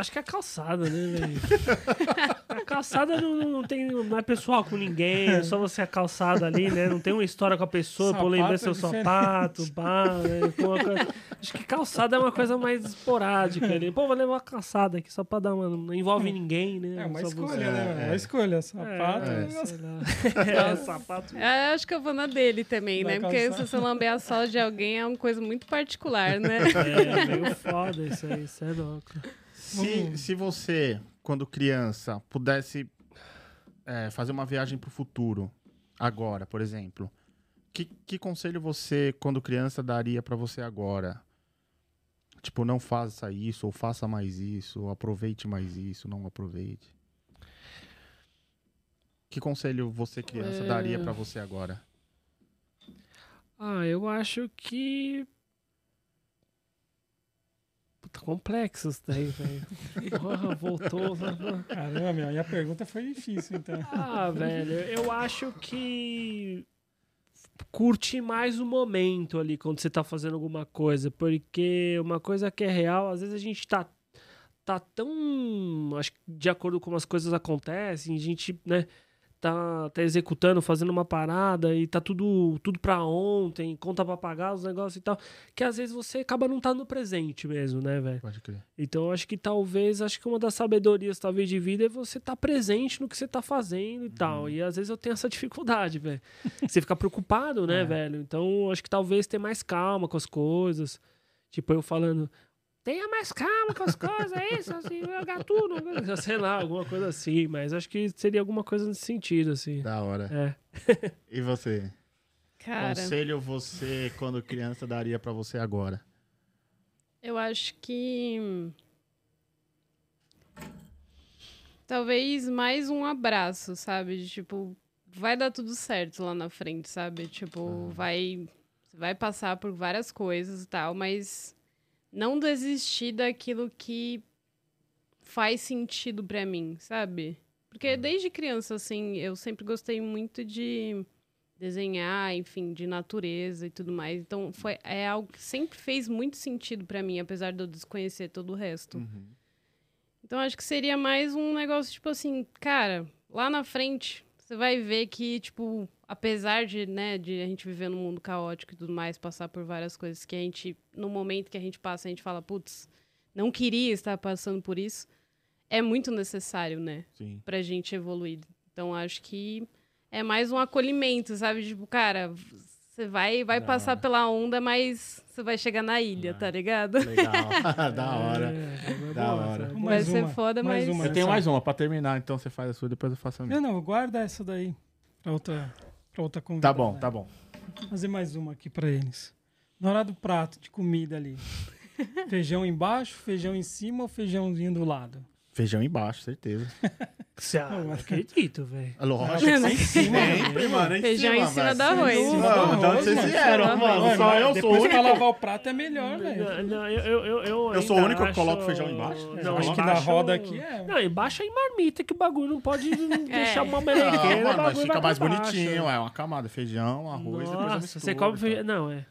Acho que é a calçada, né, velho? A calçada não, não tem. Não é pessoal com ninguém, é só você a calçada ali, né? Não tem uma história com a pessoa, pô, Sapato lembrar é seu diferente. sapato, pá, né? Coisa- Acho que calçada é uma coisa mais esporádica ali. Pô, vou levar uma calçada aqui só pra dar uma. Não envolve ninguém, né? É uma Só escolha, você. né? É uma escolha. Sapato. É, é- sei lá. É, sapato. Eu acho que eu vou na dele também, né? Porque calçar. se você lamber a sola de alguém é uma coisa muito particular, né? É, meio foda isso aí, isso é louco. Se, se você, quando criança, pudesse é, fazer uma viagem pro futuro, agora, por exemplo, que, que conselho você, quando criança, daria pra você agora? Tipo, não faça isso, ou faça mais isso, ou aproveite mais isso, não aproveite. Que conselho você, criança, É. daria pra você agora? Ah, eu acho que. Puta, complexo isso daí, velho. Porra, voltou. Caramba, meu. E a pergunta foi difícil, então. Ah, velho, eu acho que. Curte mais o momento ali quando você tá fazendo alguma coisa. Porque uma coisa que é real, às vezes a gente tá. Tá tão. Acho que de acordo com como as coisas acontecem, a gente, né? Tá, tá executando, fazendo uma parada e tá tudo, tudo pra ontem, conta pra pagar os negócios e tal. Que às vezes você acaba não tá no presente mesmo, né, velho? Pode crer. Então, eu acho que talvez, acho que uma das sabedorias, talvez, de vida é você estar presente no que você está fazendo e tal. E às vezes eu tenho essa dificuldade, velho. Você fica preocupado, né, É. velho? Então, acho que talvez ter mais calma com as coisas. Tipo, eu falando, tenha mais calma com as coisas, é isso, assim, gatuno, sei lá, alguma coisa assim, mas acho que seria alguma coisa nesse sentido, assim. Da hora. É. E você? Cara, Conselho você, quando criança, daria pra você agora? eu acho que. Talvez mais um abraço, sabe? De, Tipo, vai dar tudo certo lá na frente, sabe? Tipo, vai. Você vai passar por várias coisas e tal, mas não desistir daquilo que faz sentido pra mim, sabe? Porque desde criança, assim, eu sempre gostei muito de desenhar, enfim, de natureza e tudo mais. Então, foi, é algo que sempre fez muito sentido pra mim, apesar de eu desconhecer todo o resto. Então, acho que seria mais um negócio, tipo assim, cara, lá na frente, você vai ver que, tipo, apesar de, né, de a gente viver num mundo caótico e tudo mais, passar por várias coisas que a gente, no momento que a gente passa, a gente fala, putz, não queria estar passando por isso, é muito necessário, né? Sim. pra gente evoluir. Então acho que é mais um acolhimento, sabe? Tipo, cara, você vai vai Da passar hora. pela onda, mas você vai chegar na ilha, tá ligado? Legal. da hora. É, é Da boa, hora. Vai Mais ser uma, foda, mais mas- uma Eu tenho mais uma pra terminar, então você faz a sua, depois eu faço a minha. Não, não, guarda essa daí pra outra, pra outra conversa. Tá bom, tá bom. fazer mais uma aqui pra eles. Na hora do prato de comida ali. feijão embaixo, feijão em cima ou feijãozinho do lado? Feijão embaixo, certeza. Ah, não acredito, velho. Lógico. Em cima, Sempre, mano. em Feijão em cima do arroz. Dúvida. Não, de onde vocês Mano, vieram, sei mano? Só eu sou o único. pra lavar o prato é melhor, velho. Não, não, eu, eu, eu, eu, Eu sou o único que coloco feijão embaixo? É, Não, acho que na roda aqui é. Não, embaixo é em marmita que o bagulho não pode deixar uma Não, melequeira. o mano, mas fica mais bonitinho. É uma camada, feijão, arroz, depois Nossa, você come feijão. tal. Não, é.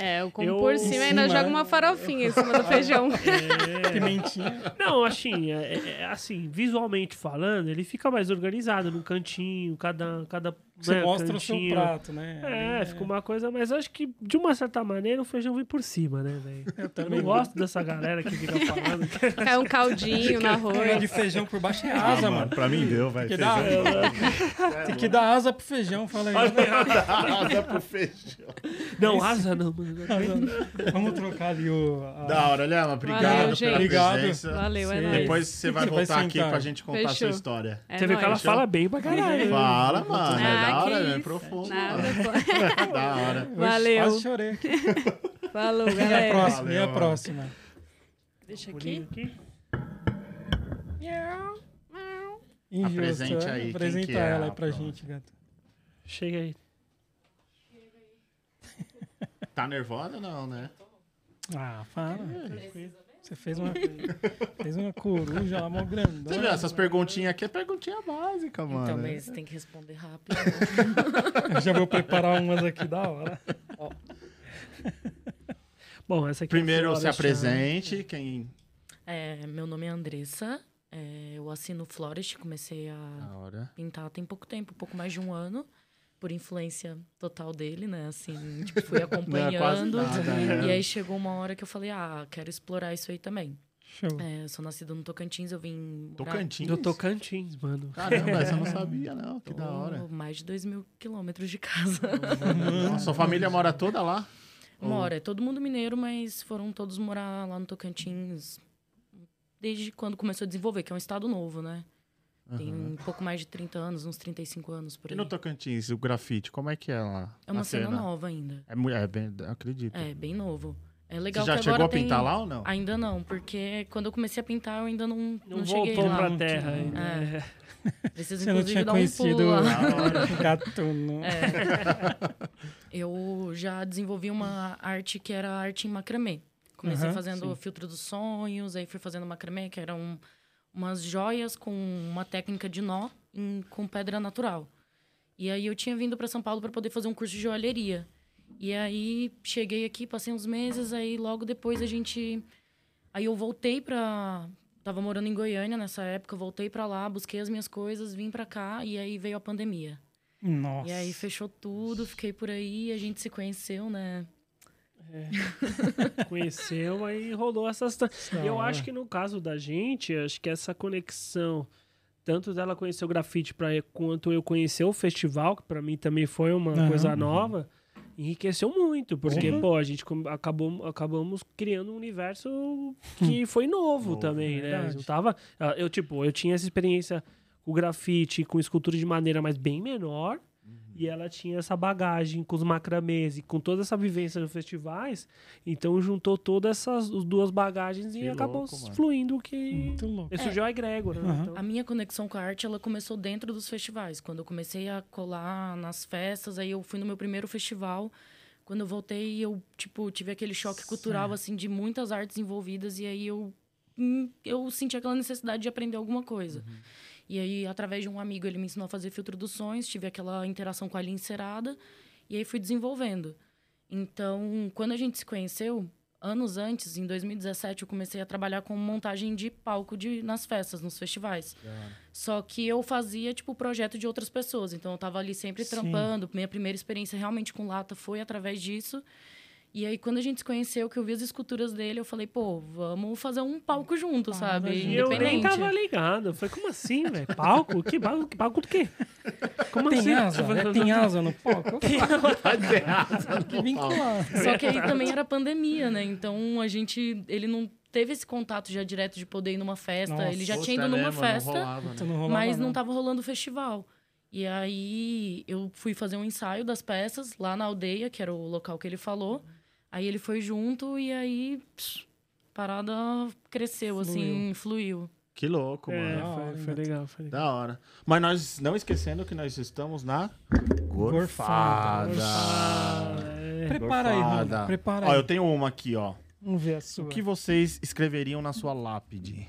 É, eu como Eu- por cima e ainda cima, jogo é. uma farofinha em cima do feijão. pimentinha. Não, assim, é, é- é assim, visualmente falando, ele fica mais organizado num cantinho, cada. cada Você né, mostra o seu cantinho. prato, né? É, fica uma coisa, mas acho que de uma certa maneira o feijão vem por cima, né, velho? Eu também não gosto dessa galera que fica falando. que- Cai um caldinho no Coisa arroz. de feijão por baixo é Ah, asa, mano, mano. pra mim deu, velho. Que dá- Feijão. Tem que dar asa pro feijão, fala aí. Asa pro feijão. Não, asa não, mano. Vamos trocar ali o. a- Da hora, Lhama. Obrigado Valeu, pela gente. Obrigado. presença. Valeu, é. Depois você vai voltar aqui pra gente contar a sua história. É Você vê que ela fala bem pra caralho. Fala, mano. É da hora, que é isso. profundo. Nada. Da hora. Valeu. Quase chorei aqui. Falou, E a galera. próxima? e a Valeu, próxima? Deixa aqui. Aqui. Injusto. Apresente é? aí, quem Apresenta que é ela aí pra próxima? gente, gato. Chega aí. Tá nervosa ou não, né? Ah, fala. Você fez uma, fez uma coruja lá, mó grandona. Você viu, essas perguntinhas aqui é perguntinha básica, mano. Então, mas tem que responder rápido. Eu já vou preparar umas aqui da hora. Bom, essa aqui Primeiro é a se Flora apresente, quem... É, meu nome é Andressa. é, eu assino Florist, comecei a pintar tem pouco tempo, pouco mais de um ano. Por influência total dele, né? Assim, tipo, fui acompanhando. nada, né? e aí chegou uma hora que eu falei, ah, quero explorar isso aí também. Show. É, eu sou nascida no Tocantins, eu vim. Tocantins? Do Tocantins, mano. Caramba, essa eu não sabia, não. Que Tô da hora. Mais de dois mil quilômetros de casa. Nossa, sua família mora toda lá? Mora, é todo mundo mineiro, mas foram todos morar lá no Tocantins desde quando começou a desenvolver, que é um estado novo, né? Tem um pouco mais de 30 anos, uns 35 anos por E aí. no Tocantins, o grafite, como é que é lá? É uma A cena nova ainda. É, é bem, acredito. É, bem novo. É Você legal já que chegou agora a pintar tem... lá ou não? Ainda não, porque quando eu comecei a pintar eu ainda não, não, Não, cheguei voltou lá. pra Não terra tinha. ainda. É. É. Preciso, Você não inclusive, tinha dar um conhecido pulo lá. o gatuno. É. Eu já desenvolvi uma arte que era arte em macramê. Comecei fazendo sim. o filtro dos sonhos, aí fui fazendo macramê, que eram umas joias com uma técnica de nó em- com pedra natural. E aí eu tinha vindo para São Paulo para poder fazer um curso de joalheria. E aí cheguei aqui, passei uns meses, aí logo depois a gente aí eu voltei para tava morando em Goiânia nessa época, voltei para lá, busquei as minhas coisas, vim para cá e aí veio a pandemia. Nossa. E aí fechou tudo, fiquei por aí, a gente se conheceu, né? Conheceu, aí rolou essas. ta- Da E eu hora. acho que no caso da gente, acho que essa conexão, tanto dela conhecer o grafite pra, quanto eu conhecer o festival, que pra mim também foi uma Aham. coisa nova, enriqueceu muito, porque, Uhum. pô, a gente acabou, acabamos criando um universo que foi novo, também, né? verdade. Não tava, eu, tipo, eu tinha essa experiência com grafite, com escultura de maneira, mas bem menor, e ela tinha essa bagagem com os macramês e com toda essa vivência nos festivais, então juntou todas essas as duas bagagens e Que acabou louco, mano. fluindo o que... E surgiu a egrégora? Aham. Então- A minha conexão com a arte, ela começou dentro dos festivais. Quando eu comecei a colar nas festas, aí eu fui no meu primeiro festival. Quando eu voltei, eu, tipo, tive aquele choque cultural, assim, de muitas artes envolvidas. E aí eu, hum, eu senti aquela necessidade de aprender alguma coisa. E aí, através de um amigo, ele me ensinou a fazer filtro dos sons. Tive aquela interação com a linha encerada. E aí fui desenvolvendo. Então, quando a gente se conheceu, anos antes, em 2017, eu comecei a trabalhar com montagem de palco de, nas festas, nos festivais. Só que eu fazia, tipo, projeto de outras pessoas. Então, eu tava ali sempre Sim. trampando. Minha primeira experiência realmente com lata foi através disso. E aí, quando a gente se conheceu, que eu vi as esculturas dele, eu falei, pô, vamos fazer um palco junto, sabe? E eu nem tava ligado. Eu falei, como assim, velho? Palco? Que palco? Que palco do quê? Como Tem assim? asa? É, tem asa no palco? Que vincular. Só que aí também era pandemia, né? Então, a gente... Ele não teve esse contato já direto de poder ir numa festa. Nossa. ele já tinha ido é numa não festa. rolava, né? Então não rolava, mas não tava rolando o festival. E aí eu fui fazer um ensaio das peças lá na aldeia, que era o local que ele falou. Aí ele foi junto e aí pss, a parada cresceu, assim, fluiu. Que louco, É, mano. foi, foi legal, foi legal. Da hora. Mas nós, não esquecendo que nós estamos na Gorfada. Gorfada. É. Prepara aí, Gorfada. Rona. Prepara Ó, aí. eu tenho uma aqui, ó. Vamos ver a sua. O que vocês escreveriam na sua lápide?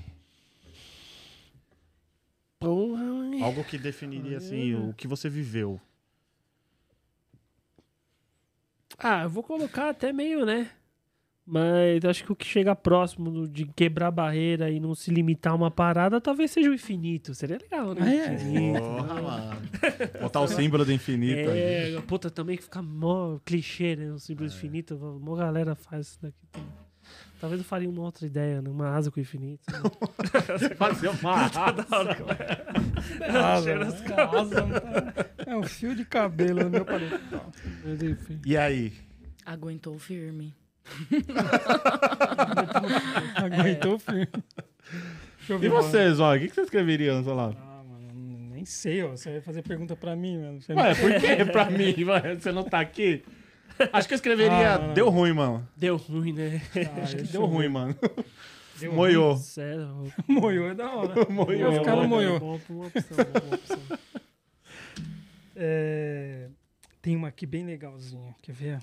Porra, hein? Algo que definiria, assim, o que você viveu. Ah, eu vou colocar até meio, né? Mas acho que o que chega próximo de quebrar a barreira e não se limitar a uma parada, talvez seja o infinito. Seria legal, né? Ah, é? Infinito. Porra, mano. Botar o símbolo do infinito aí. É, puta, também que fica mó clichê, né? O símbolo É. infinito. Mó galera faz isso daqui também. Talvez eu faria uma outra ideia, né? Uma asa com o infinito. né? Fazer uma asa. Asa, né? Asa, não tá- É um fio de cabelo no meu paletó. Mas enfim. E aí? Aguentou firme. Aguentou firme. Deixa eu ver E vocês, ó? O que que vocês escreveriam sua lápide? Ah, mano, nem sei, ó. Você vai fazer pergunta pra mim, mano. Ué, por que pra mim? Você não tá aqui? Acho que eu escreveria Ah, deu ruim, mano. Deu ruim, né? Ah, Acho que deu eu ruim, ver. mano. Deu Moiou. Sério. Moiou é da hora. Moiou. Vou ficar no moiô. Opção, opção. É, Tem uma aqui bem legalzinha. Quer ver?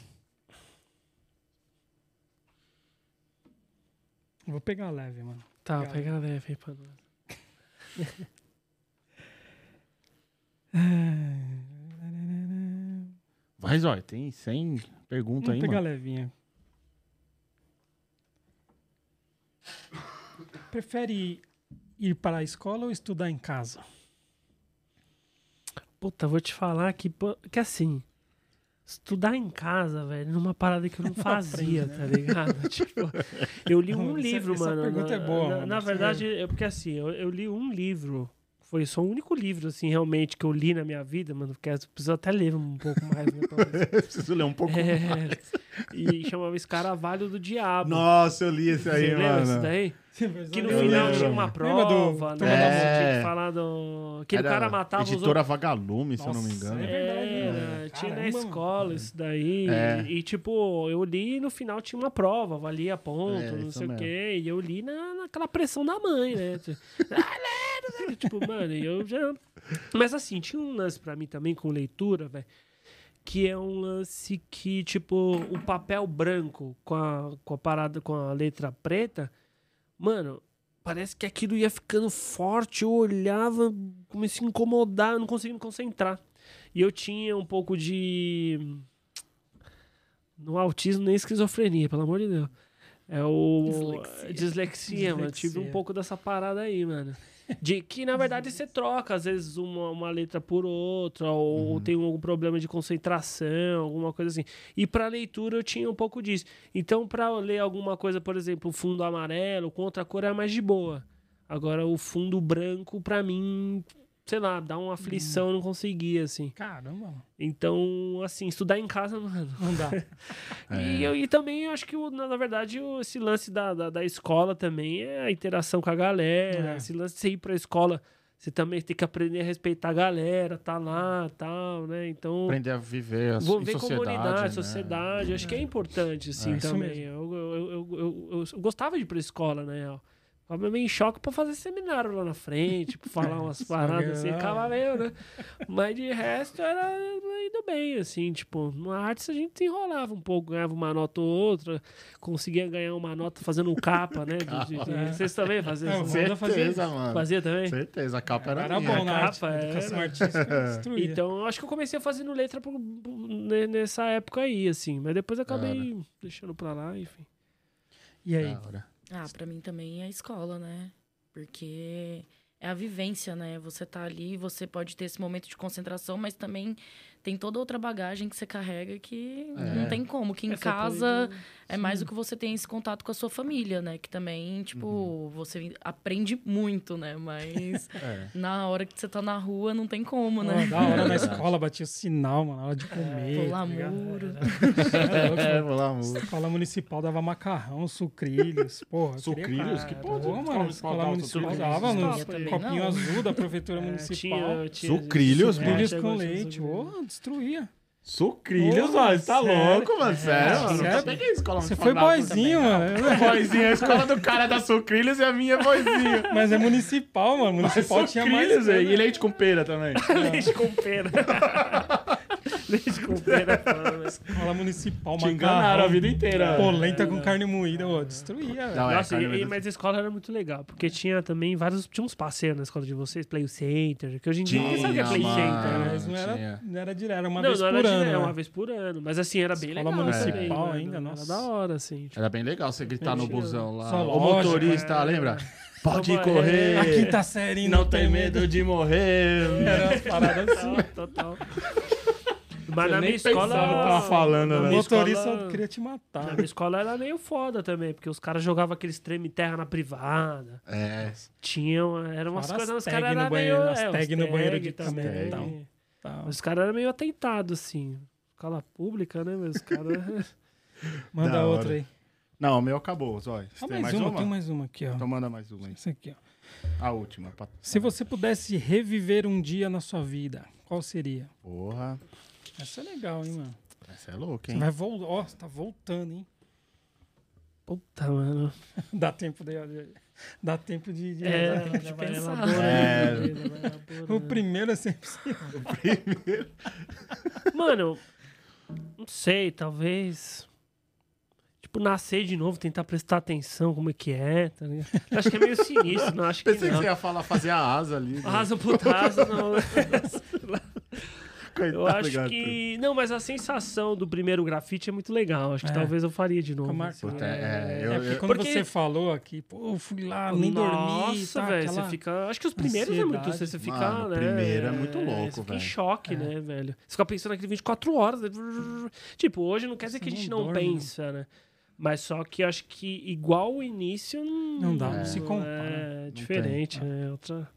Vou pegar leve, mano. Tá, Legal. pega leve aí pra nós. Vai, Zói, tem 100 perguntas aí, pegar mano. levinha. Prefere ir para a escola ou estudar em casa? Puta, vou te falar que, que assim, estudar em casa, velho, numa parada que eu não fazia, tá ligado? tipo, eu li um Essa- livro, essa mano. pergunta na, é boa, Na, mano, na verdade, é porque assim, eu, eu li um livro. Foi só o único livro, assim, realmente, que eu li na minha vida, mano. Porque eu preciso até ler um pouco mais, né? Preciso ler um pouco mais. É, e chamava Escaravalho do Diabo. Nossa, eu li esse aí, Você lembra isso mano. daí? Que no Eu final lembro. tinha uma Lembra do prova, Turma né? Mônica? Tinha É. que falar do. Aquele Era cara matava os Editora Vagalume, se eu não me engano. é verdade, Era, mano. tinha na escola mano. isso daí. É. E, tipo, eu li e no final tinha uma prova, valia ponto, É, não sei o quê. E eu li na, naquela pressão da mãe, né? Tipo, ah, sei. tipo, mano, e eu já. Mas assim, tinha um lance pra mim também com leitura, velho. Que é um lance que, tipo, o papel branco com a, com a parada, com a letra preta, mano, parece que aquilo ia ficando forte. Eu olhava, comecei a incomodar, eu não conseguia me concentrar. E eu tinha um pouco de. No autismo, nem esquizofrenia, pelo amor de Deus. É o. Dislexia. Dislexia, mano. Dislexia. Tive um pouco dessa parada aí, mano. De que, na verdade, você troca, às vezes, uma, uma letra por outra, ou tem algum problema de concentração, alguma coisa assim. E pra leitura eu tinha um pouco disso. Então, pra eu ler alguma coisa, por exemplo, fundo amarelo, com outra cor, é mais de boa. Agora, o fundo branco, pra mim, sei lá, dar uma aflição, eu não conseguia, assim. Caramba, Então, assim, estudar em casa, mano. não dá. E, eu, e também eu acho que, o- na, verdade, o- esse lance da, da, da escola também é a interação com a galera. É. Esse lance de você ir pra escola, você também tem que aprender a respeitar a galera, tá lá tal, né? Então. Aprender a viver a Vou em ver sociedade. comunidade, né? sociedade. Acho que é importante, assim, É, também. Eu, eu, eu, eu, eu- eu gostava de ir pra escola, né? Eu ficava meio em choque pra fazer seminário lá na frente, pra falar umas paradas assim, legal. ficava meio, né? Mas de resto era indo bem, assim, tipo, no artes a gente se enrolava um pouco, ganhava uma nota ou outra, conseguia ganhar uma nota fazendo um capa, né? de- de- de- É. Vocês também faziam É, isso? Certeza, Certeza, mano. Fazia também? Certeza, a capa era, Era minha. bom na capa arte. era. Educação artística destruía. Então, acho que eu comecei fazendo letra pro- ne- nessa época aí, assim. Mas depois acabei deixando pra lá, enfim. E aí? Da hora. Ah, pra mim também é a escola, né? Porque é a vivência, né? Você tá ali, você pode ter esse momento de concentração, mas também tem toda outra bagagem que você carrega que É. não tem como. Que em Essa casa coisa- é mais do que você tem esse contato com a sua família, né? Que também, tipo, Uhum. você aprende muito, né? Mas É. na hora que você tá na rua, não tem como, né? da hora na escola, batia o sinal, mano, na hora de comer. Pular tá muro. Louco, É, mano. vou lá, amor. Escola municipal dava macarrão, sucrilhos. Porra, Sucrilhos? Que porra Pô, mano, municipal escola dava municipal dava também copinho não. azul da prefeitura É, municipal. tinha- tinha- Sucrilhos, É, mano? Sucrilhos com leite. Ô, destruía. Sucrilhos, mano. Você tá sério? louco, mano? Sério, mano. sério? Escola Você foi boizinho, mano. Boizinho, a escola do cara é da Sucrilhos e a minha é boizinho. Mas é municipal, mano. Municipal tinha mais. Sucrilhos. E leite com pera também. Leite com pera. Leite com pera. né? Escola municipal, Te enganaram a vida inteira. Polenta com carne moída. Ô, destruía, velho. Não, é, Nossa, carne e- e- moída- mas a escola era muito legal, porque tinha também vários. Tinha uns passeios na escola de vocês, Play Center, que hoje em dia ninguém sabe o que é Play Tinha, Center, né? Mas não era, tinha. não era direto, era uma não, vez não era por ano. direto, né? uma vez por ano. Mas assim, era bem Escola legal. municipal também, mano. ainda, Era nossa. da hora, assim. tipo, Era bem legal você gritar no busão lá. Só O lógico, motorista, é. lembra? Pode Vamos- correr. é. A quinta série não tem medo de morrer. Era umas paradas assim. Total, total. Mas na minha escola. tava falando, na né? Motorista escola- queria te Na matar. minha escola era meio foda também, porque os caras jogavam aqueles treme terra na privada. É. Tinham, eram umas Fora coisas, as os caras eram meio... as é, tag os no banheiro de também. também. Tá. Os caras eram meio atentados, assim. Escola pública, né, meus caras... Manda Da outra hora. aí. Não, o meu acabou, Zói. Ah, tem mais, mais uma, uma? tem mais uma aqui, ó. Então manda mais uma aí. Essa aqui, ó. A última. pra- Se você pudesse reviver um dia na sua vida, qual seria? Porra. Essa é legal, hein, mano? Essa é louca, Você hein? vai voltar. Ó, você tá voltando, hein? Puta, mano. Dá tempo de. Dá tempo de. de- É, de vai pensar. elaborando, É. já vai elaborando. O primeiro é sempre. Mano, não sei, talvez. Tipo, nascer de novo, tentar prestar atenção como é que é, tá ligado? Acho que é meio sinistro, não acho que Pensei que não. você ia falar fazer a asa ali. né? Asa puta asa, não. Coitado, Eu acho gato. que. Não, mas a sensação do primeiro grafite é muito legal. Acho que É. talvez eu faria de novo. Marcado. Puta, é, eu- É, porque eu- quando Porque- você falou aqui, pô, eu fui lá, nem dormi. Nossa, tá, velho, aquela- você fica. Acho que os primeiros é muito. ansiedade. Você fica. Mano, né, primeiro é muito louco, Você fica velho. em choque, É. né, velho? Você fica pensando naquele 24 horas. né? Tipo, hoje não quer dizer Você que a gente não não, dorme, né? pensa, né? Mas só que acho que igual o início. Não, Não dá, não se compara. É diferente, é outra,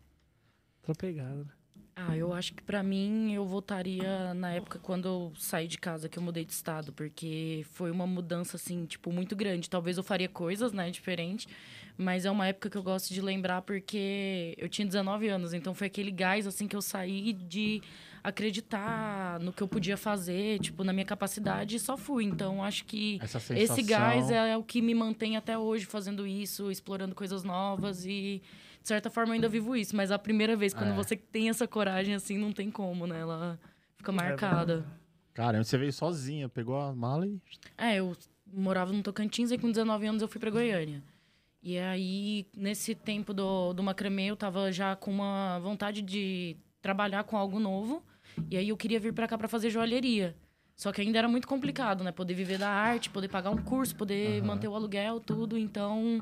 outra pegada. né? Ah, eu acho que pra mim eu voltaria na época quando eu saí de casa, que eu mudei de estado, porque foi uma mudança assim, tipo, muito grande. Talvez eu faria coisas, né, diferente, mas é uma época que eu gosto de lembrar porque eu tinha 19 anos, então foi aquele gás assim que eu saí de acreditar no que eu podia fazer, tipo, na minha capacidade e só fui. Então acho que sensação... esse gás é o que me mantém até hoje fazendo isso, explorando coisas novas e de certa forma eu ainda vivo isso, mas a primeira vez quando É. você tem essa coragem assim, não tem como, né? Ela fica marcada. Caramba, você veio sozinha, pegou a mala e... É, eu morava no Tocantins e com 19 anos eu fui pra Goiânia. E aí, nesse tempo do, do macramê, eu tava já com uma vontade de trabalhar com algo novo. E aí eu queria vir pra cá pra fazer joalheria. Só que ainda era muito complicado, né? Poder viver da arte, poder pagar um curso, poder Aham. manter o aluguel, tudo. Então,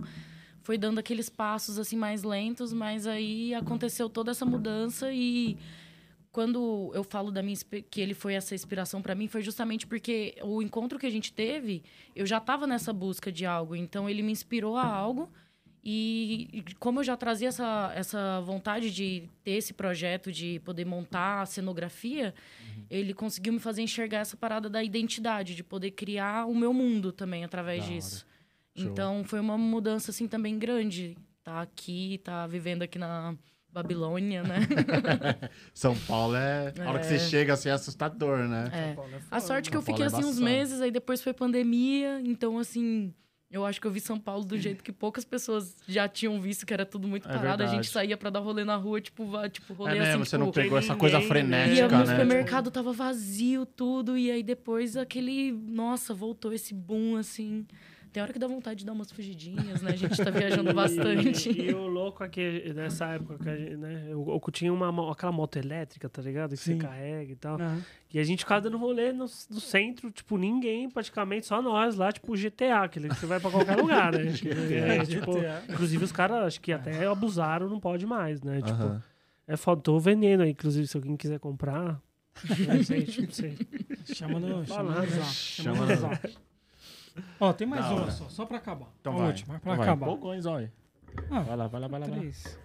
foi dando aqueles passos assim mais lentos, mas aí aconteceu toda essa mudança e quando eu falo da minha que ele foi essa inspiração pra mim foi justamente porque o encontro que a gente teve, eu já estava nessa busca de algo, então ele me inspirou a algo E como eu já trazia essa, essa vontade de ter esse projeto, de poder montar a cenografia, ele conseguiu me fazer enxergar essa parada da identidade, de poder criar o meu mundo também através Da hora. Show. Então foi uma mudança assim também grande. Tá aqui, tá vivendo aqui na Babilônia, né? São Paulo é. A hora que você É. chega assim é assustador, né? É. Paulo é A sorte que eu fiquei é assim uns meses, aí depois foi pandemia, então assim, eu acho que eu vi São Paulo do jeito que poucas pessoas já tinham visto, que era tudo muito É parado. a verdade. gente saía pra dar rolê na rua, tipo, va- tipo rolê É assim, mesmo, você tipo, não pegou essa coisa né? Ia frenética, no né? supermercado, tava vazio tudo, e aí depois aquele, nossa, voltou esse boom assim. Tem hora que dá vontade de dar umas fugidinhas, né? A gente tá viajando bastante. E, e o louco é que nessa época, que a gente, né? Eu, eu tinha uma, aquela moto elétrica, tá ligado? Que Sim. você carrega e tal. Aham. E a gente ficava dando rolê no, no centro, tipo, ninguém, praticamente, só nós lá, tipo, GTA, que você vai pra qualquer lugar, né? Que, é, tipo, GTA. inclusive os caras, acho que até abusaram, não pode mais, né? Tipo, Aham. é foda, tô vendendo aí, inclusive, se alguém quiser comprar. Não sei, não sei. Chama no, chama Fala, no né? Chama Chama no no- zap. Ó, tem mais uma só, só pra acabar. Então a vai. última, pra Vai, acabar. Empolgões, olha. Ah, Vai lá, vai lá, vai lá. vai lá. Três.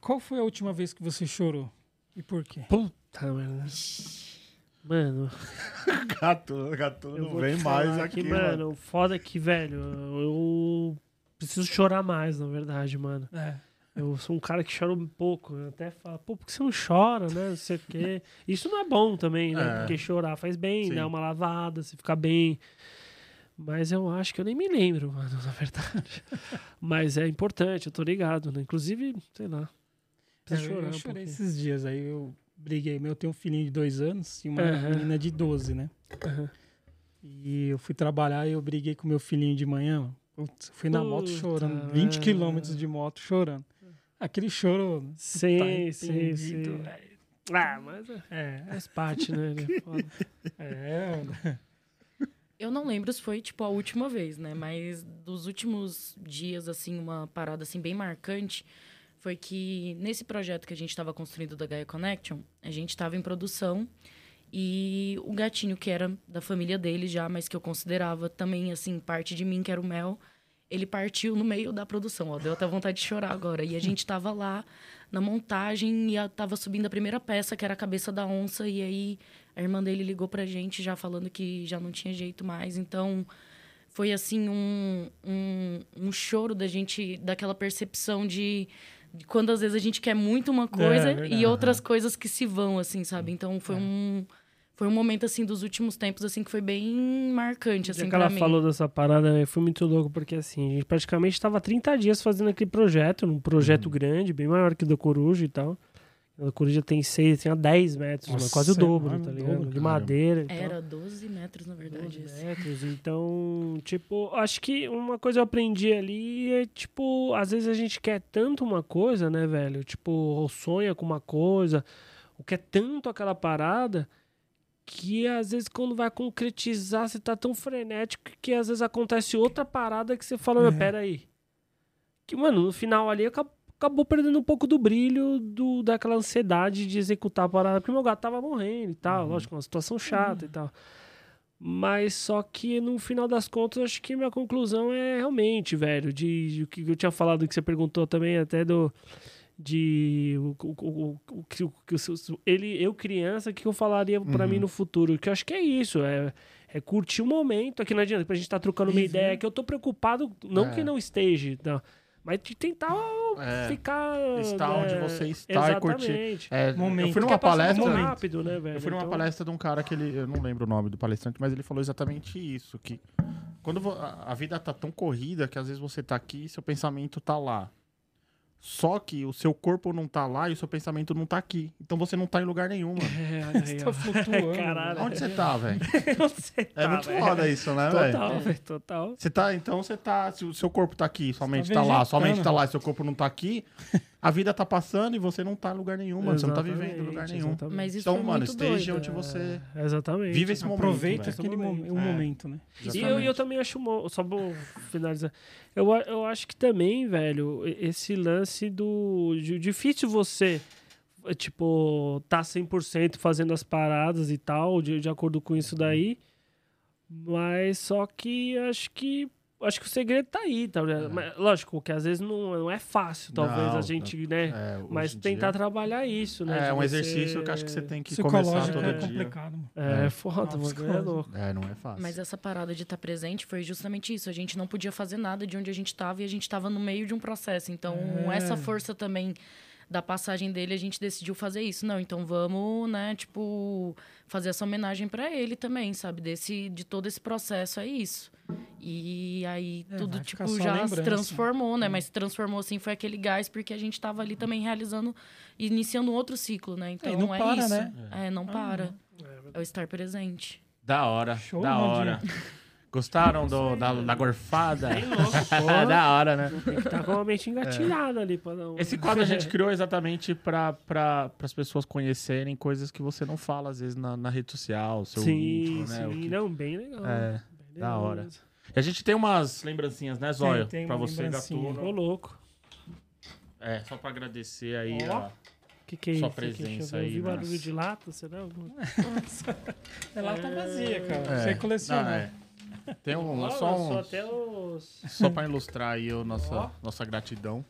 Qual foi a última vez que você chorou? E por quê? Puta merda. Mano, Gato, gato não vem mais aqui, que, mano. mano. O foda é que, velho, eu preciso chorar mais, na verdade, mano. É. Eu sou um cara que chora um pouco. Eu até falo, pô, por que você não chora, né? Não sei o quê. Isso não é bom também, né? É. Porque chorar faz bem, Sim. dá uma lavada, você fica bem. Mas eu acho que eu nem me lembro, mano, na verdade. Mas é importante, eu tô ligado, né? Inclusive, sei lá. É, eu, chorar eu um chorei pouquinho. esses dias aí, eu briguei. Eu tenho um filhinho de dois anos e uma menina de 12, né? E eu fui trabalhar e eu briguei com meu filhinho de manhã. Putz, fui na moto Puta chorando, 20 merda. quilômetros de moto chorando. Aquele choro. Sim, tá sim, sim. Ah, mas é, É, faz parte, né? Foda. é. Eu não lembro se foi, tipo, a última vez, né? Mas dos últimos dias, assim, uma parada, assim, bem marcante foi que nesse projeto que a gente estava construindo da Gaia Connection, a gente estava em produção e o gatinho que era da família dele já, mas que eu considerava também, assim, parte de mim, que era o Mel, ele partiu no meio da produção, ó. Deu até vontade de chorar agora. E a gente tava lá na montagem e a- tava subindo a primeira peça, que era a cabeça da onça, e aí a irmã dele ligou pra gente já falando que já não tinha jeito mais. Então, foi assim um, um, um choro da gente, daquela percepção de, de quando às vezes a gente quer muito uma coisa É, e outras coisas que se vão, assim, sabe? Então foi um. Foi um momento, assim, dos últimos tempos, assim, que foi bem marcante, assim, que ela mim. falou dessa parada, eu fui muito louco, porque assim, a gente praticamente estava 30 dias fazendo aquele projeto, um projeto grande, bem maior que o da Coruja e tal. A Coruja tem 6, tinha 10 metros, Nossa, quase o dobro, mano, tá ligado? dobro, de madeira e tal. Era 12 metros, na verdade. 12 esse. metros. Então, tipo, acho que uma coisa eu aprendi ali é, tipo, às vezes a gente quer tanto uma coisa, né, velho? Tipo, ou sonha com uma coisa, ou quer tanto aquela parada, que às vezes quando vai concretizar, você tá tão frenético que às vezes acontece outra parada que você fala, É. "Mas pera aí. Que, mano, no final ali acabou, acabou perdendo um pouco do brilho do, daquela ansiedade de executar a parada, porque meu gato tava morrendo e tal, lógico, uma situação chata e tal. Mas só que no final das contas, acho que minha conclusão é realmente, velho, de o que eu tinha falado, que você perguntou também até do. De o, o, o, o, que- o, que o- ele, eu criança, o que eu falaria pra Uhum. mim no futuro? Que eu acho que é isso, é, é curtir o momento. Aqui não adianta, pra gente estar trocando uma Viver. ideia, que eu tô preocupado, não É. que não esteja, não, mas de tentar É, ficar. estar né, onde você está e curtir. Exatamente. é, Momento. eu fui numa passar palestra. rápido, né, velho? Eu fui numa Então- palestra de um cara que ele. Eu não lembro o nome do palestrante, mas ele falou exatamente isso. Que quando a vida tá tão corrida que às vezes você tá aqui e seu pensamento tá lá. Só que o seu corpo não tá lá e o seu pensamento não tá aqui. Então você não tá em lugar nenhum, mano. É, Você tá flutuando. Caralho. Onde você tá, velho? Onde você É tá, muito velho? foda isso, né, velho? Total, velho, total. Você tá, então você tá. Se o seu corpo tá aqui, sua mente tá tá, lá, vegetando. sua mente tá lá e seu corpo não tá aqui, a vida tá passando e você não tá em lugar nenhum, mano. Você não tá vivendo em lugar nenhum. exatamente. Mas isso Então, mano, esteja doido. onde você. É, exatamente. Vive esse momento. Aproveita aquele Momento. um É. momento, né? E eu, eu também acho, mo- só vou finalizar, eu, eu acho que também, velho, esse lance do, de- difícil você, tipo, tá 100% fazendo as paradas e tal, de, de acordo com isso daí, mas só que acho que acho que o segredo tá aí, tá? ligado? Mas, lógico que às vezes não, não é fácil, talvez Não, a gente, né? É, Mas tentar dia- trabalhar isso, né? É um você- exercício que acho que você tem que começar Psicológico todo é dia. complicado, mano. É, É. foda, mano. É louco. É, não é fácil. Mas essa parada de estar presente foi justamente isso. A gente não podia fazer nada de onde a gente estava e a gente estava no meio de um processo. Então, É. essa força também da passagem dele, a gente decidiu fazer isso. Não, então vamos, né, tipo, fazer essa homenagem para ele também, sabe? Desse, de todo esse processo, é isso. E aí É, tudo, tipo, já se transformou, né? Mas se transformou, assim, foi aquele gás, porque a gente estava ali também realizando, iniciando um outro ciclo, né? Então, e não é para, isso. né? É, não para. É, É o estar presente. Da hora, Show, da hora. Gostaram do, da, da gorfada? Bem louco, É, da hora, né? Tem que a mente engatilhada ali pra um... Esse quadro a gente criou exatamente para pra, as pessoas conhecerem coisas que você não fala, às vezes, na, na rede social, seu Sim, íntimo, né? sim. Que- Não, bem legal. É, Bem da legal hora. mesmo. E a gente tem umas lembrancinhas, né, Zóio? tem Pra uma você, gatuno. Ô, louco. É, só pra agradecer aí Ó. a... O que, que é Sua isso? eu presença ver. Eu aí, vi nossa. barulho de lata, será? Alguma- Ela tá vazia, cara. É. Você coleciona. Não, é. Tem um, Olha, só, um, até os... só pra ilustrar aí a nossa, Ó. nossa gratidão.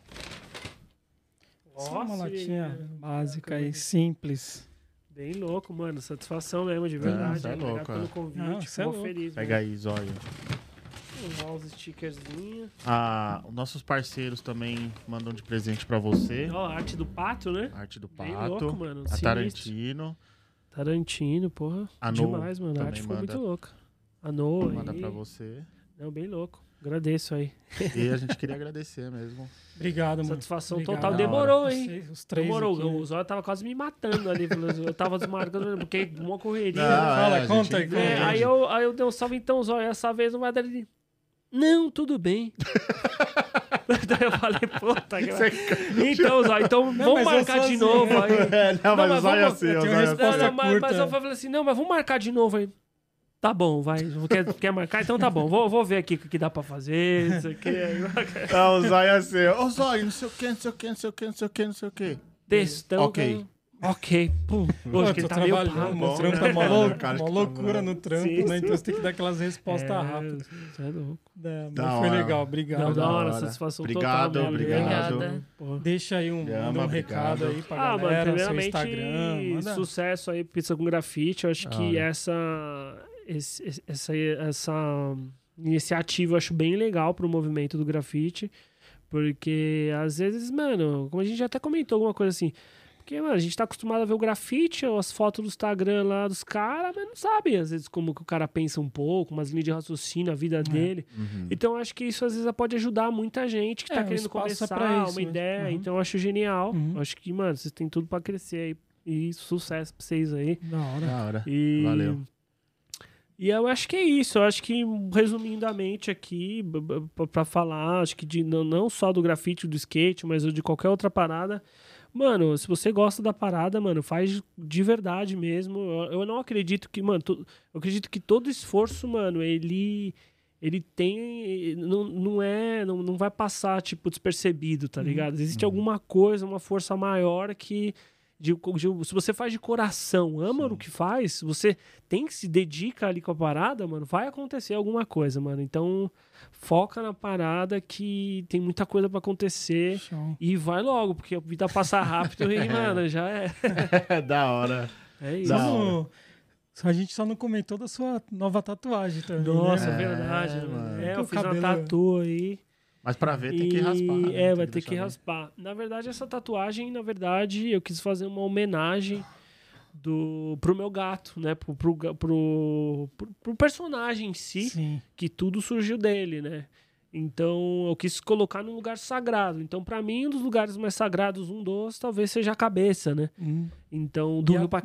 Só uma Nossa, latinha e- básica e simples. Bem louco, mano. Satisfação mesmo, de verdade. cê é Obrigado louco, pelo é. convite. Não, cê é louco. feliz. Pega aí, Zóio. Os stickerzinhos. Ah, os nossos parceiros também mandam de presente pra você. Ó, a arte do pato, né? Arte do Bem Pato, louco, mano. a. Tarantino. Tarantino, porra. A No Demais, mano. A arte ficou manda. muito louca. A Noa Manda aí. pra você. Não, bem louco. Agradeço aí. E a gente queria agradecer mesmo. Obrigado, mano. Satisfação Obrigado. total. Demorou, hein? Os três Demorou. aqui, né? O Zóio tava quase me matando ali. Eu tava desmarcando, porque uma correria. Não, né? Fala, é, conta gente aí, É, aí, eu, aí eu dei um salve, então, Zóio, essa vez não vai dar ele. Não, tudo bem. Daí eu falei, puta que Então, Zóio, então vamos mas eu marcar de assim, novo aí. É, não, mas mas o Zóio é vamos- assim, eu tenho é Não, assim. não, mas, eu falei assim, não, mas vamos marcar de novo aí. Tá bom, vai. Quer, quer marcar? Então tá bom. Vou, vou ver aqui o que dá pra fazer. Isso aqui. Não, o Zóio é assim. Ô, Zóio, não sei o que, não sei o que, não sei o que, não sei o que, não sei o que. Textão. Ok. cara. Ok. Pum. Pô, Hoje que ele tá meio trabalhando, pago, o bom, trampo né? tá uma, É, lou- o cara uma tá loucura bravo. no trampo, Sim, né? sim. Então você tem que dar aquelas respostas É, rápidas. isso é louco. É, mas Da foi hora. legal, Não, obrigado. da hora, hora. satisfação Obrigado, total. mesmo. obrigado. Obrigada. Porra. Deixa aí um, Ama, um obrigado. recado aí pra Ah, mano, galera, seu primeiramente, Instagram. Manda. sucesso aí, Pizza com Grafite. Eu acho Da que essa, esse- essa, essa iniciativa eu acho bem legal pro movimento do grafite. Porque, às vezes, mano, como a gente já até comentou alguma coisa assim... Porque, mano, a gente tá acostumado a ver o grafite, as fotos do Instagram lá dos caras, mas não sabe, às vezes, como que o cara pensa um pouco, umas linhas de raciocínio, a vida dele. Uhum. Então, acho que isso, às vezes, pode ajudar muita gente que É, tá querendo é começar pra isso, uma ideia. Uhum. Então, eu acho genial. Uhum. Acho que, mano, vocês têm tudo pra crescer aí. E sucesso pra vocês aí. Da hora. Da hora. E... Valeu. E eu acho que é isso. Eu acho que, resumidamente aqui, b- b- p- pra falar, acho que de, não, só do grafite, do skate, mas de qualquer outra parada. Mano, se você gosta da parada, mano, faz de verdade mesmo. Eu, eu não acredito que, mano, to- eu acredito que todo esforço, mano, ele ele tem não, não é não, não vai passar tipo despercebido, tá ligado? Existe alguma coisa, uma força maior que de, de- se você faz de coração, ama o que faz, você tem que se dedica ali com a parada, mano, vai acontecer alguma coisa, mano. Então, foca na parada que tem muita coisa pra acontecer Show. e vai logo, porque a vida passa rápido e, mano, já é. da hora. É isso. Hora. a gente só não comentou da sua nova tatuagem também. Nossa, né? é verdade. É, mano. É, eu fiz uma cabelo- tatu aí. Mas pra ver tem que raspar. né? É, vai ter que ver. raspar. Na verdade, essa tatuagem, na verdade, eu quis fazer uma homenagem do pro meu gato, né? Pro, pro, pro, pro, personagem em si, Sim. que tudo surgiu dele, né? Então, eu quis colocar num lugar sagrado. Então, pra mim, um dos lugares mais sagrados, um dos, talvez seja a cabeça, né? Hum. Então, E doeu a- pra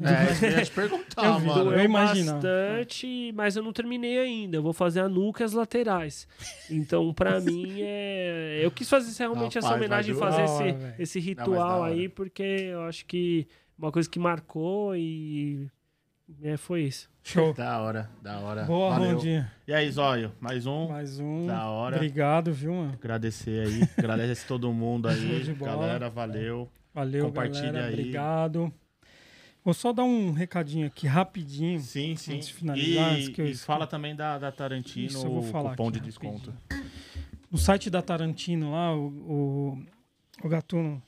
É, eu ia te perguntar, Eu mano. Eu imaginava. bastante, mas eu não terminei ainda. Eu vou fazer a nuca e as laterais. Então, pra mim, é... eu quis fazer realmente essa Rapaz, homenagem, vai fazer hora, esse, esse ritual hora. aí, porque eu acho que uma coisa que marcou e é, foi isso. Show. Da hora, da hora. Boa, Valeu. Rondinha. E aí, Zóio, mais um. Mais um. Da hora. Obrigado, viu, mano? Agradecer aí. Agradece todo mundo Show aí. de bola. Galera, valeu. Valeu, Compartilha galera. aí. Obrigado. Vou só dar um recadinho aqui rapidinho. Sim, sim. Antes de finalizar, e, que eu e fala também da, da Tarantino, Isso eu vou falar cupom aqui de desconto. No site da Tarantino lá, o, o, o Gatuno,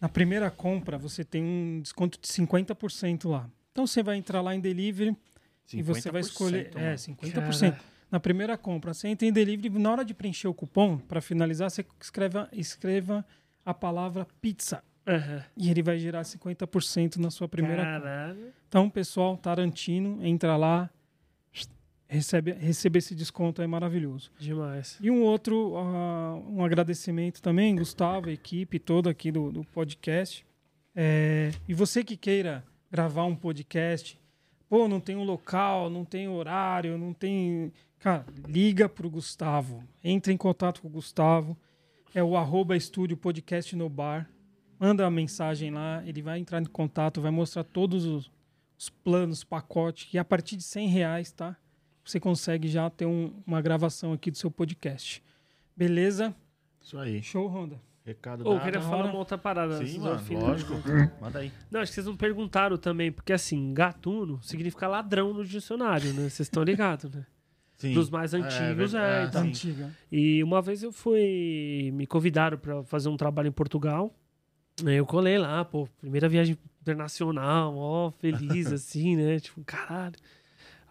na primeira compra você tem um desconto de 50% lá. Então você vai entrar lá em delivery e você vai escolher. 50%, É, mano. 50%. Na primeira compra, você entra em delivery, na hora de preencher o cupom, para finalizar, você escreva, escreva a palavra pizza. Aham. E ele vai gerar 50% na sua primeira. Caralho. Então, pessoal, Tarantino, entra lá, recebe, recebe esse desconto aí maravilhoso. Demais. E um outro, ah, um agradecimento também, Gustavo, a equipe toda aqui do, do podcast. É, e você que queira gravar um podcast, pô, não tem um local, não tem horário, não tem. Cara, liga pro Gustavo. Entre em contato com o Gustavo. É o arroba estúdio podcast no bar. Manda uma mensagem lá, ele vai entrar em contato, vai mostrar todos os, os planos, pacote, e a partir de 100 reais, tá? Você consegue já ter um- uma gravação aqui do seu podcast. Beleza? Isso aí. Show, Honda. Recado Ô, eu dado. queria da falar hora. uma outra parada. Sim, mano, fim. lógico. Manda aí. Não, acho que vocês não perguntaram também, porque assim, gatuno significa ladrão no dicionário, né? Vocês estão ligados, né? Sim. Dos mais antigos, é, verdade, então. sim. Antiga. E uma vez eu fui. Me convidaram pra fazer um trabalho em Portugal. Aí eu colei lá, pô, primeira viagem internacional, ó, feliz assim, né? Tipo, caralho.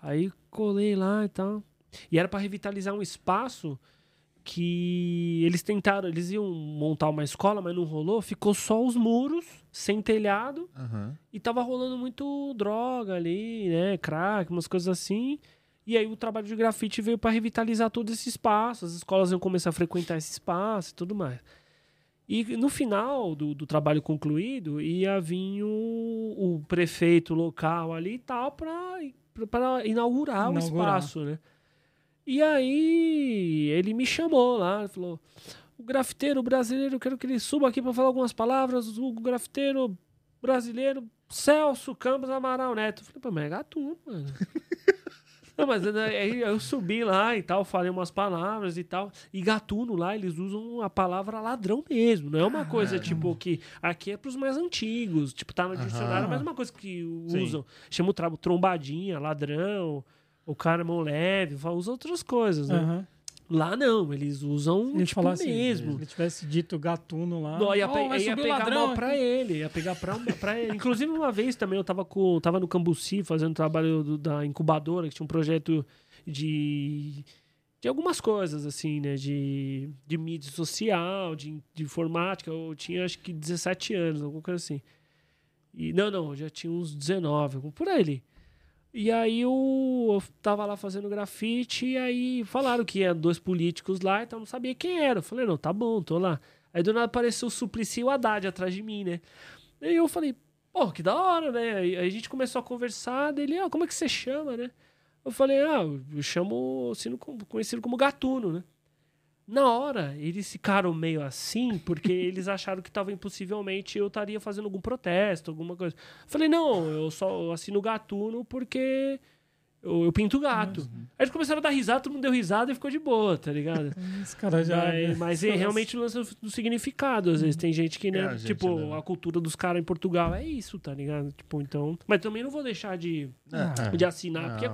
Aí colei lá e tal. E era pra revitalizar um espaço que eles tentaram, eles iam montar uma escola, mas não rolou, ficou só os muros, sem telhado, Aham. e tava rolando muito droga ali, né? Crack, umas coisas assim. E aí o trabalho de grafite veio para revitalizar todo esse espaço. As escolas iam começar a frequentar esse espaço e tudo mais. E no final do, do trabalho concluído, ia vir o, o prefeito local ali e tal para inaugurar, o Inaugurar. espaço, né? E aí ele me chamou lá, ele falou: o grafiteiro brasileiro, eu quero que ele suba aqui para falar algumas palavras. O grafiteiro brasileiro Celso Campos Amaral Neto. Eu falei, pô, mas é gatuno, mano. Não, mas né, aí eu subi lá e tal, falei umas palavras e tal. E gatuno lá, eles usam a palavra ladrão mesmo. Não é uma coisa tipo que. Aqui é pros mais antigos. Tipo, tá no dicionário, mas é uma coisa que Sim. usam. Chama o tra- trombadinha, ladrão, o cara mão leve, usa outras coisas, né? Lá não, eles usam Ele tipo, mesmo. se ele tivesse dito gatuno lá. Não, ia, "Oh, pe- vai ia pegar ladrão mal pra aqui." ele, ia pegar pra, pra ele. Inclusive, uma vez também eu tava, com, tava no Cambuci fazendo trabalho do- da incubadora, que tinha um projeto de, de algumas coisas, assim, né? De, de mídia social, de, de informática. Eu tinha acho que 17 anos, alguma coisa assim. E, não, não, eu já tinha uns 19, por aí. E aí eu, eu tava lá fazendo grafite e aí falaram que eram dois políticos lá, então eu não sabia quem era. Eu falei, não, tá bom, tô lá. Aí do nada apareceu o Suplicy e o Haddad atrás de mim, né? Aí eu falei, pô, que da hora, né? Aí a gente começou a conversar, dele, ah, como é que você chama, né? Eu falei, ah, eu chamo, sendo conhecido como Gatuno, né? Na hora, eles ficaram meio assim, porque eles acharam que talvez possivelmente eu estaria fazendo algum protesto, alguma coisa. Falei, não, eu só assino Gatuno porque eu, eu pinto gato. Aí eles começaram a dar risada, todo mundo deu risada e ficou de boa, tá ligado? Esse cara já. Mas, mas é realmente o lance do significado. Às vezes tem gente que, né? É, a gente tipo, leva. a cultura dos caras em Portugal é isso, tá ligado? Tipo, então. Mas também não vou deixar de, É, de assinar, Não. porque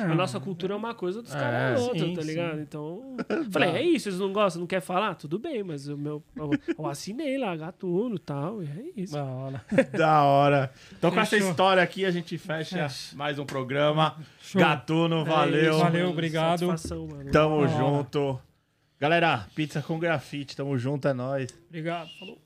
a, a nossa cultura é uma coisa dos É, caras é outra, sim, tá sim. ligado? Então. Falei, é isso, eles não gostam, não quer falar? Tudo bem, mas o meu. Eu, eu assinei lá, gatuno e tal, e é isso. Da hora. Da hora. Então, com essa Fechou. história aqui, a gente fecha mais um programa. Show. Gatuno, valeu. É isso, Valeu, obrigado. Tamo junto. Galera, pizza com grafite. Tamo junto, é nóis. Obrigado. Falou.